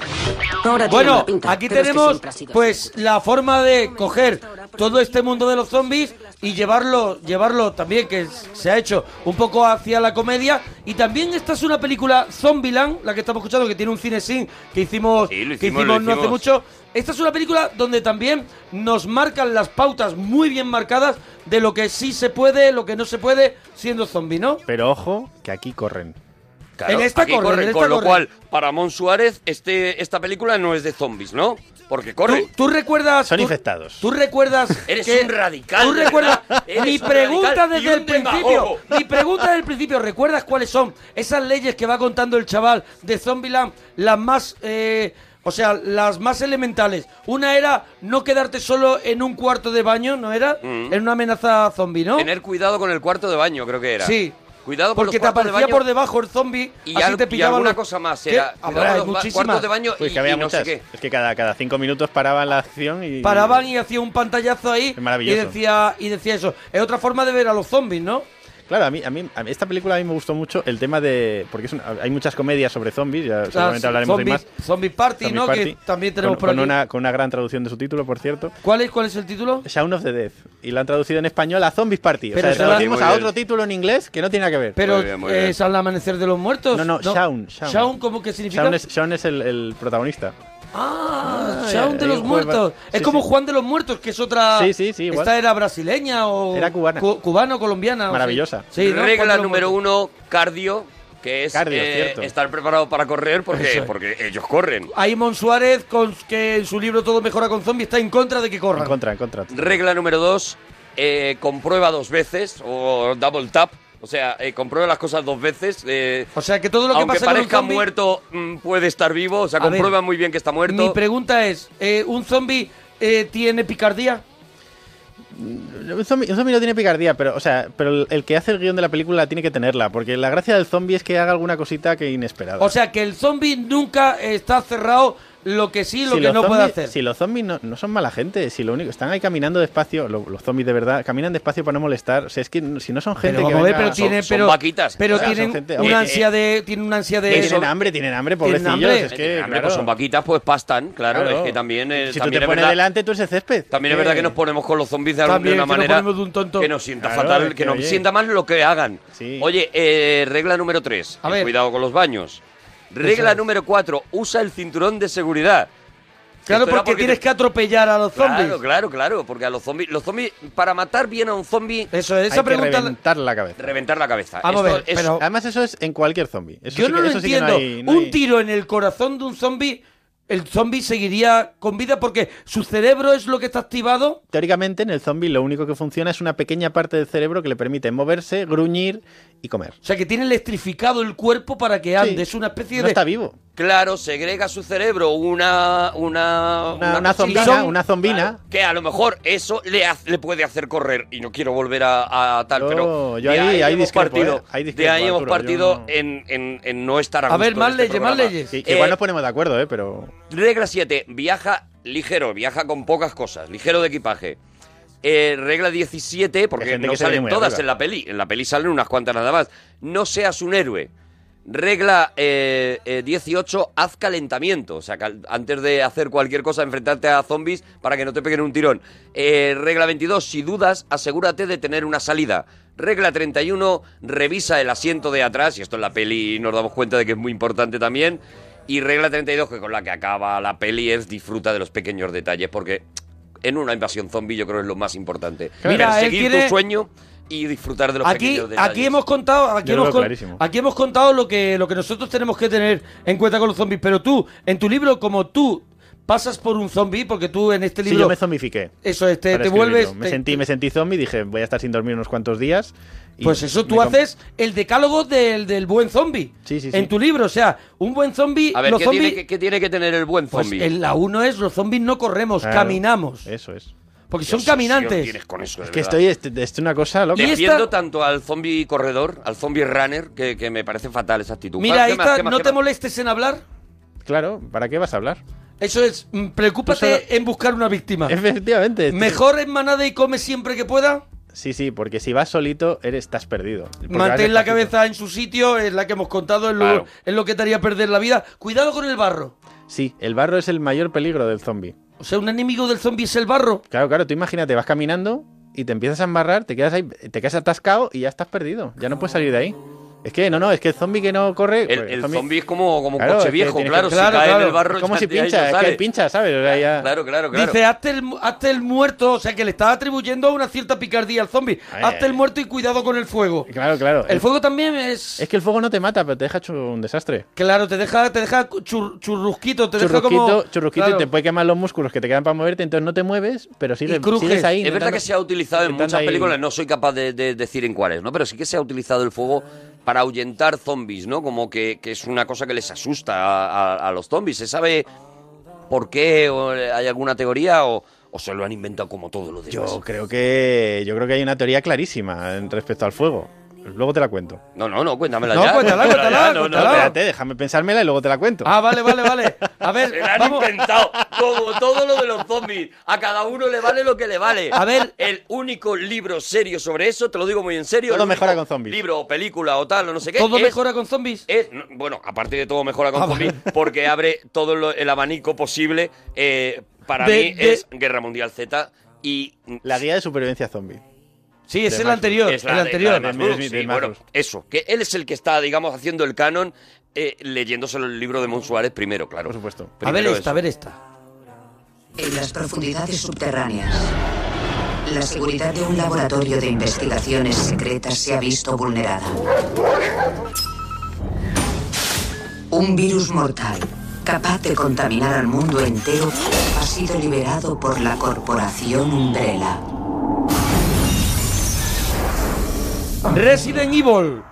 Ahora Bueno, pinta, aquí pero es que tenemos pues la forma de coger todo este mundo de los zombies y llevarlo, llevarlo también, que se ha hecho un poco hacia la comedia. Y también esta es una película Zombieland, la que estamos escuchando, que tiene un cine sin que hicimos, Sí, que hicimos, no hace mucho. Esta es una película donde también nos marcan las pautas muy bien marcadas de lo que sí se puede, lo que no se puede siendo zombie, ¿no? Pero ojo, que aquí corren. Claro, En esta aquí corren, corren, en esta con lo cual, para Mon Suárez, este, esta película no es de zombies, ¿no? Porque corre. ¿Tú, tú recuerdas? Son tú- infectados. ¿Tú recuerdas? Eres que- un radical, ¿Tú recuerdas? Mi un pregunta desde el principio. Mi pregunta desde el principio. ¿Recuerdas cuáles son esas leyes que va contando el chaval de Zombieland? Las más. eh, o O sea, las más elementales. Una era no quedarte solo en un cuarto de baño, ¿no era? Mm. En una amenaza zombie, ¿no? Tener cuidado con el cuarto de baño, creo que era. Sí. Cuidado con Porque los te de aparecía baño. por debajo el zombie Y, así al- te y pillaban alguna los- cosa más era. Habrá, los muchísimas. cuartos de baño Pues y, que había y no muchas. sé qué. Es que cada, cada cinco minutos paraban la acción y... Paraban y hacía un pantallazo ahí y maravilloso. decía, y decía eso. Es otra forma de ver a los zombies, ¿no? Claro, a mí, a mí, a mí esta película a mí me gustó mucho el tema de... Porque es una- hay muchas comedias sobre zombies, ya seguramente sí, hablaremos zombie- hoy más. Zombie Party, Zombie ¿no? Party, Que también tenemos con, por con aquí. una, con una gran traducción de su título, por cierto. ¿Cuál es, ¿Cuál es el título? Shaun of the Dead. Y la han traducido en español a Zombies Party. Pero o sea, traducimos Muy a bien. otro título en inglés que no tiene nada que ver. Pero eh, es al amanecer de los muertos. No, no, Shaun. Shaun, Shaun, ¿cómo que significa? Shaun es, Shaun es el, el protagonista. Ah, Ah, Shaun de los muertos. sí, es como sí. Juan de los muertos, que es otra. Sí, sí, sí, igual. Esta era brasileña o. Era cubana. cu- cubano, colombiana. o Maravillosa. Sí, Regla número uno, cardio, que es Cardio, eh, cierto. estar preparado para correr porque, es. porque ellos corren. Ahí Mon Suárez, con, que en su libro Todo mejora con zombies, está en contra de que corran. En contra, en contra. Regla número dos, eh, comprueba dos veces o double tap. O sea, eh, comprueba las cosas dos veces. eh, O sea, que todo lo que aunque pasa con un parezca muerto, mm, puede estar vivo. O sea, A ver, comprueba muy bien que está muerto. Mi pregunta es: eh, ¿un zombie eh, tiene picardía? Un zombie, un zombie no tiene picardía, pero, o sea, pero el, el que hace el guion de la película tiene que tenerla, porque la gracia del zombie es que haga alguna cosita que inesperada. O sea, que el zombie nunca está cerrado lo que sí, lo Si que no puede hacer. Si los zombies no, no son mala gente, si lo único están ahí caminando despacio, lo- los zombies de verdad caminan despacio para no molestar. O sea, es que si no son gente Pero que ver, venga- pero tiene, son- pero, son vaquitas. pero O sea, son tienen gente- una eh, ansia de, tienen una ansia de. tienen hambre, tienen hambre, Tienen pobrecillos. hambre. Es que, Tienen hambre, claro. pues son vaquitas, pues pastan, claro. Claro. Es que también, eh, Si tú te es pones verdad, delante, tú eres el césped. También es Que- verdad que nos ponemos con los zombies de, También, de una que nos manera de un tonto. que nos sienta Claro, fatal, es que, que, nos sienta mal lo que hagan. Sí. Oye, eh, regla número 3, A ver. cuidado con los baños. Regla es. número 4, usa el cinturón de seguridad. Claro, porque, tienes te- que atropellar a los zombies. Claro, claro, claro, porque a los zombies, los zombies, para matar bien a un zombie, Eso es, Hay esa que pregunta. reventar la cabeza. reventar la cabeza. Vamos a ver, es- pero- Además, eso es en cualquier zombie. Eso Yo sí no que- lo eso sí que entiendo. hay- no un hay- tiro en el corazón de un zombie, el zombie seguiría con vida porque su cerebro es lo que está activado. Teóricamente, en el zombie lo único que funciona es una pequeña parte del cerebro que le permite moverse, gruñir y comer. O sea, que tiene electrificado el cuerpo para que ande. Sí. Es una especie No de. está vivo. Claro, segrega su cerebro una una Una, una zombina, una zombina. que a lo mejor eso le, le puede hacer correr y no quiero volver a, a tal, Yo- pero yo de ahí- ahí hemos discrepo, partido, ¿eh? Ahí de discrepo, ahí hemos Arturo, yo partido no- en, en- en no estar a, A ver, más este leyes, más programa. leyes. Que, que Eh, igual nos ponemos de acuerdo, ¿eh? Pero... Regla 7, viaja ligero, viaja con pocas cosas, ligero de equipaje. Eh, regla 17, porque no salen todas arriba. en la peli, en la peli salen unas cuantas nada más. No seas un héroe. Regla eh, eh, 18, haz calentamiento. O sea, cal- antes de hacer cualquier cosa, enfrentarte a zombies para que no te peguen un tirón. Eh, regla 22, si dudas, asegúrate de tener una salida. Regla 31, revisa el asiento de atrás. Y esto en la peli nos damos cuenta de que es muy importante también. Y regla 32, que con la que acaba la peli, es disfruta de los pequeños detalles. Porque en una invasión zombie yo creo que es lo más importante. Mira, él tiene- tu sueño y disfrutar de los Aquí, pequeños detalles. aquí hemos contado, aquí hemos, con- aquí hemos contado lo que, lo que nosotros tenemos que tener en cuenta con los zombies. Pero tú, en tu libro, como tú pasas por un zombie, porque tú en este Sí, libro. yo me zombifiqué. Eso es, te, vuelves. Me te- sentí, me sentí zombie, dije, voy a estar sin dormir unos cuantos días. Pues eso, tú haces el decálogo del, del buen zombie. Sí, sí, sí. En tu libro, o sea, un buen zombie. A ver, los ¿qué, zombies, tiene que, qué tiene que tener el buen pues zombie? en la 1 es los zombies no corremos, Claro, caminamos. Eso es. Porque son caminantes. tienes con eso, Es que verdad. estoy, este- es una cosa loca. Y Defiendo esta- tanto al zombie corredor, al zombie runner, que, que me parece fatal esa actitud. Mira, ¿Qué más, esta, qué más, no te más? molestes en hablar. Claro, ¿para qué vas a hablar? Eso es, mm, preocúpate solo- en buscar una víctima. Efectivamente. este- Mejor en manada y come siempre que pueda. Sí, sí, porque si vas solito, eres, estás perdido. Porque Mantén la cabeza en su sitio, es la que hemos contado, es lo, Claro. es lo que te haría perder la vida. Cuidado con el barro. Sí, el barro es el mayor peligro del zombie. O sea, un enemigo del zombie es el barro. Claro, claro, tú imagínate, vas caminando y te empiezas a embarrar, te quedas ahí, te quedas atascado y ya estás perdido. Ya no puedes salir de ahí. Es que, no, no, es que el zombie que no corre. El, pues, el zombie- zombie es como, como un Claro, coche es que viejo, claro, que- si claro, cae en claro. el barro Es como si pincha, es que pincha, ¿sabes? O sea, ya- Claro, claro, claro. Dice, hazte el, hazte el muerto, o sea, que le estás atribuyendo una cierta picardía al zombie. Ay, hazte ay. el muerto y cuidado con el fuego. Claro, claro. El fuego también es... Es que el fuego no te mata, pero te deja hecho un desastre. Claro, te deja, te deja chur- churrusquito, te deja como... churrusquito Claro. y te puede quemar los músculos que te quedan para moverte, entonces no te mueves, pero sigues, crujes. sigues ahí. Es verdad que se ha utilizado en muchas películas, no soy capaz de, de decir en cuáles, ¿no? Pero sí que se ha utilizado el fuego para ahuyentar zombies, ¿no? Como que, que es una cosa que les asusta a, a- los zombies. Se sabe por qué? ¿O ¿Hay alguna teoría o, se lo han inventado como todo lo demás? Yo creo que yo creo que hay una teoría clarísima respecto al fuego. Luego te la cuento. No, no, no, cuéntamela No, ya. cuéntala, cuéntala, ya, no, no, cuéntala. no. Espérate, déjame pensármela y luego te la cuento. Ah, vale, vale, vale. A ver, Se la han vamos. inventado como todo lo de los zombies. A cada uno le vale lo que le vale. A ver. el único libro serio sobre eso, te lo digo muy en serio. Todo mejora con zombies. Libro o película o tal, o no sé qué. ¿Todo es- mejora con zombies? es- no, bueno, aparte de todo mejora con Ah, zombies, porque abre todo lo- el abanico posible. eh, para De- mí de- es Guerra Mundial Z y... La guía de supervivencia zombie. Sí, es el Max anterior, Es la el de- anterior. la de Max sí, bueno, eso, que él es el que está, digamos, haciendo el canon, eh, leyéndoselo el libro de Mon Suárez primero, claro. Por supuesto. A ver esta, eso. a ver esta. En las profundidades subterráneas, la seguridad de un laboratorio de investigaciones secretas se ha visto vulnerada. Un virus mortal, capaz de contaminar al mundo entero, ha sido liberado por la corporación Umbrella. Resident Evil.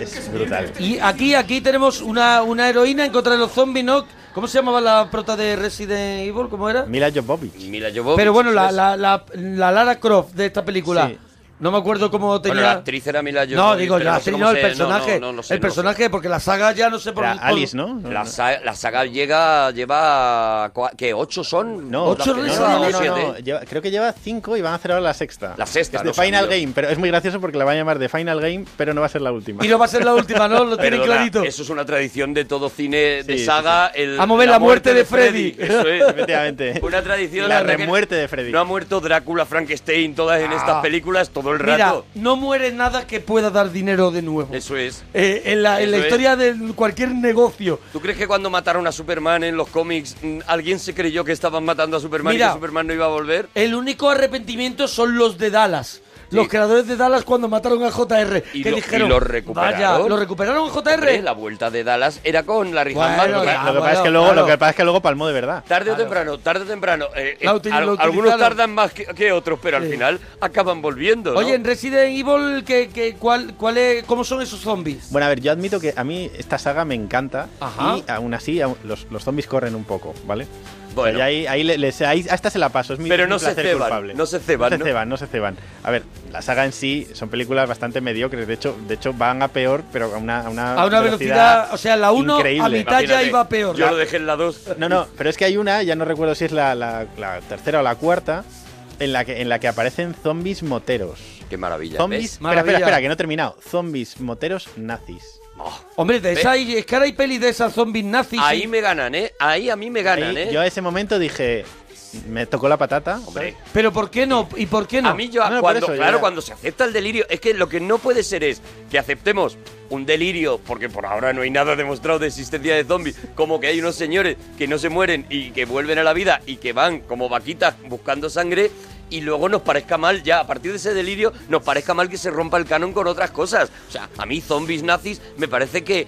Es brutal. Y aquí, aquí tenemos una, una heroína en contra de los zombies, ¿no? ¿Cómo se llamaba la prota de Resident Evil? ¿Cómo era? Mila Jovovich. Mila Jovovich, Pero bueno, la, la, la, la Lara Croft de esta película. Sí. No me acuerdo cómo tenía. Bueno, la actriz era Mila no, Jovovich, digo, pero la no actriz no, el se- personaje. no, no, no sé, el no sé. personaje, porque la saga ya no sé por por- Alice, ¿no? La, sa- la saga llega, lleva, ¿qué? ¿Ocho son? No, Ocho no, no, no, no, no, no. Lleva- creo que lleva cinco y van a hacer ahora la sexta. La sexta, Es no de Final sabía. Game, pero es muy gracioso porque la van a llamar de Final Game, pero no va a ser la última. Y no va a ser la última, ¿no? Lo tienen clarito. Eso es una tradición de todo cine de Sí, saga. El, Vamos a ver la muerte de Freddy. Eso es. Efectivamente. Una tradición. La remuerte de Freddy. No ha muerto Drácula, Frankenstein, todas en Ah. estas películas todo el Mira, rato. no muere nada que pueda dar dinero de nuevo. Eso es. Eh, en la, en historia de cualquier negocio. ¿Tú crees que cuando mataron a Superman en los cómics, mm, alguien se creyó que estaban matando a Superman y que Superman no iba a volver? El único arrepentimiento son los de Dallas. Los creadores de Dallas cuando mataron a JR. Y que lo- dijeron, y lo recuperaron. Vaya, ¿lo recuperaron a JR? Hombre, la vuelta de Dallas era con Larry Bueno, Hama. Lo lo que pasa es que luego, claro. lo que pasa es que luego palmó de verdad. Tarde o Claro. temprano, tarde o temprano. eh, eh, al- algunos tardan más que, que otros, pero al Sí. final acaban volviendo. ¿no? Oye, en Resident Evil, ¿qué, qué, cuál, cuál es, ¿cómo son esos zombies? Bueno, a ver, yo admito que a mí esta saga me encanta Ajá. y aún así los, los zombies corren un poco, ¿vale? Bueno. O sea, ahí, ahí, le- les- ahí- hasta se la paso, es mi, Pero mi no se ceban, culpable. no se ceban, No ¿no? se ceban, no se ceban. A ver, la saga en sí son películas bastante mediocres, de hecho, de hecho van a peor, pero a una, a una, A una velocidad, o sea, la 1 a mitad ya iba peor. Yo lo dejé en la 2. No, no, pero es que hay una, ya no recuerdo si es la, la- la tercera o la cuarta, en la que, en la que aparecen zombies moteros. Qué maravilla. Zombies, ¿ves? espera, espera, Maravilla. espera, que no he terminado. Zombies moteros nazis. Hombre, de esa hay, es que ahora hay peli de esas zombies nazis. Ahí me ganan, ¿eh? Ahí a mí me ganan, Ahí, ¿eh? Yo a ese momento dije, me tocó la patata. Hombre, Pero ¿por qué no? ¿Y por qué no? A mí yo, No, cuando, eso, claro, ya. cuando se acepta el delirio, es que lo que no puede ser es que aceptemos un delirio, porque por ahora no hay nada demostrado de existencia de zombies, como que hay unos señores que no se mueren y que vuelven a la vida y que van como vaquitas buscando sangre y luego nos parezca mal, ya a partir de ese delirio, nos parezca mal que se rompa el canon con otras cosas. O sea, a mí zombies nazis me parece que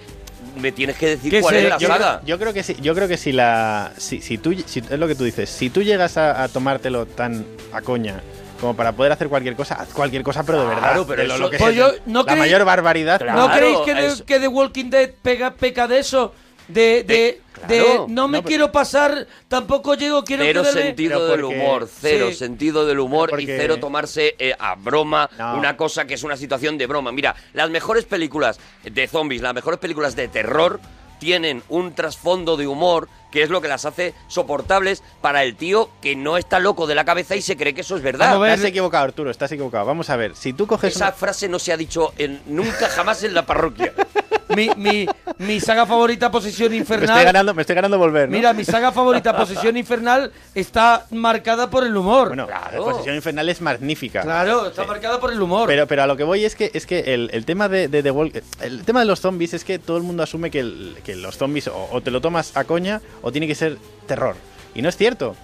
me tienes que decir cuál es la yo, saga. creo, yo creo que sí, yo creo que si la si, si tú si- es lo que tú dices, si tú llegas a, a tomártelo tan a coña como para poder hacer cualquier cosa, haz cualquier cosa, pero de verdad. Claro, pero de lo, eso- lo que Pues sea, yo- ¿no la creéis- mayor barbaridad. ¿No Claro, creéis que, de- que The Walking Dead pega, peca de eso? De, de, de claro. no me No, pero- quiero pasar, tampoco llego, quiero Cero quedarme- sentido del humor, cero Sí. sentido del humor y cero tomarse eh, a broma No. una cosa que es una situación de broma. Mira, las mejores películas de zombies, las mejores películas de terror tienen un trasfondo de humor que es lo que las hace soportables para el tío que no está loco de la cabeza y se cree que eso es verdad. Vamos a ver. Estás equivocado, Arturo, estás equivocado. Vamos a ver, si tú coges Esa una- frase no se ha dicho en- nunca jamás en la parroquia. mi, mi, mi saga favorita, Posesión me Infernal. estoy ganando, me estoy ganando volver, ¿no? Mira, mi saga favorita, Posesión Infernal, está marcada por el humor. bueno, Claro. la posición infernal es magnífica. claro, está marcada por el humor. Pero, pero a lo que voy es que es que el, el tema de, de The Walk- el tema de los zombies es que todo el mundo asume que, el- que los zombies o, o te lo tomas a coña o tiene que ser terror. Y no es cierto.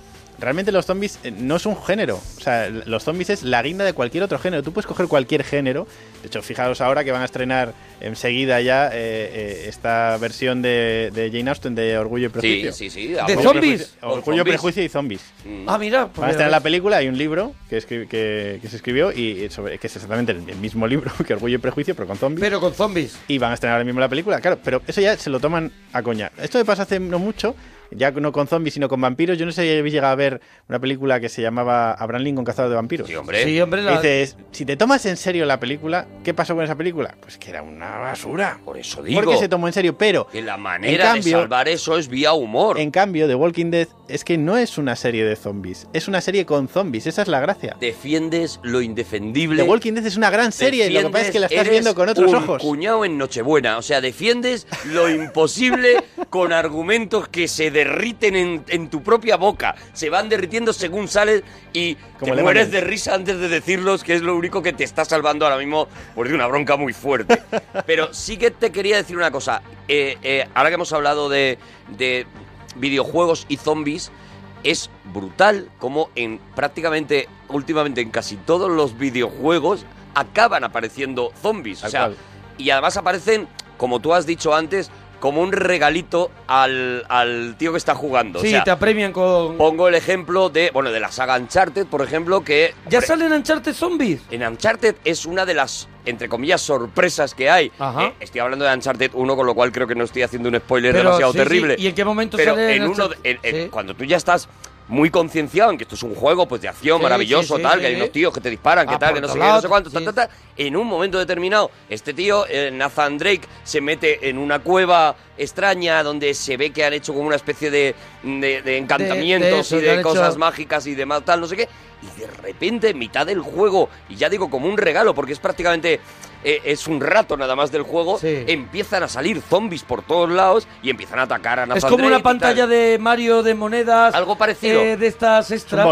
Realmente los zombies eh, no es un género. O sea, los zombies es la guinda de cualquier otro género. Tú puedes coger cualquier género. De hecho, fijaos ahora que van a estrenar enseguida ya eh, eh, esta versión de, de Jane Austen de Orgullo y sí, Prejuicio. sí, sí. ¿De Orgullo y zombies? Prejuicio. Orgullo, Zombies. Prejuicio y zombies. Mm. ah, mira. pues Van a estrenar la película, hay un libro que, escri- que, que se escribió y sobre, que es exactamente el, el mismo libro que Orgullo y Prejuicio, pero con zombies. Pero con zombies. y van a estrenar ahora mismo la película. Claro, pero eso ya se lo toman a coña. Esto me pasa hace no mucho ya no con zombies, sino con vampiros. Yo no sé si habéis llegado a ver una película que se llamaba Abraham Lincoln Cazador de Vampiros. Sí, hombre. Sí, hombre, la- Dices, si te tomas en serio la película, ¿qué pasó con esa película? Pues que era una basura. Por eso digo. Porque se tomó en serio, pero Que la manera En cambio- de salvar eso es vía humor. en cambio The Walking Dead es que no es una serie de zombies, es una serie con zombies, esa es la gracia. Defiendes lo indefendible. The Walking Dead es una gran serie, lo que pasa es que la estás Defiendes- viendo con otros un ojos. cuñado en Nochebuena. O sea, defiendes lo imposible con argumentos que se derriten en, en tu propia boca. Se van derritiendo según sales y Como te mueres de risa antes de decirlos, que es lo único que te está salvando ahora mismo por de una bronca muy fuerte. Pero sí que te quería decir una cosa. Eh, eh, ahora que hemos hablado de, de videojuegos y zombies, es brutal como en prácticamente, últimamente en casi todos los videojuegos acaban apareciendo zombies. O sea, y además aparecen, como tú has dicho antes, como un regalito al, al tío que está jugando. Sí, o sea, te apremian con... pongo el ejemplo de, bueno, de la saga Uncharted, por ejemplo, que... ¿Ya hombre, salen Uncharted Zombies? en Uncharted es una de las, entre comillas, sorpresas que hay. Ajá. Eh, estoy hablando de Uncharted 1, con lo cual creo que no estoy haciendo un spoiler Pero, demasiado sí, sí, terrible. ¿y en qué momento Pero sale en en uno, Uncharted? de- en- en- Sí. cuando tú ya estás muy concienciado en que esto es un juego pues de acción Sí, maravilloso, sí, sí, tal, que hay unos tíos que te disparan, que Ah, tal, que no sé qué, no sé cuánto, ta, sí. ta, ta. En un momento determinado, este tío, eh, Nathan Drake, se mete en una cueva extraña donde se ve que han hecho como una especie de, de- de encantamientos de eso, y de hecho- cosas mágicas y demás, tal, no sé qué. Y de repente, en mitad del juego, y ya digo como un regalo, porque es prácticamente eh, es un rato nada más del juego, empiezan a salir zombies por todos lados y empiezan a atacar a Nathan Es como Drake una pantalla tal. de Mario de monedas. Algo parecido. eh, de estas extra.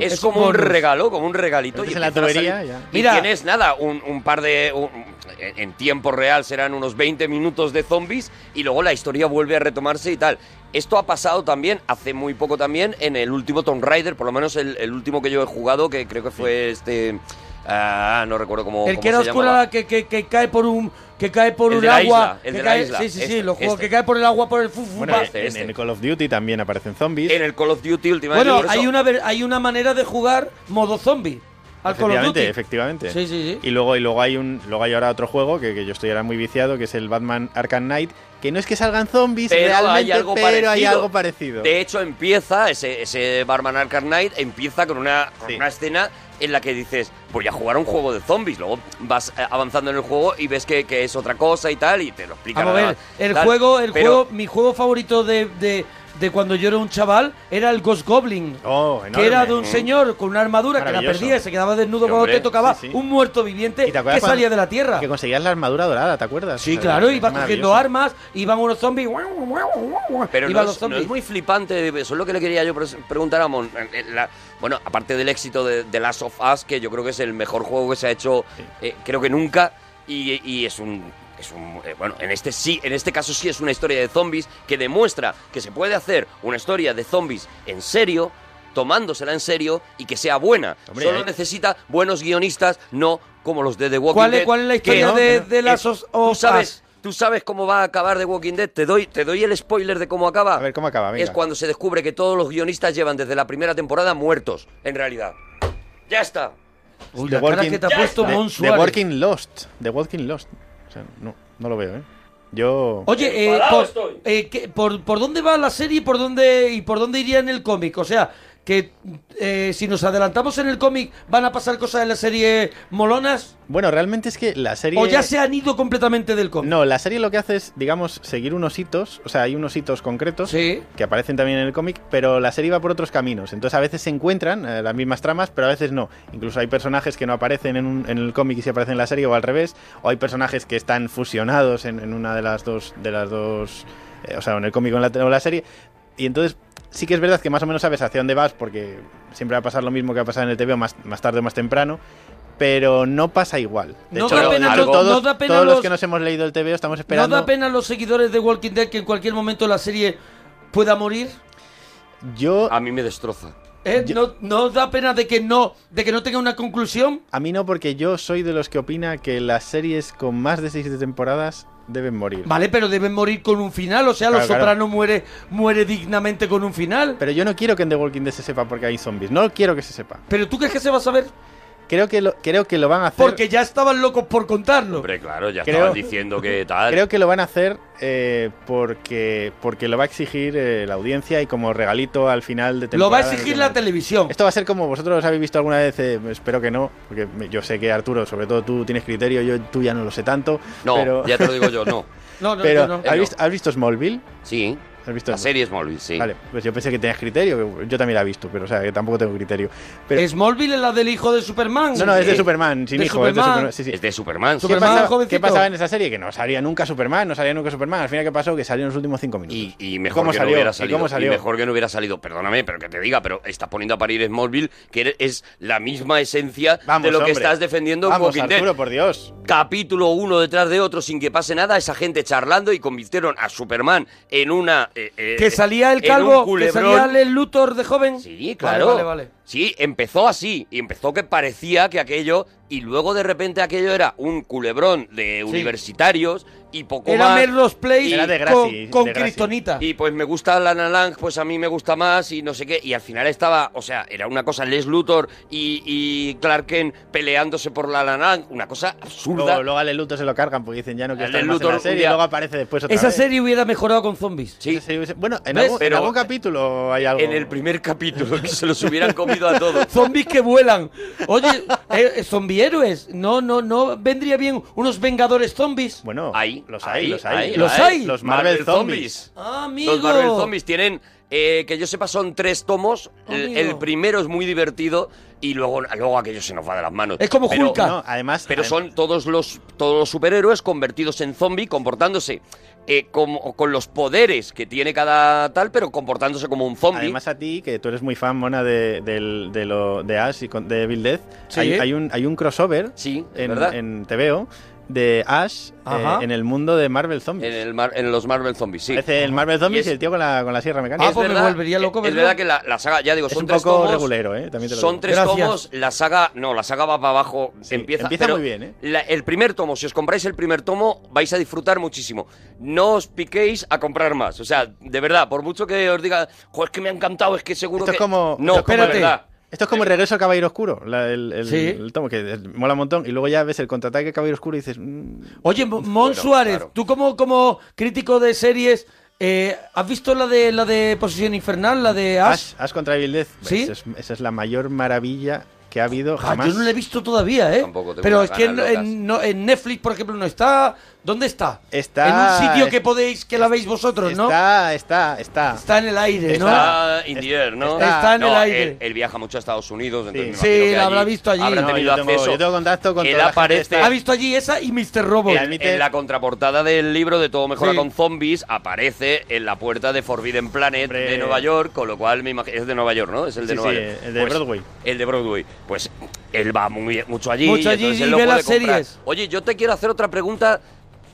Es, como un regalo, como un regalito. Y en la tubería, ya. Y Mira. tienes nada, un, un par de. un- en en tiempo real serán unos 20 minutos de zombies y luego la historia vuelve a retomarse y tal. Esto ha pasado también, hace muy poco también, en el último Tomb Raider, por lo menos el, el último que yo he jugado, que creo que fue este. Ah, no recuerdo cómo, El cómo que era se oscura que, que, que cae por un que cae por El un de la agua. isla, el que de la cae- isla. Sí, sí, sí, Este, los juegos este. que cae por el agua por el fu, fu, Bueno, va. en, en el Call of Duty también aparecen zombies. En el Call of Duty últimamente. Bueno, hay una ver- hay una manera de jugar modo zombie al Call of Efectivamente, Duty. efectivamente. Sí, sí, sí. Y luego, y luego hay un, luego hay ahora otro juego que, que yo estoy ahora muy viciado, que es el Batman Arkham Knight, que no es que salgan zombies pero realmente, hay algo pero parecido. hay algo parecido. De hecho, empieza, ese, ese Barman Arkham Knight empieza con una, con una escena en la que dices, voy a jugar a un juego de zombies. Luego vas eh, avanzando en el juego y ves que, que es otra cosa y tal, y te lo explican. Vamos a ver, el tal. juego, el Pero- juego, mi juego favorito de, de, de cuando yo era un chaval era el Ghost Goblin. Oh, que era de un señor con una armadura que la perdía y se quedaba desnudo cuando te tocaba sí, sí. un muerto viviente ¿Y te que salía de la tierra. Que conseguías la armadura dorada, ¿te acuerdas? Sí, O sea, claro, es iba cogiendo armas, iban unos zombies. Pero iban no los no zombies. es muy flipante, eso es lo que le quería yo preguntar a Mon. eh, eh, la- bueno, aparte del éxito de, de Last of Us, que yo creo que es el mejor juego que se ha hecho, eh, creo que nunca, y, y es un... Es un, eh, bueno, en este sí, en este caso sí es una historia de zombies que demuestra que se puede hacer una historia de zombies en serio, tomándosela en serio y que sea buena. Hombre, Solo hay- necesita buenos guionistas, no como los de The Walking ¿Cuál es- Dead. cuál es la que- historia no, de- que no, de que Last of tú sabes, Us? ¿Tú sabes cómo va a acabar The Walking Dead? Te doy, te doy el spoiler de cómo acaba. A ver, ¿cómo acaba? Venga. Es cuando se descubre que todos los guionistas llevan desde la primera temporada muertos, en realidad. Ya está. Uy, The la cara Walking- que te ha puesto The- Mon The Suárez. Walking Lost. The Walking Lost. O sea, no, no lo veo, ¿eh? Yo... Oye, eh, por, eh, ¿qué- por, por dónde va la serie y por dónde, y por dónde iría en el cómic? O sea, que eh, si nos adelantamos en el cómic, ¿van a pasar cosas en la serie molonas? Bueno, realmente es que la serie... ¿O ya se han ido completamente del cómic? No, la serie lo que hace es, digamos, seguir unos hitos, o sea, hay unos hitos concretos que aparecen también en el cómic, pero la serie va por otros caminos. Entonces a veces se encuentran eh, las mismas tramas, pero a veces no. Incluso hay personajes que no aparecen en, un- en el cómic y se aparecen en la serie o al revés, o hay personajes que están fusionados en, en una de las dos, de las dos, eh, o sea, en el cómic o en la, o en la serie. Y entonces sí que es verdad que más o menos sabes hacia dónde vas, porque siempre va a pasar lo mismo que va a pasar en el TV más, más tarde o más temprano. Pero no pasa igual. De No hecho, da pena lo- todos, no da pena todos los los- que nos hemos leído el TV estamos ¿No esperando. da pena a los seguidores de Walking Dead que en cualquier momento la serie pueda morir? Yo... A mí me destroza. ¿Eh? ¿No, ¿No da pena de que no, de que no tenga una conclusión? A mí no, porque yo soy de los que opina que las series con más de seis temporadas deben morir. Vale, pero deben morir con un final. O sea, Claro, Los claro. Soprano muere, muere dignamente con un final. Pero yo no quiero que en The Walking Dead se sepa porque hay zombies. No quiero que se sepa. ¿Pero tú crees que se va a saber? Creo que lo, creo que lo van a hacer. Porque ya estaban locos por contarlo. Hombre, claro, ya Creo- estaban diciendo que tal. Creo que lo van a hacer eh, porque, porque lo va a exigir eh, la audiencia y como regalito al final de Lo va a temporada. exigir la televisión. Esto va a ser como vosotros habéis visto alguna vez, eh, espero que no, porque yo sé que Arturo, sobre todo tú tienes criterio, yo tú ya no lo sé tanto. No, pero... ya te lo digo yo, no. No, no, pero, no. ¿has, Eh, visto, has visto Smallville? Sí. ¿Has visto La serie Smallville, sí. Vale, pues yo pensé que tenías criterio, que yo también la he visto, pero o sea, que tampoco tengo criterio. Pero, ¿Smallville es la del hijo de Superman? no, no, es de Sí. Superman, sin De hijo, es de Superman. Superman. sí, sí. Es de Superman. ¿Qué, Superman, pasaba, jovencito. qué pasaba en esa serie? Que no salía nunca Superman, no salía nunca Superman. Al final, ¿qué pasó? Que salió en los últimos cinco minutos. Y, y mejor ¿Cómo que salió? no hubiera ¿Y salido. cómo salió? mejor que no hubiera salido. Perdóname, pero que te diga, pero estás poniendo a parir Smallville, que es la misma esencia Vamos, de lo que estás defendiendo en Vamos, Walking Dead. Arturo, por Dios. Capítulo uno detrás de otro sin que pase nada, esa gente charlando y convirtieron a Superman en una. Eh, eh, Que salía el calvo, que salía el Luthor de joven. Sí, Vale, claro. Vale, vale. Sí, empezó así. Y empezó que parecía que aquello. Y luego de repente aquello era un culebrón de universitarios y poco Era más. Melrose Place Era de con, Gracie, con. Kryptonita. Y pues me gusta Lana Lang, pues a mí me gusta más y no sé qué. Y al final estaba, o sea, era una cosa Les Luthor y, y Clark Kent peleándose por la Lana Lang, una cosa absurda. Luego, luego a Lex Luthor se lo cargan porque dicen ya no quiero estar más en Luthor la serie y luego aparece después otra Esa vez. serie hubiera mejorado con zombies. Sí, Bueno, en algún, en Pero- algún capítulo hay algo. en el primer capítulo que se los hubieran comido a todos. Zombies que vuelan. Oye, eh, eh, zombie héroes. No, no, no vendría bien unos vengadores zombies. Bueno, Ahí, los hay, los hay. ahí, ¿Los hay? Los Marvel, Zombies. Ah, amigo. Los Marvel Zombies tienen, eh, que yo sepa, son tres tomos. El, el primero es muy divertido y luego, luego aquello se nos va de las manos. Es como Pero- Hulka. No, además, Pero adem- son todos los, todos los superhéroes convertidos en zombie, comportándose eh, como, con los poderes que tiene cada tal, pero comportándose como un zombie. Además a ti, que tú eres muy fan, Mona, de, del- de, lo, de Ash y con- de Evil Dead, Sí. hay, hay un, hay un crossover Sí, en, verdad. en TVO de Ash eh, en el mundo de Marvel Zombies. en, el mar- en los Marvel Zombies, sí. Parece el Marvel Zombies Y el tío con la, con la sierra mecánica. Ah, pues me volvería loco Es verdad que la, la saga, ya digo, es son un tres poco tomos. regulero, ¿eh? También te lo Son digo. tres Gracias. tomos, la saga, no, la saga va para abajo, Sí, empieza, empieza pero muy bien, ¿eh? la- el primer tomo, si os compráis el primer tomo, vais a disfrutar muchísimo. No os piquéis a comprar más, o sea, de verdad, por mucho que os diga, "Jo, es que me ha encantado, es que seguro Esto que... es como- No, esto es como- de verdad. Esto es como el regreso al Caballero Oscuro, la- el, el- Sí. el tomo, que eh, mola un montón. Y luego ya ves el contraataque de Caballero Oscuro y dices... mm, Oye, Mo- Mon Bueno, Suárez, claro. tú como, como crítico de series, eh, ¿has visto la de la de Posición Infernal, la de Ash? Ash, Ash contra Evil. ¿Sí? Esa es, esa es la mayor maravilla que ha habido Ah, jamás. yo no la he visto todavía, ¿eh? Tampoco tengo Pero es que en, ganas locas. en- no- en Netflix, por ejemplo, no está. ¿Dónde está? Está- En un sitio que podéis, que la veis vosotros, ¿no? Está, está, está. Está en el aire, ¿no? Está in the air, ¿no? Está en el No, aire. Él, él viaja mucho a Estados Unidos, entonces me Sí, que la habrá allí visto allí. Habrá No, tenido yo tengo- acceso. yo tengo contacto con Él toda la gente aparece. Ha visto allí esa y Mr. Robot. Y en, admite- en la contraportada del libro de Todo Mejora Sí. con Zombies aparece en la puerta de Forbidden Planet Hombre. de Nueva York, con lo cual me imagino es de Nueva York, ¿no? Es el de Sí, Nueva sí, York. el de Pues, Broadway. El de Broadway. Pues él va muy mucho allí, Mucho allí y ve puede las comprar. series. Oye, yo te quiero hacer otra pregunta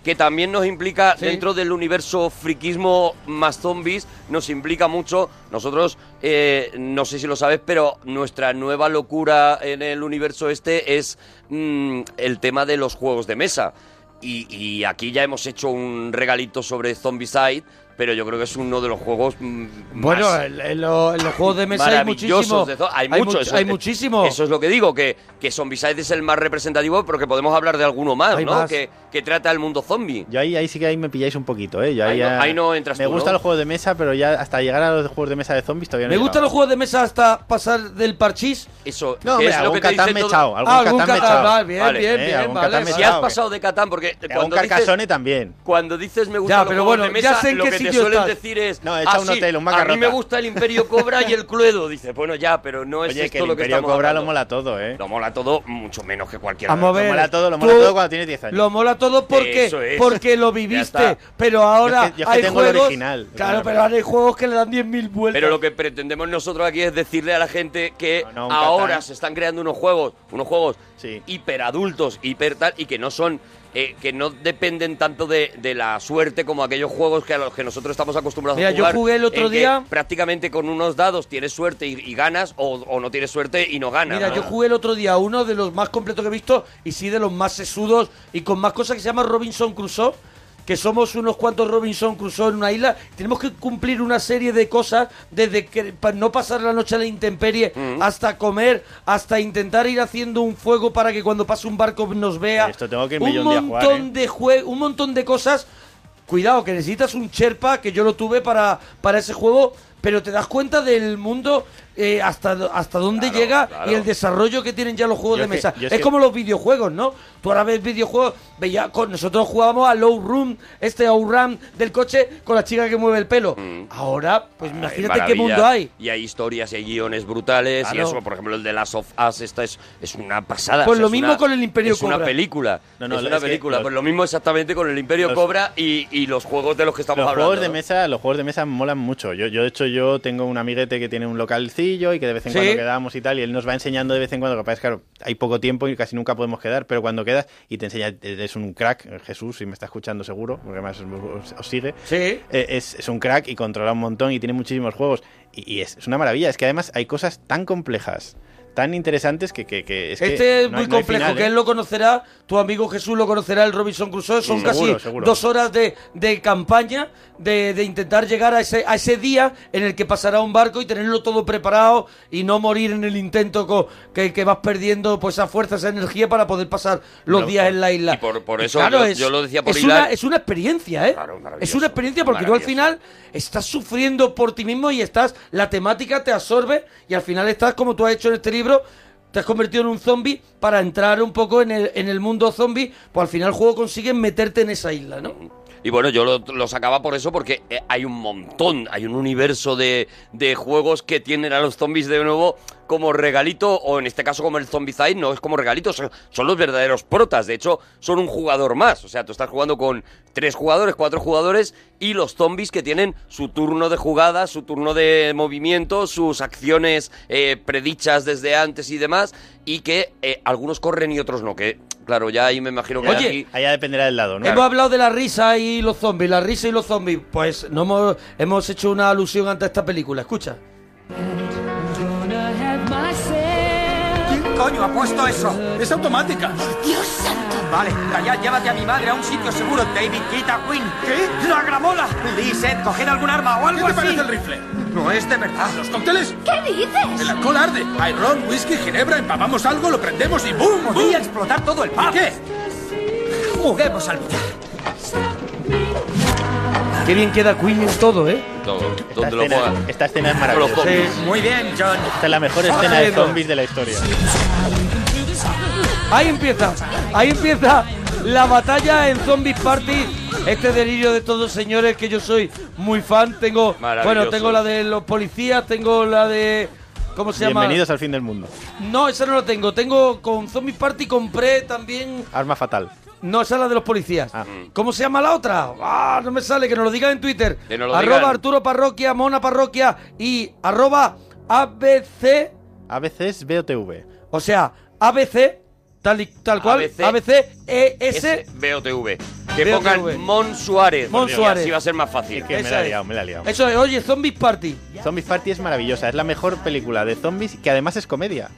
que también nos implica Sí. dentro del universo friquismo más zombies, nos implica mucho. Nosotros, eh, no sé si lo sabes, pero nuestra nueva locura en el universo este es mm, el tema de los juegos de mesa. Y, y aquí ya hemos hecho un regalito sobre Zombicide, pero yo creo que es uno de los juegos mm, Bueno, más en, en lo- en los juegos de mesa hay maravillosos muchísimo. de zo- hay, mucho, much- eso- hay muchísimo. Eso es lo que digo, que, que Zombicide es el más representativo, pero que podemos hablar de alguno más, Hay ¿no? más. Que, que trata el mundo zombie. Yo ahí, ahí sí que ahí me pilláis un poquito, ¿eh? Yo Ahí ahí, no- ya- ahí no entras Me tú, gustan ¿no? los juegos de mesa, pero ya hasta llegar a los juegos de mesa de zombies todavía no Me gustan llegado. los juegos de mesa hasta pasar del parchís. Eso, No, que hombre, es lo algún que te Catán dicen me he todo- echado, algún Ah, Catán me he echado. vale, bien, Vale, bien, eh, bien, algún vale. Catán me he Si echado, has que- pasado de Catán, porque Algún cuando dices, Carcassonne también. cuando dices me Ya, gustan los pero juegos bueno, de ya mesa, sé en lo qué que te sitio suelen estás. decir es No, he echado "Ah, un hotel, un a mí macarrota". me gusta el Imperio Cobra y el Cluedo. Dices, bueno, ya, pero no es Oye, esto que el lo que Imperio estamos Cobra lo mola todo, ¿eh? Lo mola todo mucho menos que cualquier Vamos a otro. ver. Lo mola todo, lo mola todo cuando tienes 10 años. Lo mola todo porque, es. porque lo viviste. Pero ahora Yo es que- yo es que hay tengo el juegos. original. Claro, pero ahora hay juegos que le dan 10.000 vueltas. Pero lo que pretendemos nosotros aquí es decirle a la gente que No, no, un ahora Catán. se están creando unos juegos, unos juegos Sí. hiperadultos, hiper tal, y que no son, eh, que no dependen tanto de, de la suerte como aquellos juegos que a los que nosotros estamos acostumbrados Mira, a yo jugar. jugué el otro día- prácticamente con unos dados tienes suerte y, y ganas, o, o no tienes suerte y no ganas. Mira, ¿no? yo jugué el otro día uno de los más completos que he visto y sí de los más sesudos y con más cosas que se llama Robinson Crusoe, que somos unos cuantos Robinson Crusoe en una isla, tenemos que cumplir una serie de cosas desde que pa- no pasar la noche a la intemperie Mm. hasta comer, hasta intentar ir haciendo un fuego para que cuando pase un barco nos vea. Esto tengo que ir un jugar, montón ¿eh? de jue- un montón de cosas. Cuidado, que necesitas un Sherpa, que yo lo tuve para, para ese juego, pero te das cuenta del mundo eh, hasta, hasta dónde llega claro. y el desarrollo que tienen ya los juegos Yo de es que- mesa. es es que- como los videojuegos, ¿no? Tú ahora ves videojuegos, veía, con, nosotros jugábamos a Low Room, este Ouram del coche con la chica que mueve el pelo. Ahora, pues imagínate qué mundo hay. Y hay historias y hay guiones brutales. Y eso, por ejemplo, el de Last of Us, esta es, es una pasada. Pues o sea, lo es mismo una- con el Imperio Es una Cobra. película. No, no, es es una que película. los- Pues lo mismo exactamente con el Imperio los- Cobra y, y los juegos de los que estamos los hablando. juegos de mesa los juegos de mesa molan mucho yo, yo de hecho yo tengo un amiguete que tiene un localcillo y que de vez en Sí. cuando quedamos y tal y él nos va enseñando de vez en cuando que que, claro hay poco tiempo y casi nunca podemos quedar pero cuando quedas y te enseña es un crack Jesús si me está escuchando seguro porque además os, os sigue Sí. Eh, es, es un crack y controla un montón y tiene muchísimos juegos y, y es, es una maravilla es que además hay cosas tan complejas tan interesantes que, que, que es que este es no muy no hay complejo, final, que ¿eh? él lo conocerá, tu amigo Jesús lo conocerá, el Robinson Crusoe. Son Mm, casi seguro, seguro. dos horas de, de campaña, de, de intentar llegar a ese, a ese día en el que pasará un barco y tenerlo todo preparado y no morir en el intento co- que, que vas perdiendo pues esa fuerza, esa energía para poder pasar los No, días en la isla. y por- por eso yo- yo lo decía por es hilar. una, es una experiencia, ¿eh? es una experiencia porque tú al final estás sufriendo por ti mismo y estás, la temática te absorbe y al final estás como tú has hecho en este libro, te has convertido en un zombie para entrar un poco en el, en el mundo zombie, pues al final el juego consigue meterte en esa isla, ¿no? Y bueno, yo lo, lo sacaba por eso, porque eh, hay un montón, hay un universo de, de juegos que tienen a los zombies de nuevo como regalito, o en este caso como el Zombicide, no es como regalito, son, los verdaderos protas. De hecho, son un jugador más. O sea, tú estás jugando con tres jugadores, cuatro jugadores, y los zombies que tienen su turno de jugada, su turno de movimiento, sus acciones eh, predichas desde antes y demás, y que eh, algunos corren y otros no. Que, claro, ya ahí me imagino que Oye, aquí... allá dependerá del lado, ¿no? Hemos hablado de la risa y los zombies, la risa y los zombies. Pues no hemos, hemos hecho una alusión ante esta película, escucha. ¿Quién coño ha puesto eso? Es automática. Dios santo. Vale, callad, llévate a mi madre a un sitio seguro. David, quita Quinn. ¿Qué? ¡La gramola! Seth, coged algún arma o algo ¿Qué te así. parece el rifle? No es de verdad. ¿Los cócteles? ¿Qué dices? El alcohol arde. Hay ron, whisky, ginebra, empapamos algo, lo prendemos y ¡boom! boom. Podría explotar todo el pub. ¿Qué? Juguemos al. Qué bien queda Queen en todo, ¿eh? Todo, Esta donde lo escena, pongan. esta escena es maravillosa. zombies. Muy bien, John. Esta es la mejor Ah, escena de zombies de la historia. Ahí empieza, ahí empieza la batalla en Zombies Party. Este delirio de todos señores que yo soy muy fan. Tengo, bueno, tengo la de los policías, tengo la de ¿cómo se llama? Bienvenidos al fin del mundo. No, esa no la tengo. Tengo con Zombies Party compré también. Arma fatal. No, esa es la de los policías. ¿Cómo se llama la otra? Ah, no me sale, que nos lo digan en Twitter. Arroba digan. Arturo Parroquia, Mona Parroquia y arroba ABC, ABC es BOTV. o sea, ABC, tal, y, tal cual, ABC, ABC, ES, S, BOTV. Que BOTV. pongan Mon Suárez. Mon Suárez. Así va a ser más fácil. Que me la he liado, me la he liado. Eso es, oye, Zombies Party. Zombies Party es maravillosa, es la mejor película de zombies que además es comedia.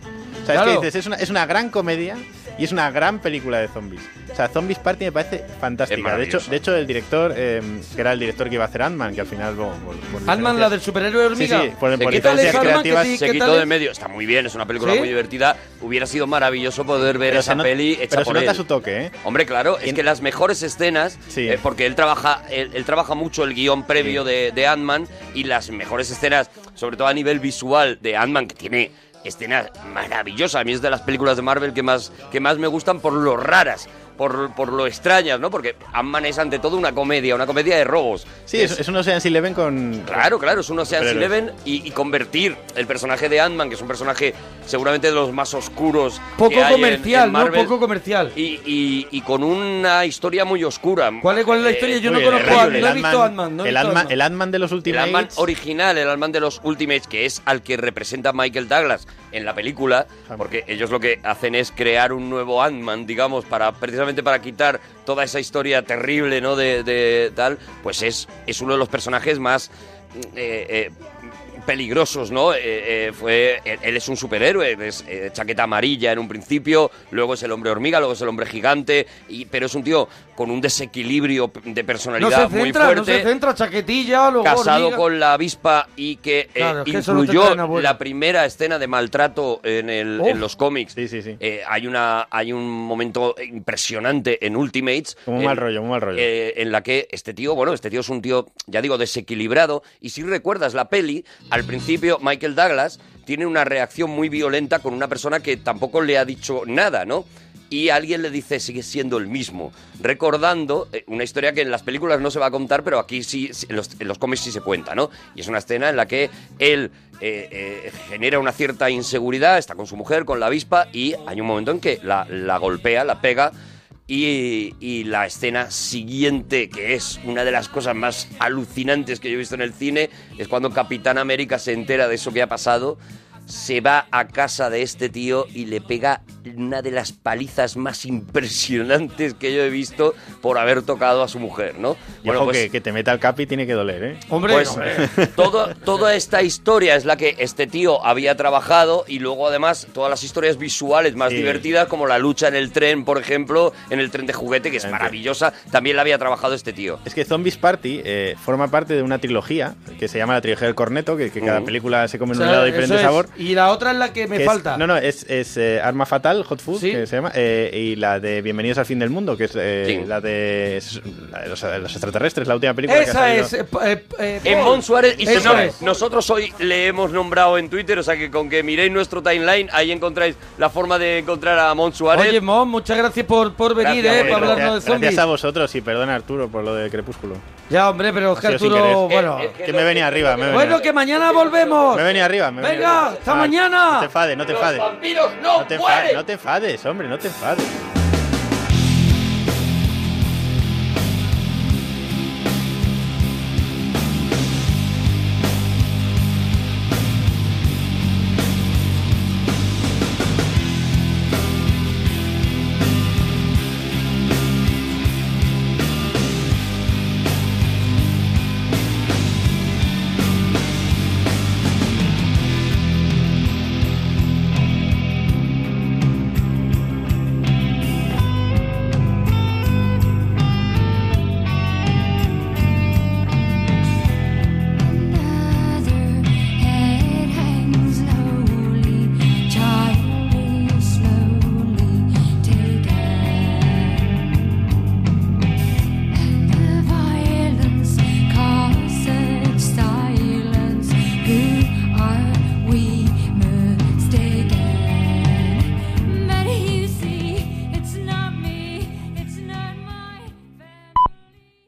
O sea, Claro. es que dices, es una, es una gran comedia y es una gran película de zombies. O sea, Zombies Party me parece fantástica. De hecho, de hecho, el director, eh, que era el director que iba a hacer Ant-Man, que al final... Bueno, por- por Ant-Man, la del superhéroe hormiga. Sí, sí, por, por diferencias creativas... sí, se ¿qué quitó de medio. Está muy bien, es una película ¿Sí? muy divertida. Hubiera sido maravilloso poder ver Pero esa peli hecha pero se por nota él. su toque, ¿eh? Hombre, claro, es que las mejores escenas, Sí. eh, porque él trabaja, él, él trabaja mucho el guion previo de, de Ant-Man y las mejores escenas, sobre todo a nivel visual de Ant-Man, que tiene escenas maravillosas. A mí es de las películas de Marvel que más, que más me gustan por lo raras, por, por lo extrañas, ¿no? Porque Ant-Man es ante todo una comedia, una comedia de robos. Sí, es, es un Ocean's Eleven con... Claro, claro, es un Ocean's. Eleven y, y convertir el personaje de Ant-Man, que es un personaje seguramente de los más oscuros. Poco que hay en- comercial, en ¿no? Marvel, Poco comercial. Y, y- y con una historia muy oscura. ¿Cuál es, cuál es la Eh, historia? Yo no Oye, conozco, a- Ant-Man- no he visto Ant-Man. No he el visto Ant-Man Ant-Man. el Ant-Man de los El Ultimates... Ant-Man original, el Ant-Man de los Ultimates, que es al que representa Michael Douglas en la película, porque ellos lo que hacen es crear un nuevo Ant-Man, digamos, para precisamente para quitar toda esa historia terrible, ¿no? De, tal, pues es, es uno de los personajes más eh, eh, peligrosos, ¿no? Eh, eh, fue, él, él es un superhéroe, es eh, chaqueta amarilla en un principio, luego es el hombre hormiga, luego es el hombre gigante, y, pero es un tío con un desequilibrio de No se personalidad muy centra, no fuerte se centra, chaquetilla, luego casado hormiga. con la avispa y que eh, Claro, no incluyó buena. la primera escena de maltrato en, el, en los cómics. Eh, hay, una, hay un momento impresionante en Ultimates. Un en- mal rollo, un mal rollo. eh, en la que este tío, bueno, este tío es un tío, ya digo, desequilibrado. Y si recuerdas la peli, al principio Michael Douglas tiene una reacción muy violenta con una persona que tampoco le ha dicho nada, ¿no? Y alguien le dice, sigue siendo el mismo. Recordando eh, una historia que en las películas no se va a contar, pero aquí sí, en los, en cómics sí se cuenta, ¿no? Y es una escena en la que él eh, eh, genera una cierta inseguridad, está con su mujer, con la avispa, y hay un momento en que la golpea, la pega, y, la escena siguiente, que es una de las cosas más alucinantes que yo he visto en el cine, es cuando Capitán América se entera de eso que ha pasado, se va a casa de este tío y le pega una de las palizas más impresionantes que yo he visto por haber tocado a su mujer, ¿no? Y ojo que, que te meta el capi tiene que doler, ¿eh? pues, todo, toda esta historia es la que este tío había trabajado y luego además todas las historias visuales más Sí. divertidas como la lucha en el tren, por ejemplo, en el tren de juguete, que es maravillosa, también la había trabajado este tío. Es que Zombies Party eh, forma parte de una trilogía que se llama la trilogía del corneto, que, que cada Mm. película se come O en sea, un eso diferente es. Y la otra es la que me que es- falta. no, no, es, es, eh, Arma Fatal, Hot Food, que se llama, eh, y la de Bienvenidos al fin del mundo, que es eh, Sí. la, de, es la de los, los extraterrestres, la última película que ha Esa es. eh, eh, eh, En. Mon Suárez, y señores, nosotros hoy le hemos nombrado en Twitter, o sea que con que miréis nuestro timeline, ahí encontráis la forma de encontrar a Mon Suárez. Oye, Mon, muchas gracias por, por venir, Gracias, eh, para hablarnos de zombies. gracias a vosotros y perdona Arturo por lo de Crepúsculo. Ya, hombre, pero es que Arturo, bueno. que me venía arriba, me venía Bueno, que mañana volvemos. Me venía arriba, me venía Venga, hasta Ah, mañana. No te enfades, no te enfades. vampiros no, no te enfades, hombre, no te enfades.